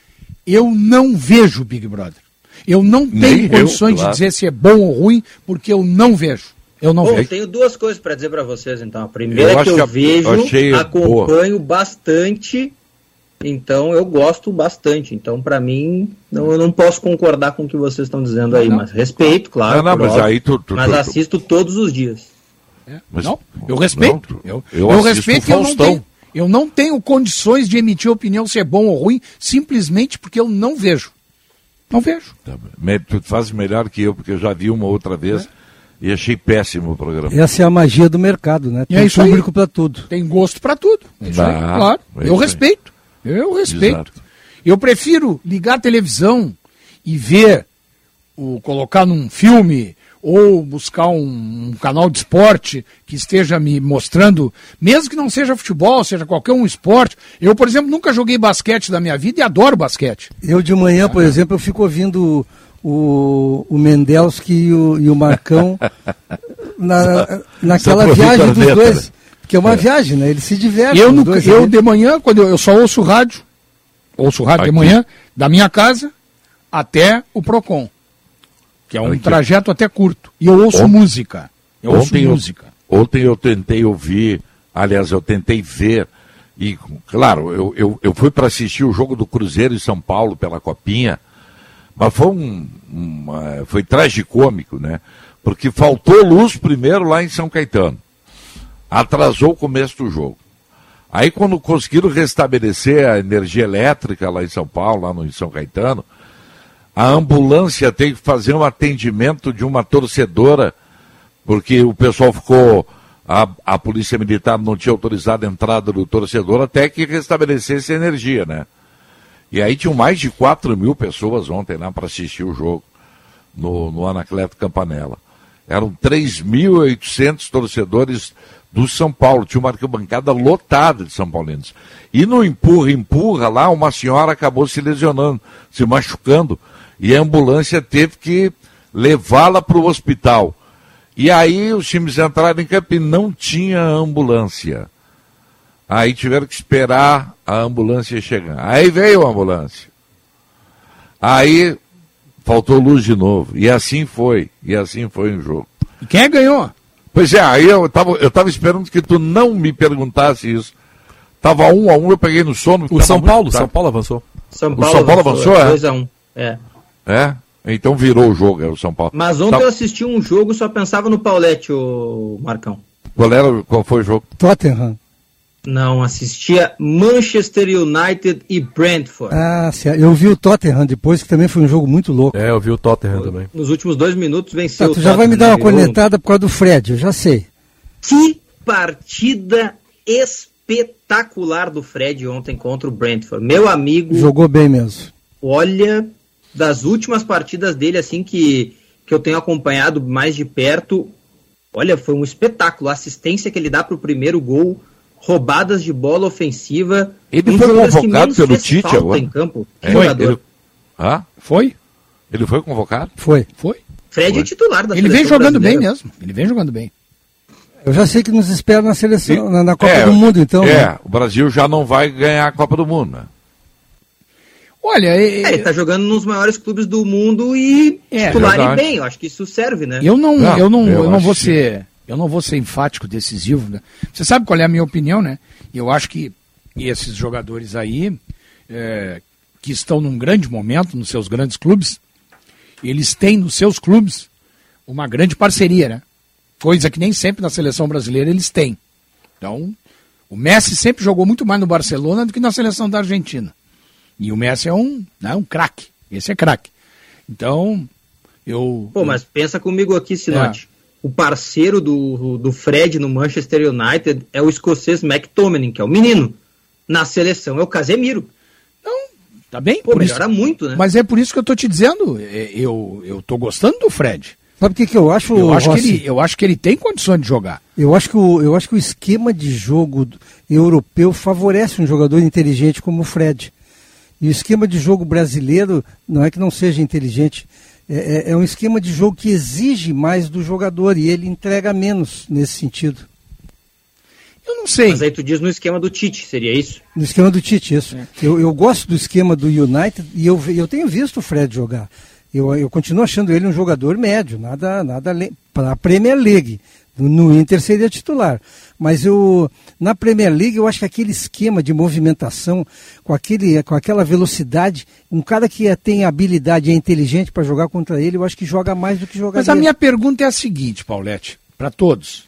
Eu não vejo Big Brother. Eu não tenho nem condições eu, claro. de dizer se é bom ou ruim, porque eu não vejo. Eu não Bom, vejo. tenho duas coisas para dizer para vocês, então. A primeira eu é que eu vejo, acompanho boa. bastante, então eu gosto bastante. Então, para mim, não, eu não posso concordar com o que vocês estão dizendo aí, não. mas respeito, claro. Não, não, mas óbvio, aí tu, tu, mas tu, assisto todos os dias. É, mas, não, eu respeito. Não, eu, eu, eu respeito eu não tenho. Eu não tenho condições de emitir opinião se é bom ou ruim, simplesmente porque eu não vejo. Não vejo. Tá, tu fazes melhor que eu, porque eu já vi uma outra vez. É. E achei péssimo o programa. Essa é a magia do mercado, né? Tem é público para tudo. Tem gosto para tudo. É isso aí, claro. É eu respeito. Eu respeito. Exato. Eu prefiro ligar a televisão e ver, o, colocar num filme ou buscar um, um, canal de esporte que esteja me mostrando, mesmo que não seja futebol, seja qualquer um esporte. Eu, por exemplo, nunca joguei basquete da minha vida e adoro basquete. Eu de manhã, por exemplo, eu fico ouvindo o, o Mendelski e o, e o Marcão na, naquela viagem dos dois. Que é uma é. viagem, né? Eles se divertem. Eu, no, eu de manhã, quando eu, eu, só ouço rádio, ouço rádio Aqui. de manhã, da minha casa até o Procon. Que é um Aqui. trajeto até curto. E eu ouço ontem, música. Eu ontem ouço música. Eu, ontem eu tentei ouvir, aliás, eu tentei ver. E, claro, eu, eu, eu fui para assistir o jogo do Cruzeiro em São Paulo pela Copinha. Mas foi um, um foi tragicômico, né? Porque faltou luz primeiro lá em São Caetano. Atrasou o começo do jogo. Aí quando conseguiram restabelecer a energia elétrica lá em São Paulo, lá no em São Caetano, a ambulância teve que fazer um atendimento de uma torcedora, porque o pessoal ficou. A, a polícia militar não tinha autorizado a entrada do torcedor até que restabelecesse a energia, né? E aí tinham mais de 4 mil pessoas ontem lá para assistir o jogo no, no Anacleto Campanella. Eram 3.800 torcedores do São Paulo. Tinha uma arquibancada lotada de São Paulinos. E no empurra-empurra lá, uma senhora acabou se lesionando, se machucando. E a ambulância teve que levá-la para o hospital. E aí os times entraram em campo e não tinha ambulância. Aí tiveram que esperar a ambulância chegar. Aí veio a ambulância. Aí faltou luz de novo. E assim foi. E assim foi o jogo. E quem ganhou? Pois é, aí eu estava eu tava esperando que tu não me perguntasse isso. Tava um a um, eu peguei no sono. O São Paulo, São Paulo avançou. São Paulo o São Paulo avançou, avançou é? 2 a 1 um. É. É? Então virou o jogo, é o São Paulo. Mas ontem tá. eu assisti um jogo só pensava no Paulette, o Marcão. Qual era, qual foi o jogo? Tottenham. Não, assistia Manchester United e Brentford. Ah, eu vi o Tottenham depois, que também foi um jogo muito louco. É, eu vi o Tottenham também. Nos últimos dois minutos venceu tá, tu já vai me dar uma cornetada por causa do Fred, eu já sei. Que partida espetacular do Fred ontem contra o Brentford. Meu amigo. Jogou bem mesmo. Olha, das últimas partidas dele, assim, que, que eu tenho acompanhado mais de perto, olha, foi um espetáculo. A assistência que ele dá para o primeiro gol roubadas de bola ofensiva. Ele um foi convocado pelo Tite agora. Em campo. É, foi? Ele... Ah? Foi? Ele foi convocado? Foi. Foi. Fred foi. é titular da Ele vem jogando brasileira. bem mesmo. Ele vem jogando bem. Eu já sei que nos espera na seleção, e, na, na, Copa é, do Mundo, então. É, né? o Brasil já não vai ganhar a Copa do Mundo, né? Olha, é, é, ele tá jogando nos maiores clubes do mundo e é, titular e bem. Eu acho que isso serve, né? Eu não, não eu não, eu, eu não vou ser eu não vou ser enfático, decisivo. Né? Você sabe qual é a minha opinião, né? Eu acho que esses jogadores aí, é, que estão num grande momento nos seus grandes clubes, eles têm nos seus clubes uma grande parceria, né? Coisa que nem sempre na seleção brasileira eles têm. Então, o Messi sempre jogou muito mais no Barcelona do que na seleção da Argentina. E o Messi é um, né, um craque. Esse é craque. Então, eu. Pô, mas pensa comigo aqui, Sinote. É o parceiro do, do Fred no Manchester United é o escocês McTominay, que é o menino. Na seleção é o Casemiro. Então, Tá bem? Pô, melhora isso- muito, né? Mas é por isso que eu tô te dizendo, é, eu, eu tô gostando do Fred. Sabe o que, que eu acho, Eu acho, que ele, eu acho que ele tem condições de jogar. Eu acho que o, eu acho que o esquema de jogo europeu favorece um jogador inteligente como o Fred. E o esquema de jogo brasileiro não é que não seja inteligente, é, é- é um esquema de jogo que exige mais do jogador e ele entrega menos nesse sentido. Eu não sei. Mas aí tu diz no esquema do Tite, seria isso? No esquema do Tite, isso. Eu, eu gosto do esquema do United e eu, eu tenho visto o Fred jogar. Eu, eu continuo achando ele um jogador médio, nada, nada para a Premier League. No, Inter seria titular. Mas eu, na Premier League eu acho que aquele esquema de movimentação, com, aquele, com aquela velocidade, um cara que é- tem habilidade e é inteligente para jogar contra ele, eu acho que joga mais do que jogaria. Mas a minha pergunta é a seguinte, Paulette, para todos.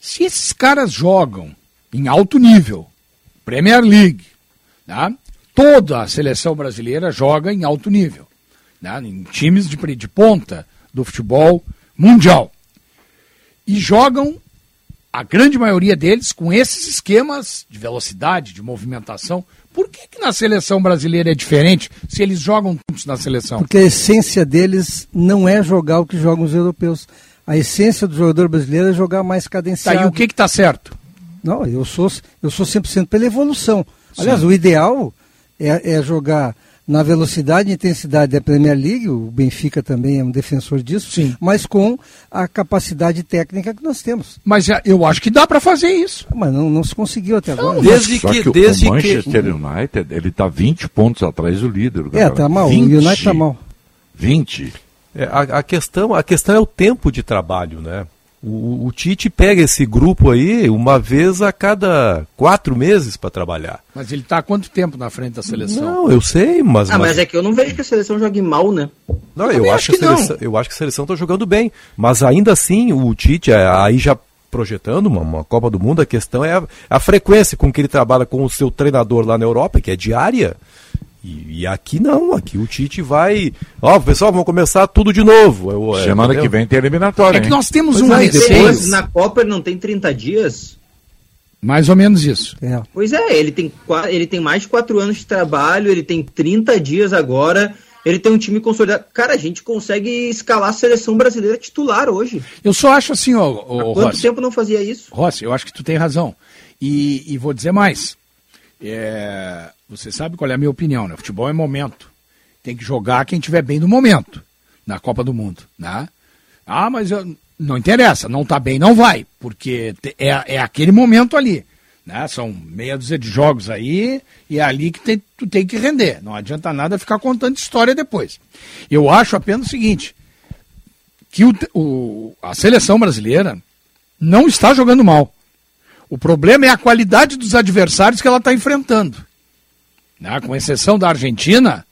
Se esses caras jogam em alto nível, Premier League, tá? toda a seleção brasileira joga em alto nível, né? em times de, de ponta do futebol mundial. E jogam, a grande maioria deles, com esses esquemas de velocidade, de movimentação. Por que, que na seleção brasileira é diferente se eles jogam juntos na seleção? Porque a essência deles não é jogar o que jogam os europeus. A essência do jogador brasileiro é jogar mais Tá, cadenciado. e o que está certo? Não, eu sou, eu sou 100% pela evolução. Aliás, Sim. o ideal é, é jogar na velocidade e intensidade da Premier League, o Benfica também é um defensor disso, mas com a capacidade técnica que nós temos. Mas já- eu acho que dá para fazer isso. Mas não, não se conseguiu até agora. Só que, o Manchester United, ele tá 20 pontos atrás do líder. É, tá mal. O United tá mal. 20. É, a, a questão, a questão é o tempo de trabalho, né? O, o Tite pega esse grupo aí uma vez a cada quatro meses para trabalhar. Mas ele está há quanto tempo na frente da seleção? Não, eu sei, mas. ah, mas é que eu não vejo que a seleção jogue mal, né? Não, Eu eu, acho que, a que seleção, eu acho que a seleção está jogando bem. Mas ainda assim, o Tite, é, aí já projetando uma, uma Copa do Mundo, a questão é a, a frequência com que ele trabalha com o seu treinador lá na Europa, que é diária. E, e aqui não, aqui o Tite vai. Ó, pessoal, vamos começar tudo de novo. Eu, é, Semana entendeu? que vem tem eliminatória. É que nós temos Pois um é, receio. depois, na Copa ele não tem 30 dias? Mais ou menos isso. Pois é, ele tem, ele tem mais de 4 anos de trabalho, ele tem 30 dias agora, ele tem um time consolidado. Cara, a gente consegue escalar a seleção brasileira titular hoje. Eu só acho assim, ó, ó, Há quanto Rossi, tempo não fazia isso? Rossi, eu acho que tu tem razão. E, e vou dizer mais. É, você sabe qual é a minha opinião, né? Futebol é momento. Tem que jogar quem estiver bem no momento, na Copa do Mundo, né? Ah, mas eu- não interessa, não tá bem, não vai, porque é, é aquele momento ali, né? São meia dúzia de jogos aí e é ali que tem- tu tem que render. Não adianta nada ficar contando história depois. Eu acho apenas o seguinte, que o, o- a seleção brasileira não está jogando mal. O problema é a qualidade dos adversários que ela está enfrentando. Né? Com exceção da Argentina,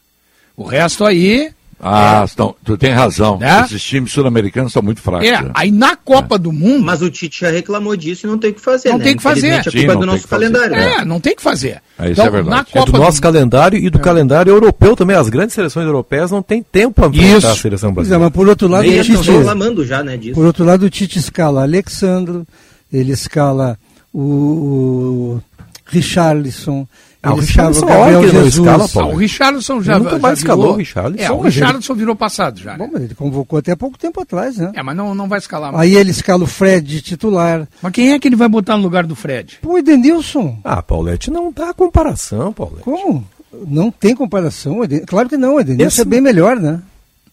o resto aí. Ah, estão- tu tem razão. Né? Esses times sul-americanos são muito fracos. É, né? aí na Copa do Mundo. Mas o Tite já reclamou disso e não tem o que fazer, Não né? tem que fazer. A Sim, culpa é não do tem nosso que fazer. calendário. É, não tem que fazer. É, isso é verdade. Na É Copa do nosso do... calendário e do calendário europeu também. As grandes seleções europeias não têm tempo para enfrentar a seleção é, brasileira. mas por outro lado, Nem o Tite, reclamando já, né, disso. por outro lado, o Tite escala Alexandro, ele escala o, o Richarlison, Ah, o o Richarlison, Gabriel não Jesus. escala, Ah, Paulo. o Richarlison já, Ele nunca já mais escalou virou- o Richarlison, É, o Richarlison virou passado já. né? Bom, mas ele convocou até pouco tempo atrás, né? É, mas não, não vai escalar mais. Aí ele escala o Fred de titular. Mas quem é que ele vai botar no lugar do Fred? Pô, Edenilson. Ah, Paulette, não dá comparação, Paulette. Como? Não tem comparação. Claro que não, o Edenilson Esse- é bem melhor, né?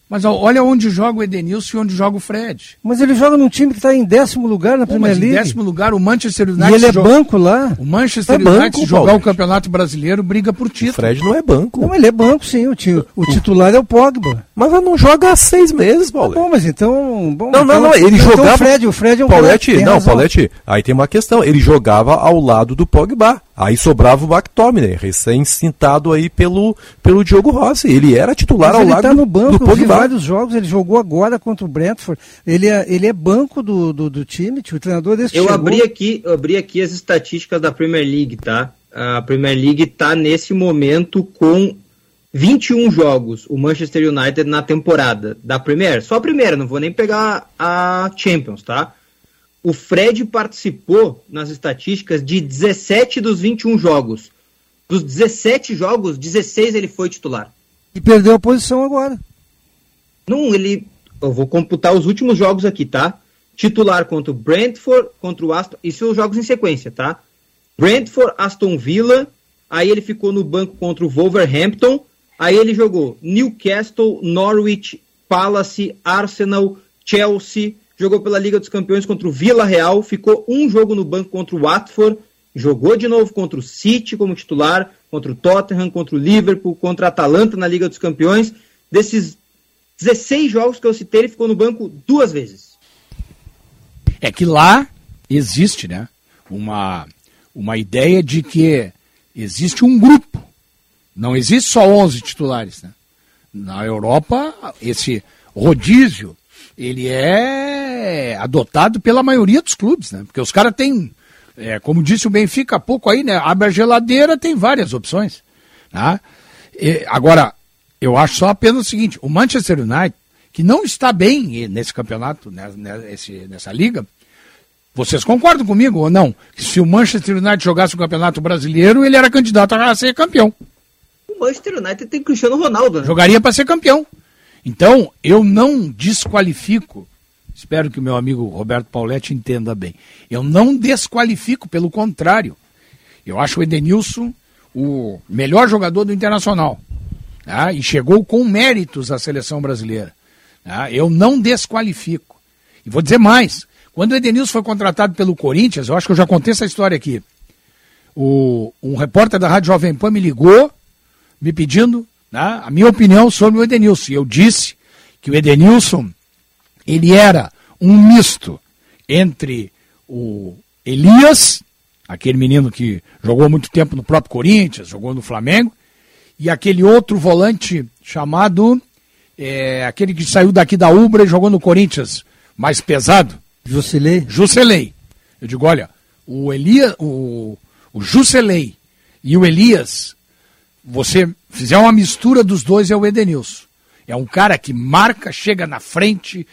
Mas olha onde joga o Edenilson e onde joga o Fred. Mas ele joga num time que está em décimo lugar na Premier mas em décimo lugar, o Manchester United. E ele é joga- banco lá. O Manchester É banco, United, se jogar Paulo. o Campeonato Brasileiro, briga por O título. Fred não é banco. Não, ele é banco, sim. O, ti- o titular é o Pogba. Mas ela não joga há seis meses, Paulette. Bom, mas então. Bom, Não, não, então- não, ele então jogava. O Fred, o Fred é um tem não, razão. Paulette, aí tem uma questão. Ele jogava ao lado do Pogba. Aí sobrava o McTominay, recém-cintado aí pelo, pelo Diogo Rossi. Ele era titular Mas ao ele lado está do, banco, Pogba. Vários jogos, ele jogou agora contra o Brentford. Ele é, ele é banco do, do, do time, o treinador desse Eu chegou. abri aqui, eu abri aqui as estatísticas da Premier League, tá? A Premier League tá nesse momento com 21 jogos, o Manchester United na temporada da Premier. Só a primeira, não vou nem pegar a Champions, tá? O Fred participou nas estatísticas de 17 dos 21 jogos. Dos 17 jogos, 16 ele foi titular. E perdeu a posição agora. Não, ele. Eu vou computar os últimos jogos aqui, tá? Titular contra o Brentford, contra o Aston. Isso são os jogos em sequência, tá? Brentford, Aston Villa. Aí ele ficou no banco contra o Wolverhampton. Aí ele jogou Newcastle, Norwich, Palace, Arsenal, Chelsea. Jogou pela Liga dos Campeões contra o Vila Real. Ficou um jogo no banco contra o Watford. Jogou de novo contra o City como titular, contra o Tottenham, contra o Liverpool, contra a Atalanta na Liga dos Campeões. Desses 16 jogos que eu citei, ele ficou no banco duas vezes. É que lá existe, né? Uma, uma ideia de que existe um grupo. Não existe só 11 titulares, né? Na Europa, esse rodízio, ele é adotado pela maioria dos clubes, né? Porque os caras têm, é, como disse o Benfica há pouco aí, né? Abre a geladeira, tem várias opções. Tá? E, agora, eu acho só apenas o seguinte: o Manchester United, que não está bem nesse campeonato, né, nessa, nessa liga, vocês concordam comigo ou não? Que se o Manchester United jogasse o campeonato brasileiro, ele era candidato a ser campeão. O Manchester United tem Cristiano Ronaldo, né? Jogaria para ser campeão. Então, eu não desqualifico, espero que o meu amigo Roberto Pauletti entenda bem. Eu não desqualifico, pelo contrário. Eu acho o Edenilson o melhor jogador do Internacional. Tá? E chegou com méritos à seleção brasileira. Tá? Eu não desqualifico. E vou dizer mais. Quando o Edenilson foi contratado pelo Corinthians, eu acho que eu já contei essa história aqui. O, um repórter da Rádio Jovem Pan me ligou, me pedindo né, a minha opinião sobre o Edenilson. E eu disse que o Edenilson, ele era um misto entre o Elias, aquele menino que jogou muito tempo no próprio Corinthians, jogou no Flamengo, e aquele outro volante chamado, é, aquele que saiu daqui da Ubra e jogou no Corinthians, mais pesado. Jusilei. Jusilei. Eu digo, olha, o Elias, o, o Jusilei e o Elias, você fizer uma mistura dos dois é o Edenilson. É um cara que marca, chega na frente,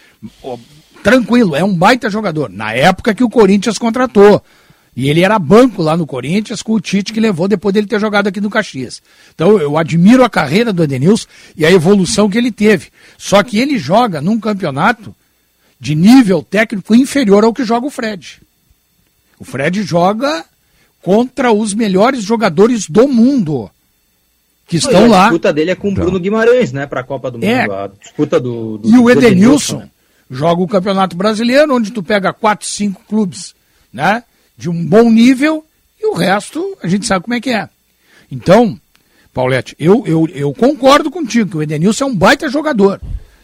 ó, tranquilo, é um baita jogador. Na época que o Corinthians contratou. E ele era banco lá no Corinthians com o Tite que levou depois dele ter jogado aqui no Caxias. Então eu admiro a carreira do Edenilson e a evolução que ele teve. Só que ele joga num campeonato de nível técnico inferior ao que joga o Fred. O Fred joga contra os melhores jogadores do mundo que estão lá. A disputa dele é com o então. Bruno Guimarães, né, para a Copa do é. Mundo. A disputa do, do E o Edenilson, Edenilson né? joga o Campeonato Brasileiro, onde tu pega quatro, cinco clubes, né? De um bom nível e o resto a gente sabe como é que é. Então, Paulette, eu, eu, eu concordo contigo que o Edenilson é um baita jogador.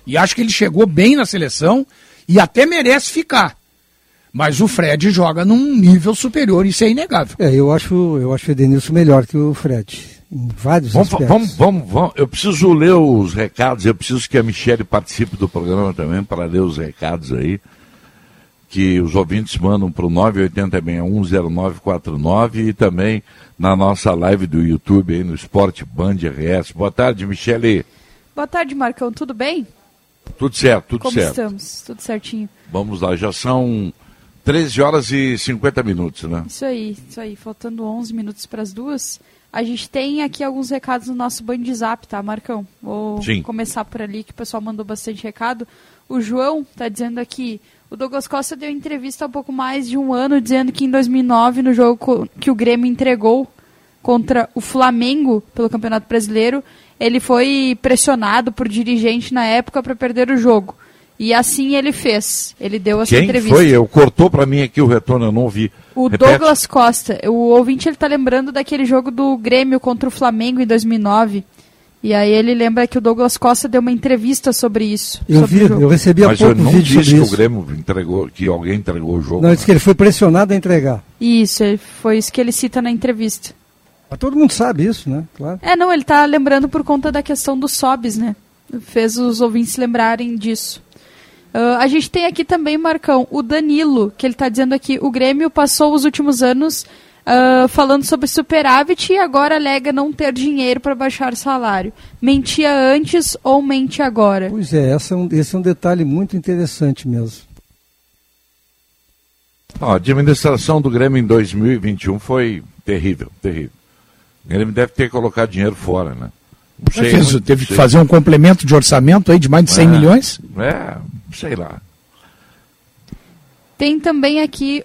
E acho que ele chegou bem na seleção e até merece ficar. Mas o Fred joga num nível superior, isso é inegável. É, eu acho, eu acho o Edenilson melhor que o Fred. Em vários vamos, aspectos. Vamos, vamos, vamos, eu preciso ler os recados, eu preciso que a Michelle participe do programa também para ler os recados aí que os ouvintes mandam para o 980610949 e também na nossa live do YouTube aí no Esporte Band RS. Boa tarde, Michele. Boa tarde, Marcão. Tudo bem? Tudo certo, tudo Como certo. estamos? Tudo certinho. Vamos lá, já são 13 horas e 50 minutos, né? Isso aí, isso aí. Faltando 11 minutos para as duas. A gente tem aqui alguns recados no nosso Band Zap, tá, Marcão? Vou Sim. começar por ali, que o pessoal mandou bastante recado. O João está dizendo aqui, o Douglas Costa deu entrevista há pouco mais de um ano dizendo que em 2009, no jogo que o Grêmio entregou contra o Flamengo pelo Campeonato Brasileiro, ele foi pressionado por dirigente na época para perder o jogo. E assim ele fez. Ele deu essa Quem entrevista. foi? Eu cortou para mim aqui o retorno, eu não ouvi. O Repete. Douglas Costa. O ouvinte ele tá lembrando daquele jogo do Grêmio contra o Flamengo em 2009. E aí ele lembra que o Douglas Costa deu uma entrevista sobre isso. Eu sobre vi, eu recebi há Mas pouco eu não vídeo disse sobre que isso. o Grêmio entregou, que alguém entregou o jogo. Não, disse que ele foi pressionado a entregar. Isso, foi isso que ele cita na entrevista. Mas todo mundo sabe isso, né? Claro. É, não, ele tá lembrando por conta da questão dos sobs, né? Fez os ouvintes lembrarem disso. Ah, a gente tem aqui também, Marcão, o Danilo, que ele tá dizendo aqui, o Grêmio passou os últimos anos ah, falando sobre superávit e agora alega não ter dinheiro para baixar o salário. Mentia antes ou mente agora? Pois é, essa é um- esse é um detalhe muito interessante mesmo. Ó, a administração do Grêmio em 2021 foi terrível, terrível. Ele deve ter colocado dinheiro fora, né? Não sei, fez, teve que fazer um complemento de orçamento aí de mais de 100 é, milhões? É, sei lá. Tem também aqui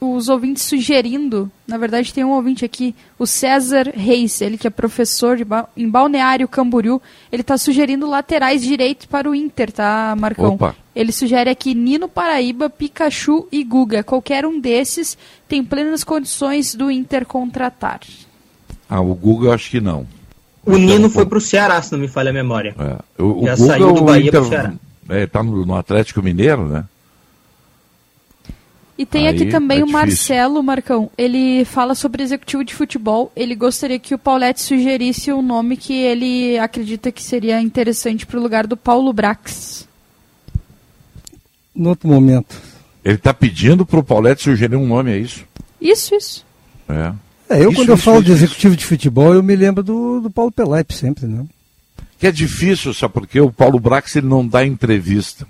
os ouvintes sugerindo, na verdade tem um ouvinte aqui, o César Reis, ele que é professor de, em Balneário Camboriú, ele está sugerindo laterais direitos para o Inter, tá, Marcão? Opa. Ele sugere aqui Nino Paraíba, Pikachu e Guga. Qualquer um desses tem plenas condições do Inter contratar. Ah, o Guga eu acho que não. O Nino foi para o Ceará, se não me falha a memória. É. O, o Já Guga, saiu do Bahia para o Ceará. É, tá no, no Atlético Mineiro, né? E tem Aí aqui também é o Marcelo Marcão. Ele fala sobre executivo de futebol. Ele gostaria que o Paulette sugerisse um nome que ele acredita que seria interessante para o lugar do Paulo Brax. No outro momento. Ele está pedindo para o Paulette sugerir um nome, é isso? Isso, isso. É. é eu, isso, quando eu isso, falo isso, de executivo de futebol, eu me lembro do, do Paulo Pelaipe sempre, né? Que é difícil, sabe? Porque o Paulo Brax ele não dá entrevista.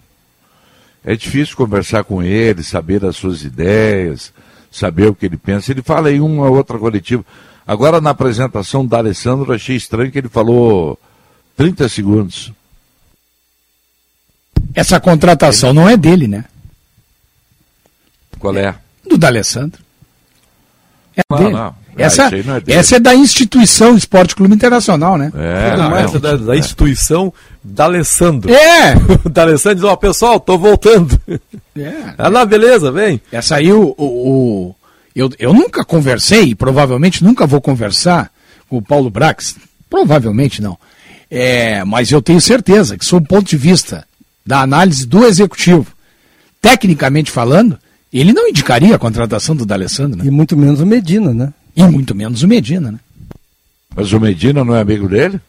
É difícil conversar com ele, saber as suas ideias, saber o que ele pensa. Ele fala em uma outra coletiva. Agora, na apresentação da Alessandro, achei estranho que ele falou 30 segundos. Essa contratação ele... não é dele, né? Qual é? Do D'Alessandro. É não, dele. Não. Essa, é essa é da instituição Esporte Clube Internacional, né? É, não, é, da, da, instituição da Alessandro. É! da Alessandro diz, ó, pessoal, tô voltando. É. Ah, lá, beleza, vem. Essa aí, o, o, o, eu, eu nunca conversei, provavelmente nunca vou conversar com o Paulo Brax, provavelmente não. É, mas eu tenho certeza que, sob o ponto de vista da análise do executivo, tecnicamente falando, ele não indicaria a contratação do D'Alessandro, né? E muito menos o Medina, né? E muito menos o Medina, né? Mas o Medina não é amigo dele?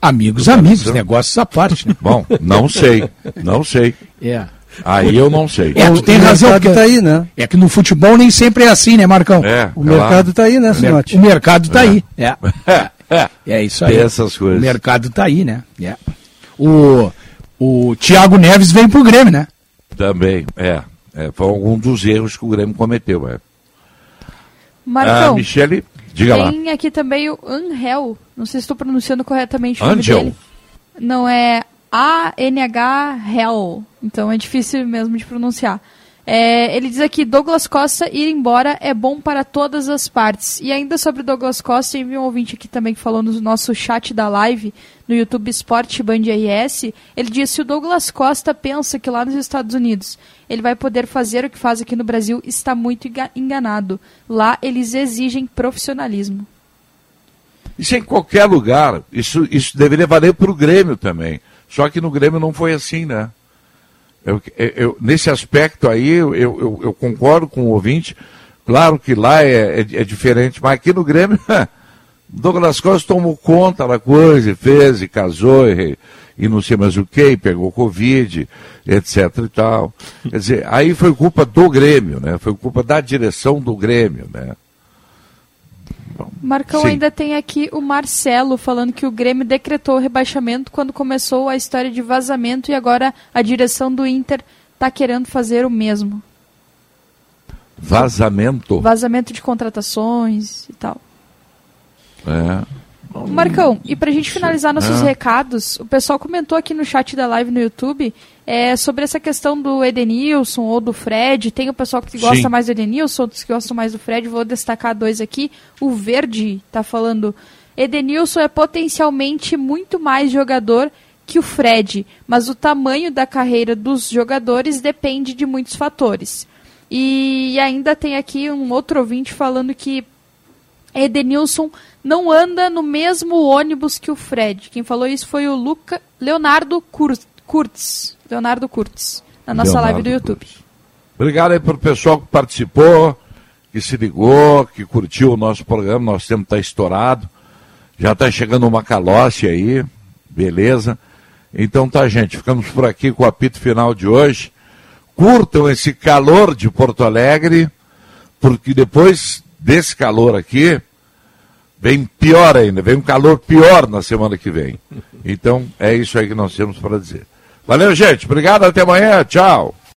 Amigos, amigos, negócios à parte. Né? Bom, não sei, não sei. É. Aí eu não sei. É, tu tem o razão. que tá aí, né? É que no futebol nem sempre é assim, né, Marcão? É, o mercado tá aí, né, Sinote? O mercado tá é. aí. É. é. É isso aí. Tem essas coisas. O mercado tá aí, né? É. O, o Thiago Neves vem pro Grêmio, né? Também, é. é. Foi algum dos erros que o Grêmio cometeu, é. Marcão. Ah, Michele, diga tem lá. Tem aqui também o Angel. Não sei se estou pronunciando corretamente o Angel. nome dele. Não é A-N-H Hell. Então é difícil mesmo de pronunciar. É, ele diz aqui, Douglas Costa ir embora é bom para todas as partes. E ainda sobre Douglas Costa, tem um ouvinte aqui também que falou no nosso chat da live, no YouTube Esporte Band RS, ele disse, se o Douglas Costa pensa que lá nos Estados Unidos ele vai poder fazer o que faz aqui no Brasil, está muito enganado. Lá eles exigem profissionalismo. Isso é em qualquer lugar. Isso, isso deveria valer para o Grêmio também. Só que no Grêmio não foi assim, né? Eu, eu, nesse aspecto aí, eu, eu, concordo com o ouvinte. Claro que lá é, é, é diferente, mas aqui no Grêmio, Douglas Costa tomou conta da coisa, fez, e casou, e, e não sei mais o que, pegou Covid, etc e tal. Quer dizer, aí foi culpa do Grêmio, né? Foi culpa da direção do Grêmio, né? Marcão, Sim. ainda tem aqui o Marcelo falando que o Grêmio decretou o rebaixamento quando começou a história de vazamento e agora a direção do Inter está querendo fazer o mesmo. Vazamento? Vazamento de contratações e tal. É. Marcão, e para a gente finalizar nossos é. recados, o pessoal comentou aqui no chat da live no YouTube é, sobre essa questão do Edenilson ou do Fred. Tem o pessoal que gosta Sim. mais do Edenilson, outros que gostam mais do Fred. Vou destacar dois aqui. O Verde está falando: Edenilson é potencialmente muito mais jogador que o Fred, mas o tamanho da carreira dos jogadores depende de muitos fatores. E ainda tem aqui um outro ouvinte falando que Edenilson não anda no mesmo ônibus que o Fred. Quem falou isso foi o Luca, Leonardo Kurtz. Leonardo Kurtz, na nossa Leonardo live do YouTube. Kurtz. Obrigado aí para o pessoal que participou, que se ligou, que curtiu o nosso programa. Nosso tempo está estourado. Já está chegando uma caloce aí. Beleza. Então tá, gente. Ficamos por aqui com o apito final de hoje. Curtam esse calor de Porto Alegre, porque depois desse calor aqui, vem pior ainda, vem um calor pior na semana que vem. Então, é isso aí que nós temos para dizer. Valeu, gente. Obrigado, até amanhã. Tchau.